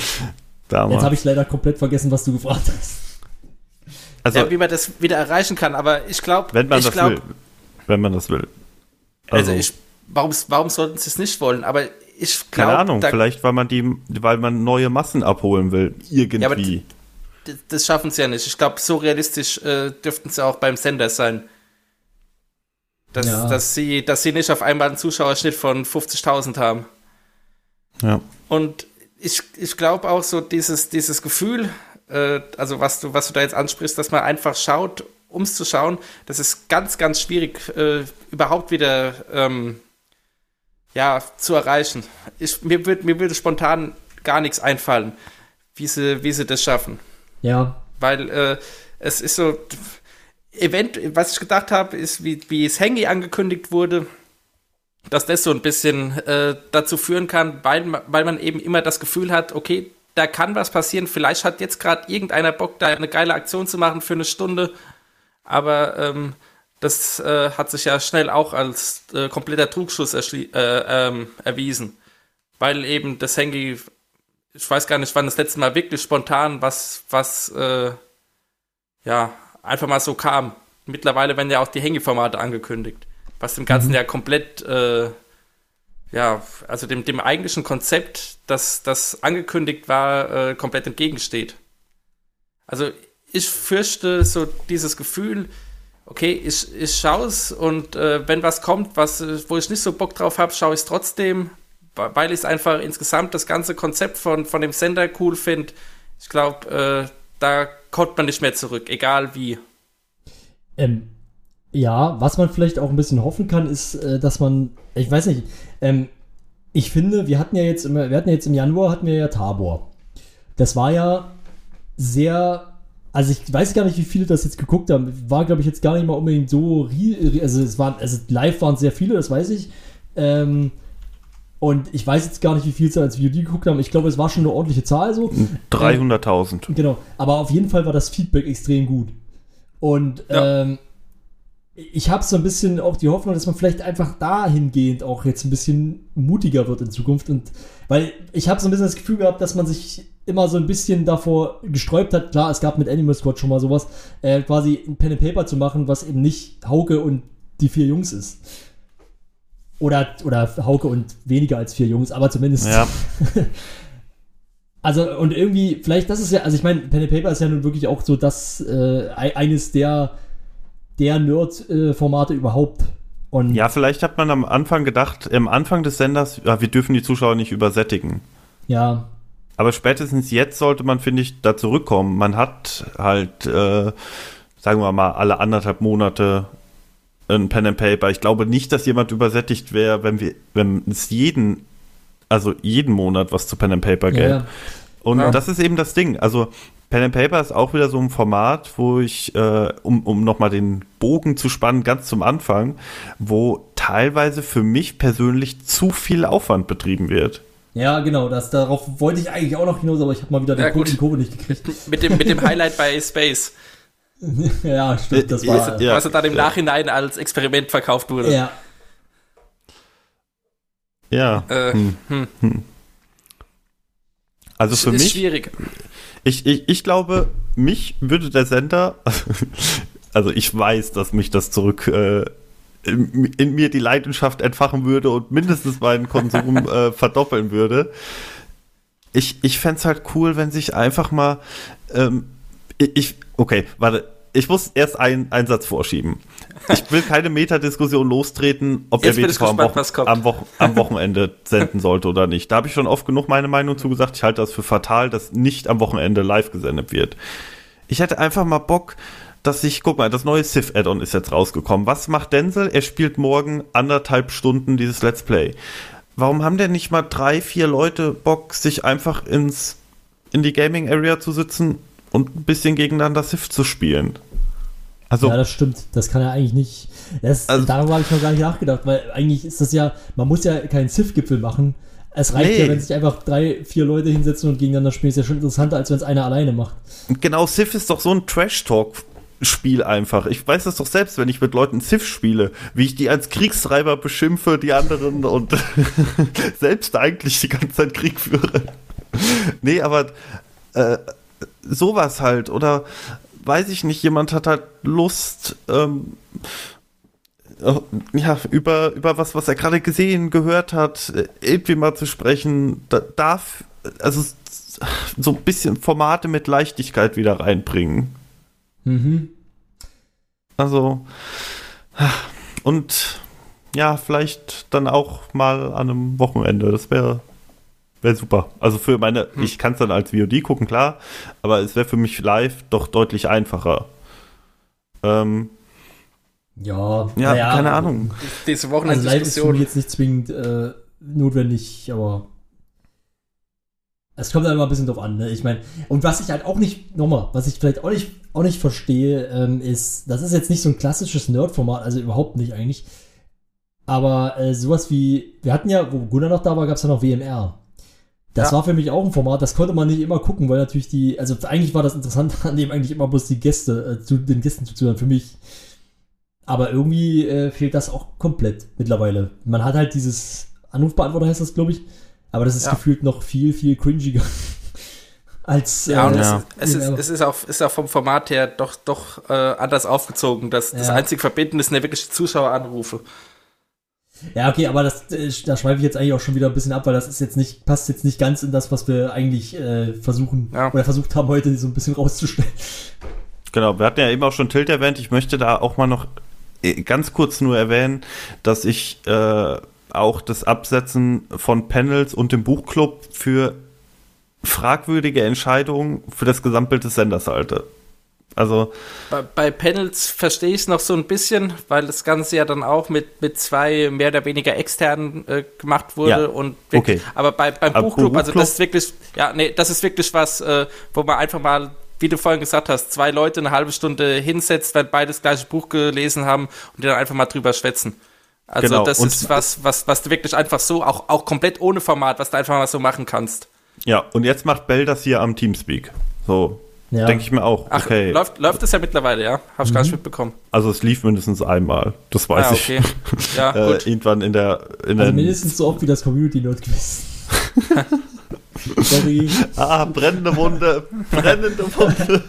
Damals. habe ich leider komplett vergessen, was du gefragt hast. Also, ja, wie man das wieder erreichen kann, aber ich glaube, wenn man ich das glaub, will. Wenn man das will. Also, ich, warum, warum sollten sie es nicht wollen? Aber ich glaube, Keine Ahnung, vielleicht weil man die, weil man neue Massen abholen will. Ja, aber Irgendwie. das, das schaffen sie ja nicht. Ich glaube, so realistisch äh, dürften sie auch beim Sender sein. Dass, Ja. dass, sie, dass sie nicht auf einmal einen Zuschauerschnitt von 50.000 haben. ja. Und ich, ich glaube auch so dieses, dieses Gefühl, äh, also was du, was du da jetzt ansprichst, dass man einfach schaut, um es zu schauen, das ist ganz, ganz schwierig, äh, überhaupt wieder ähm, ja, zu erreichen. Ich, mir, würd, mir würde spontan gar nichts einfallen, wie sie, wie sie das schaffen. Ja, Weil äh, es ist so, Event, was ich gedacht habe, ist, wie, wie es Hangy angekündigt wurde, dass das so ein bisschen äh, dazu führen kann, weil, weil man eben immer das Gefühl hat, okay, da kann was passieren, vielleicht hat jetzt gerade irgendeiner Bock, da eine geile Aktion zu machen für eine Stunde, aber ähm, das äh, hat sich ja schnell auch als äh, kompletter Trugschuss äh, ähm, erwiesen, weil eben das Hangy ich weiß gar nicht, wann das letzte Mal wirklich spontan was, was, äh, ja, einfach mal so kam. Mittlerweile werden ja auch die Hängeformate angekündigt, was dem Ganzen ja komplett, äh, ja, also dem, dem eigentlichen Konzept, das, das angekündigt war, äh, komplett entgegensteht. Also ich fürchte so dieses Gefühl, okay, ich, ich schaue es und äh, wenn was kommt, was, äh, wo ich nicht so Bock drauf habe, schaue ich es trotzdem, weil ich es einfach insgesamt das ganze Konzept von, von dem Sender cool finde. Ich glaube, äh, da kommt man nicht mehr zurück, egal wie. Ähm, ja, was man vielleicht auch ein bisschen hoffen kann, ist, äh, dass man, ich weiß nicht, ähm, ich finde, wir hatten ja jetzt immer, wir hatten jetzt im Januar hatten wir ja Tabor. Das war ja sehr, also ich weiß gar nicht, wie viele das jetzt geguckt haben. War, glaube ich, jetzt gar nicht mal unbedingt so, also es waren, also live waren sehr viele, das weiß ich. Ähm, und ich weiß jetzt gar nicht, wie viel es als VOD geguckt haben. Ich glaube, es war schon eine ordentliche Zahl so. 300.000. Genau, aber auf jeden Fall war das Feedback extrem gut. Und Ja. ähm, ich habe so ein bisschen auch die Hoffnung, dass man vielleicht einfach dahingehend auch jetzt ein bisschen mutiger wird in Zukunft. Und weil ich habe so ein bisschen das Gefühl gehabt, dass man sich immer so ein bisschen davor gesträubt hat. Klar, es gab mit Animal Squad schon mal sowas, äh, quasi ein Pen and Paper zu machen, was eben nicht Hauke und die vier Jungs ist. Oder, oder Hauke und weniger als vier Jungs, aber zumindest Ja, also, und irgendwie, vielleicht, das ist ja, also ich meine, Pen and Paper ist ja nun wirklich auch so das, äh, ei- eines der, der Nerd-Formate überhaupt. Und ja, vielleicht hat man am Anfang gedacht, am Anfang des Senders, ja, wir dürfen die Zuschauer nicht übersättigen. ja, Aber spätestens jetzt sollte man, finde ich, da zurückkommen. Man hat halt, äh, sagen wir mal, alle anderthalb Monate ein Pen and Paper. Ich glaube nicht, dass jemand übersättigt wäre, wenn wir, wenn es jeden, also jeden Monat was zu Pen and Paper gäbe. Ja, ja. Und Ja. das ist eben das Ding. Also Pen and Paper ist auch wieder so ein Format, wo ich, äh, um, um nochmal den Bogen zu spannen, ganz zum Anfang, wo teilweise für mich persönlich zu viel Aufwand betrieben wird. Ja, genau, das, darauf wollte ich eigentlich auch noch hinaus, aber ich habe mal wieder Ja, den in Kurve nicht gekriegt. Mit dem, mit dem Highlight bei Space, ja, stimmt, das Äh, war. ja. was er dann im Nachhinein als Experiment verkauft wurde. Ja, Ja. Äh, Hm. hm. Also für ist mich, schwierig. Ich, ich, ich glaube, mich würde der Sender, also ich weiß, dass mich das zurück äh, in, in mir die Leidenschaft entfachen würde und mindestens meinen Konsum äh, verdoppeln würde. Ich, ich fände es halt cool, wenn sich einfach mal, ähm, ich, okay, warte, ich muss erst einen, einen Satz vorschieben. Ich will keine Metadiskussion lostreten, ob Jetzt der WTV am, Wochen, am, Wochen, am Wochenende senden sollte oder nicht. Da habe ich schon oft genug meine Meinung zugesagt. Ich halte das für fatal, dass nicht am Wochenende live gesendet wird. Ich hätte einfach mal Bock, dass ich, guck mal, das neue Sith-Add-on ist jetzt rausgekommen. Was macht Denzel? Er spielt morgen anderthalb Stunden dieses Let's Play. Warum haben denn nicht mal drei, vier Leute Bock, sich einfach ins, in die Gaming-Area zu sitzen und ein bisschen gegeneinander Sith zu spielen? Also, ja, das stimmt. Das kann er eigentlich nicht. Das, Also- darüber habe ich noch gar nicht nachgedacht, weil eigentlich ist das ja, man muss ja keinen Civ-Gipfel machen. Es reicht Nee. ja, wenn sich einfach drei, vier Leute hinsetzen und gegeneinander spielen. Ist ja schon interessanter, als wenn es einer alleine macht. genau, Sith ist doch so ein Trash-Talk-Spiel einfach. Ich weiß das doch selbst, wenn ich mit Leuten Sith spiele, wie ich die als Kriegstreiber beschimpfe, die anderen und selbst eigentlich die ganze Zeit Krieg führe. nee, aber äh, sowas halt. Oder weiß ich nicht, jemand hat halt Lust, ähm, äh, ja, über, über was, was er gerade gesehen, gehört hat, äh, irgendwie mal zu sprechen, da, darf, also so ein bisschen Formate mit Leichtigkeit wieder reinbringen. Mhm. Also, und ja, vielleicht dann auch mal an einem Wochenende. Das wäre wär super. Also für meine, ich kann es dann als VOD gucken, klar, aber es wäre für mich live doch deutlich einfacher. Ähm, Ja, ja, naja, keine Ahnung. Diese Also live ist für mich jetzt nicht zwingend äh, notwendig, aber es kommt halt immer ein bisschen drauf an. Ne? Ich meine, und was ich halt auch nicht, nochmal, was ich vielleicht auch nicht, auch nicht verstehe, ähm, ist, das ist jetzt nicht so ein klassisches Nerd-Format, also überhaupt nicht eigentlich. Aber äh, sowas wie, wir hatten ja, wo Gunnar noch da war, gab es ja noch WMR. Das Ja. war für mich auch ein Format, das konnte man nicht immer gucken, weil natürlich die, also eigentlich war das Interessante an dem eigentlich immer bloß die Gäste, äh, zu den Gästen zuzuhören, für mich. Aber irgendwie äh, fehlt das auch komplett mittlerweile. Man hat halt dieses Anrufbeantworter heißt das, glaube ich. Aber das ist Ja. gefühlt noch viel, viel cringiger als. Ja, und äh, Ja. Es, es, ist, es ist, auch, ist auch vom Format her doch, doch äh, anders aufgezogen. Das, das einzige Verbindende sind ja wirklich die Zuschaueranrufe. Ja, okay, aber das, äh, da schweife ich jetzt eigentlich auch schon wieder ein bisschen ab, weil das ist jetzt nicht, passt jetzt nicht ganz in das, was wir eigentlich äh, versuchen Ja. oder versucht haben, heute so ein bisschen rauszustellen. Genau, wir hatten ja eben auch schon Tilt erwähnt. Ich möchte da auch mal noch äh, ganz kurz nur erwähnen, dass ich äh, auch das Absetzen von Panels und dem Buchclub für fragwürdige Entscheidungen für das Gesamtbild des Senders halte. Also, Bei, bei Panels verstehe ich es noch so ein bisschen, weil das Ganze ja dann auch mit, mit zwei mehr oder weniger externen äh, gemacht wurde. Ja, Und wirklich, okay. Aber bei, beim Aber Buchclub, also Buchclub- das ist wirklich, ja, nee, das ist wirklich was, äh, wo man einfach mal, wie du vorhin gesagt hast, zwei Leute eine halbe Stunde hinsetzt, wenn beide das gleiche Buch gelesen haben und die dann einfach mal drüber schwätzen. Also Genau, das und- ist was, was, was du wirklich einfach so, auch, auch komplett ohne Format, was du einfach mal so machen kannst. ja, und jetzt macht Bell das hier am Teamspeak. So, Ja. denke ich mir auch. Ach, okay. läuft, läuft das ja mittlerweile, ja? Hab ich gar nicht mitbekommen. Also, es lief mindestens einmal. Das weiß Ah, okay. Ja, ich. Äh, gut. irgendwann in der. In Also der mindestens so oft wie das Community Nerd Quiz. Sorry. ah, brennende Wunde. brennende Wunde.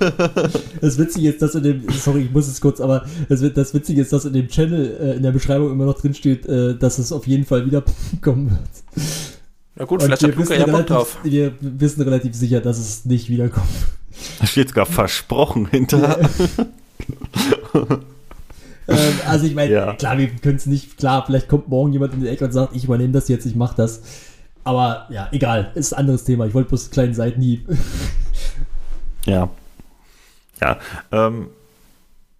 Das Witzige ist, dass in dem, sorry, ich muss es kurz, aber das, das Witzige ist, dass in dem Channel äh, in der Beschreibung immer noch drin steht, äh, dass es auf jeden Fall wiederkommen wird. Na gut, Und vielleicht wir hat Luca wissen ja Bock relativ- drauf. Wir wissen relativ sicher, dass es nicht wiederkommt. Da steht sogar versprochen hinter. ähm, also ich meine, Ja. klar, wir können es nicht, klar, vielleicht kommt morgen jemand in die Ecke und sagt, ich übernehme das jetzt, ich mache das. Aber ja, egal, ist ein anderes Thema. Ich wollte bloß einen kleinen Seitenhieb. Ja. Ja. Ähm,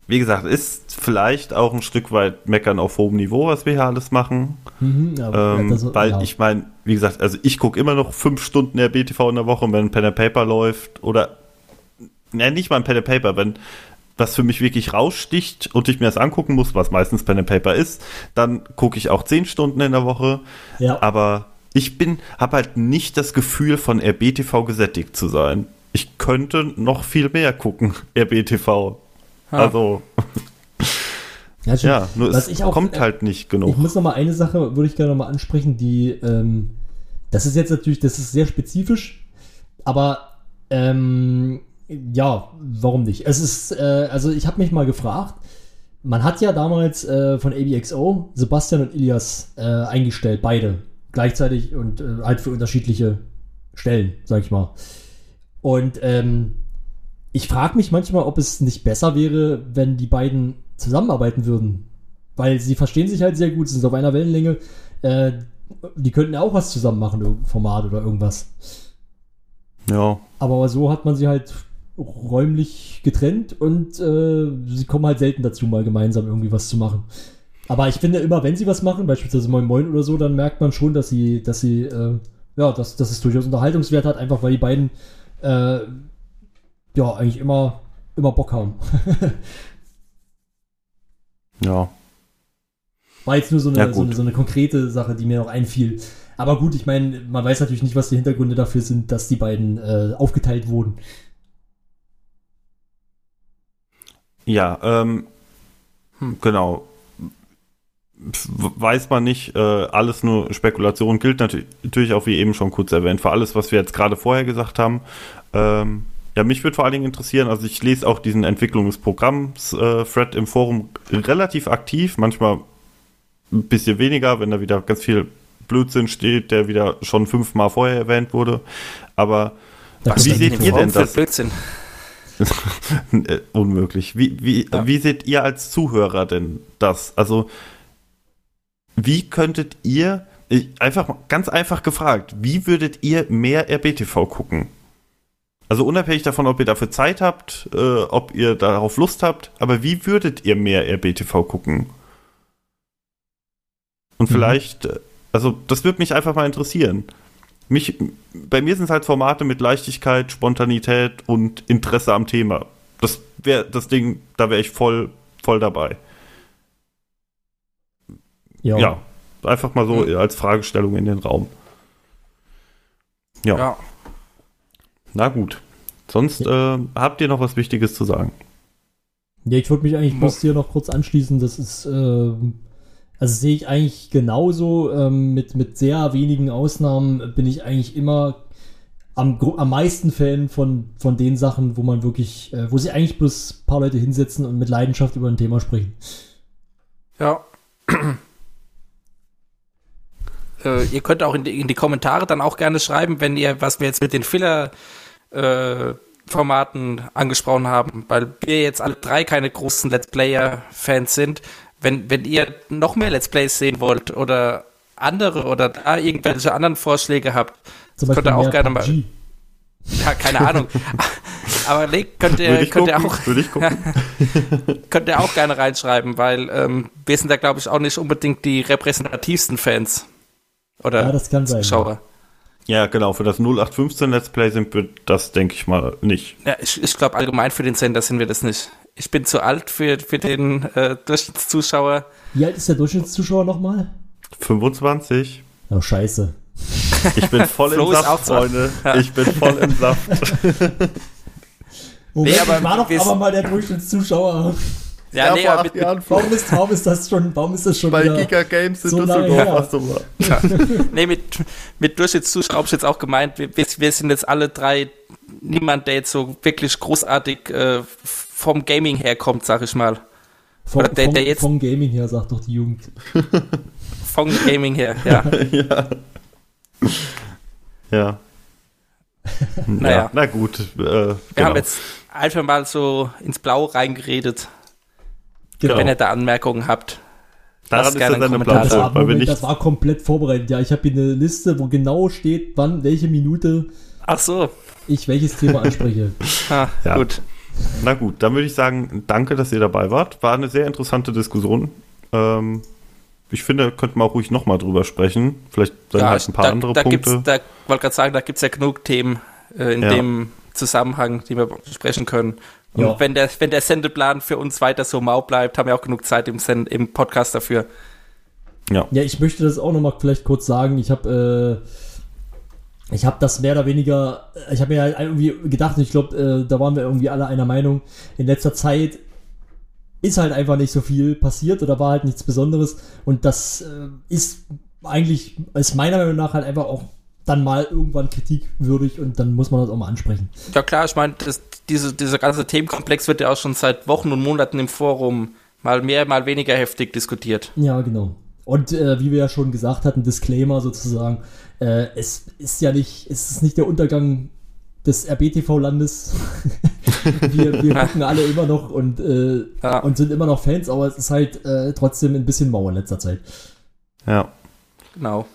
wie gesagt, ist vielleicht auch ein Stück weit meckern auf hohem Niveau, was wir hier alles machen. Mhm, aber, Ähm, das- weil ja. ich meine, wie gesagt, also ich gucke immer noch fünf Stunden RBTV in der Woche, wenn Pen and Paper läuft oder ne, nicht mal ein Pen and Paper, wenn was für mich wirklich raussticht und ich mir das angucken muss, was meistens Pen and Paper ist, dann gucke ich auch zehn Stunden in der Woche. Ja. Aber ich bin, habe halt nicht das Gefühl, von RBTV gesättigt zu sein. Ich könnte noch viel mehr gucken, RBTV. Also, Ja, ja, nur Was es auch- kommt halt nicht genug. Ich muss noch mal eine Sache, würde ich gerne noch mal ansprechen, die, ähm, das ist jetzt natürlich, das ist sehr spezifisch, aber ähm, ja, warum nicht? Es ist, äh, also ich habe mich mal gefragt, man hat ja damals äh, von ABXO Sebastian und Ilias äh, eingestellt, beide gleichzeitig und äh, halt für unterschiedliche Stellen, sag ich mal. Und ähm, ich frage mich manchmal, ob es nicht besser wäre, wenn die beiden zusammenarbeiten würden. Weil sie verstehen sich halt sehr gut, sind auf einer Wellenlänge. Äh, die könnten ja auch was zusammen machen, irgendein Format oder irgendwas. Ja, Aber so hat man sie halt räumlich getrennt und äh, sie kommen halt selten dazu, mal gemeinsam irgendwie was zu machen. Aber ich finde immer, wenn sie was machen, beispielsweise Moin Moin oder so, dann merkt man schon, dass sie, dass sie, äh, ja, dass, dass es durchaus Unterhaltungswert hat, einfach weil die beiden äh, ja eigentlich immer, immer Bock haben. ja. War jetzt nur so eine, Ja, so, eine, so eine konkrete Sache, die mir noch einfiel. Aber gut, ich meine, man weiß natürlich nicht, was die Hintergründe dafür sind, dass die beiden äh, aufgeteilt wurden. Ja, ähm, genau. Pf, Weiß man nicht, äh, alles nur Spekulation gilt natürlich, natürlich auch, wie eben schon kurz erwähnt, für alles, was wir jetzt gerade vorher gesagt haben. Ähm, ja, mich würde vor allen Dingen interessieren, also ich lese auch diesen Entwicklungsprogramms-Thread im Forum relativ aktiv, manchmal ein bisschen weniger, wenn da wieder ganz viel Blödsinn steht, der wieder schon fünfmal vorher erwähnt wurde. Aber Da wie seht ihr denn das? Blödsinn. Äh, unmöglich. Wie, wie, wie seht ihr als Zuhörer denn das? Also, wie könntet ihr, ich, einfach ganz einfach gefragt, wie würdet ihr mehr RBTV gucken? Also unabhängig davon, ob ihr dafür Zeit habt, äh, ob ihr darauf Lust habt, aber wie würdet ihr mehr RBTV gucken? Und Mhm. vielleicht, äh, also das würde mich einfach mal interessieren. Mich, bei mir sind es halt Formate mit Leichtigkeit, Spontanität und Interesse am Thema. Das wäre das Ding, da wäre ich voll, voll dabei. Ja. Ja, einfach mal so als Fragestellung in den Raum. Ja, Ja. na gut. Sonst äh, habt ihr noch was Wichtiges zu sagen? Ja, ich würde mich eigentlich bloß hier noch kurz anschließen. Das ist, ähm, also sehe ich eigentlich genauso. Ähm, mit, mit sehr wenigen Ausnahmen bin ich eigentlich immer am, am meisten Fan von, von den Sachen, wo man wirklich, äh, wo sich eigentlich bloß ein paar Leute hinsetzen und mit Leidenschaft über ein Thema sprechen. Ja. äh, ihr könnt auch in die, in die Kommentare dann auch gerne schreiben, wenn ihr, was wir jetzt mit den Filler äh, Formaten angesprochen haben, weil wir jetzt alle drei keine großen Let's Player-Fans sind. Wenn, wenn ihr noch mehr Let's Plays sehen wollt oder andere oder da irgendwelche anderen Vorschläge habt, Zum Könnt ihr auch gerne mal- ja, keine Ahnung. Aber leg- könnt ihr, ich könnt ihr auch könnt ihr auch gerne reinschreiben, weil ähm, wir sind da, glaube ich, auch nicht unbedingt die repräsentativsten Fans. Oder Ja, das kann sein. Zuschauer. ja, genau, für das 0815 Let's Play sind wir das, denke ich mal, nicht. Ja, ich, ich glaube, allgemein für den Sender sind wir das nicht. Ich bin zu alt für, für den äh, Durchschnittszuschauer. Wie alt ist der Durchschnittszuschauer nochmal? 25. Oh, scheiße. Ich bin voll im Saft. Freunde. Ich bin voll im Saft. Moment, Nee, aber ich war doch aber mal der Durchschnittszuschauer. Ja, nee, aber mit, mit, Jahren Warum ist, warum ist das schon, warum ist das schon bei? Giga Games in so lange Düsseldorf her. warst du mal. nee, mit, mit Durchschnittszuschauer jetzt auch gemeint, wir, wir sind jetzt alle drei niemand, der jetzt so wirklich großartig äh, vom Gaming herkommt, sag ich mal. Vom, Oder der- der jetzt- vom Gaming her, sagt doch die Jugend. Vom Gaming her, ja. ja. Ja. Naja. Ja, na gut. Äh, Wir genau. haben jetzt einfach mal so ins Blau reingeredet. Genau. Wenn ihr da Anmerkungen habt. Daran lasst ist gerne ja einen seine Kommentar das, Moment, nicht. das war komplett vorbereitet. Ja, ich habe hier eine Liste, wo genau steht, wann, welche Minute Ach so. ich welches Thema anspreche. Ah, Ja. Gut. Na gut, dann würde ich sagen, danke, dass ihr dabei wart. War eine sehr interessante Diskussion. Ähm, ich finde, könnten wir auch ruhig nochmal drüber sprechen. Vielleicht dann Ja, halt ein paar da, andere da Punkte. Gibt's, da wollte gerade sagen, da gibt es ja genug Themen äh, in Ja. dem Zusammenhang, die wir besprechen können. Und Ja. wenn, der, wenn der Sendeplan für uns weiter so mau bleibt, haben wir auch genug Zeit im, Send im Podcast dafür. ja. Ja, ich möchte das auch nochmal vielleicht kurz sagen. Ich habe äh, ich habe das mehr oder weniger, ich habe mir halt irgendwie gedacht, und ich glaube, äh, da waren wir irgendwie alle einer Meinung, in letzter Zeit ist halt einfach nicht so viel passiert oder war halt nichts Besonderes und das äh, ist eigentlich, ist meiner Meinung nach halt einfach auch dann mal irgendwann kritikwürdig und dann muss man das auch mal ansprechen. Ja klar, ich meine, diese, dieser ganze Themenkomplex wird ja auch schon seit Wochen und Monaten im Forum mal mehr, mal weniger heftig diskutiert. Ja, genau. Und äh, wie wir ja schon gesagt hatten, Disclaimer sozusagen, äh, es ist ja nicht, es ist nicht der Untergang des RBTV-Landes. wir, wir gucken alle immer noch und, äh, Ja. und sind immer noch Fans, aber es ist halt äh, trotzdem ein bisschen mau in letzter Zeit. ja. Genau.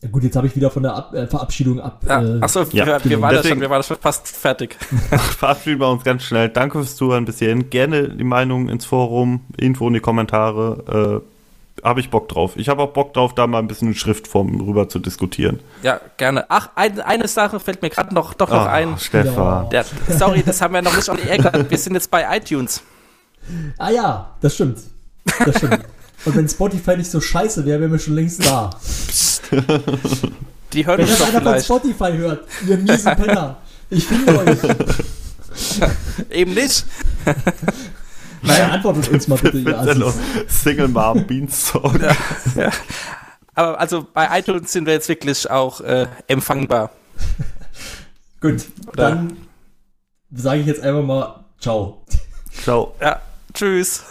Ja, gut, jetzt habe ich wieder von der Ab äh, Verabschiedung ab. Ja. Äh, Achso, ja, wir, wir, waren das Deswegen- schon, wir waren das fast fertig. Verabschieden wir uns ganz schnell. Danke fürs Zuhören bis hierhin. Gerne die Meinung ins Forum, Info in die Kommentare. Äh, habe ich Bock drauf. Ich habe auch Bock drauf, da mal ein bisschen in Schriftform rüber zu diskutieren. Ja, gerne. Ach, ein, eine Sache fällt mir gerade noch, doch noch Ah, ein. Stefan. Der, sorry, das haben wir noch nicht air gehabt. Wir sind jetzt bei iTunes. ah ja, das stimmt. Das stimmt. und wenn Spotify nicht so scheiße wäre, wären wir schon längst da. Die hören Wenn uns das einer von vielleicht. Spotify hört, ihr miesen Penner, ich finde euch. Eben nicht. Naja, antwortet uns mal bitte, ihr. Assis. Single Mom Beanstalk. Aber also bei iTunes sind wir jetzt wirklich auch äh, empfangbar. Gut, dann sage ich jetzt einfach mal Ciao. Ciao. Ja, tschüss.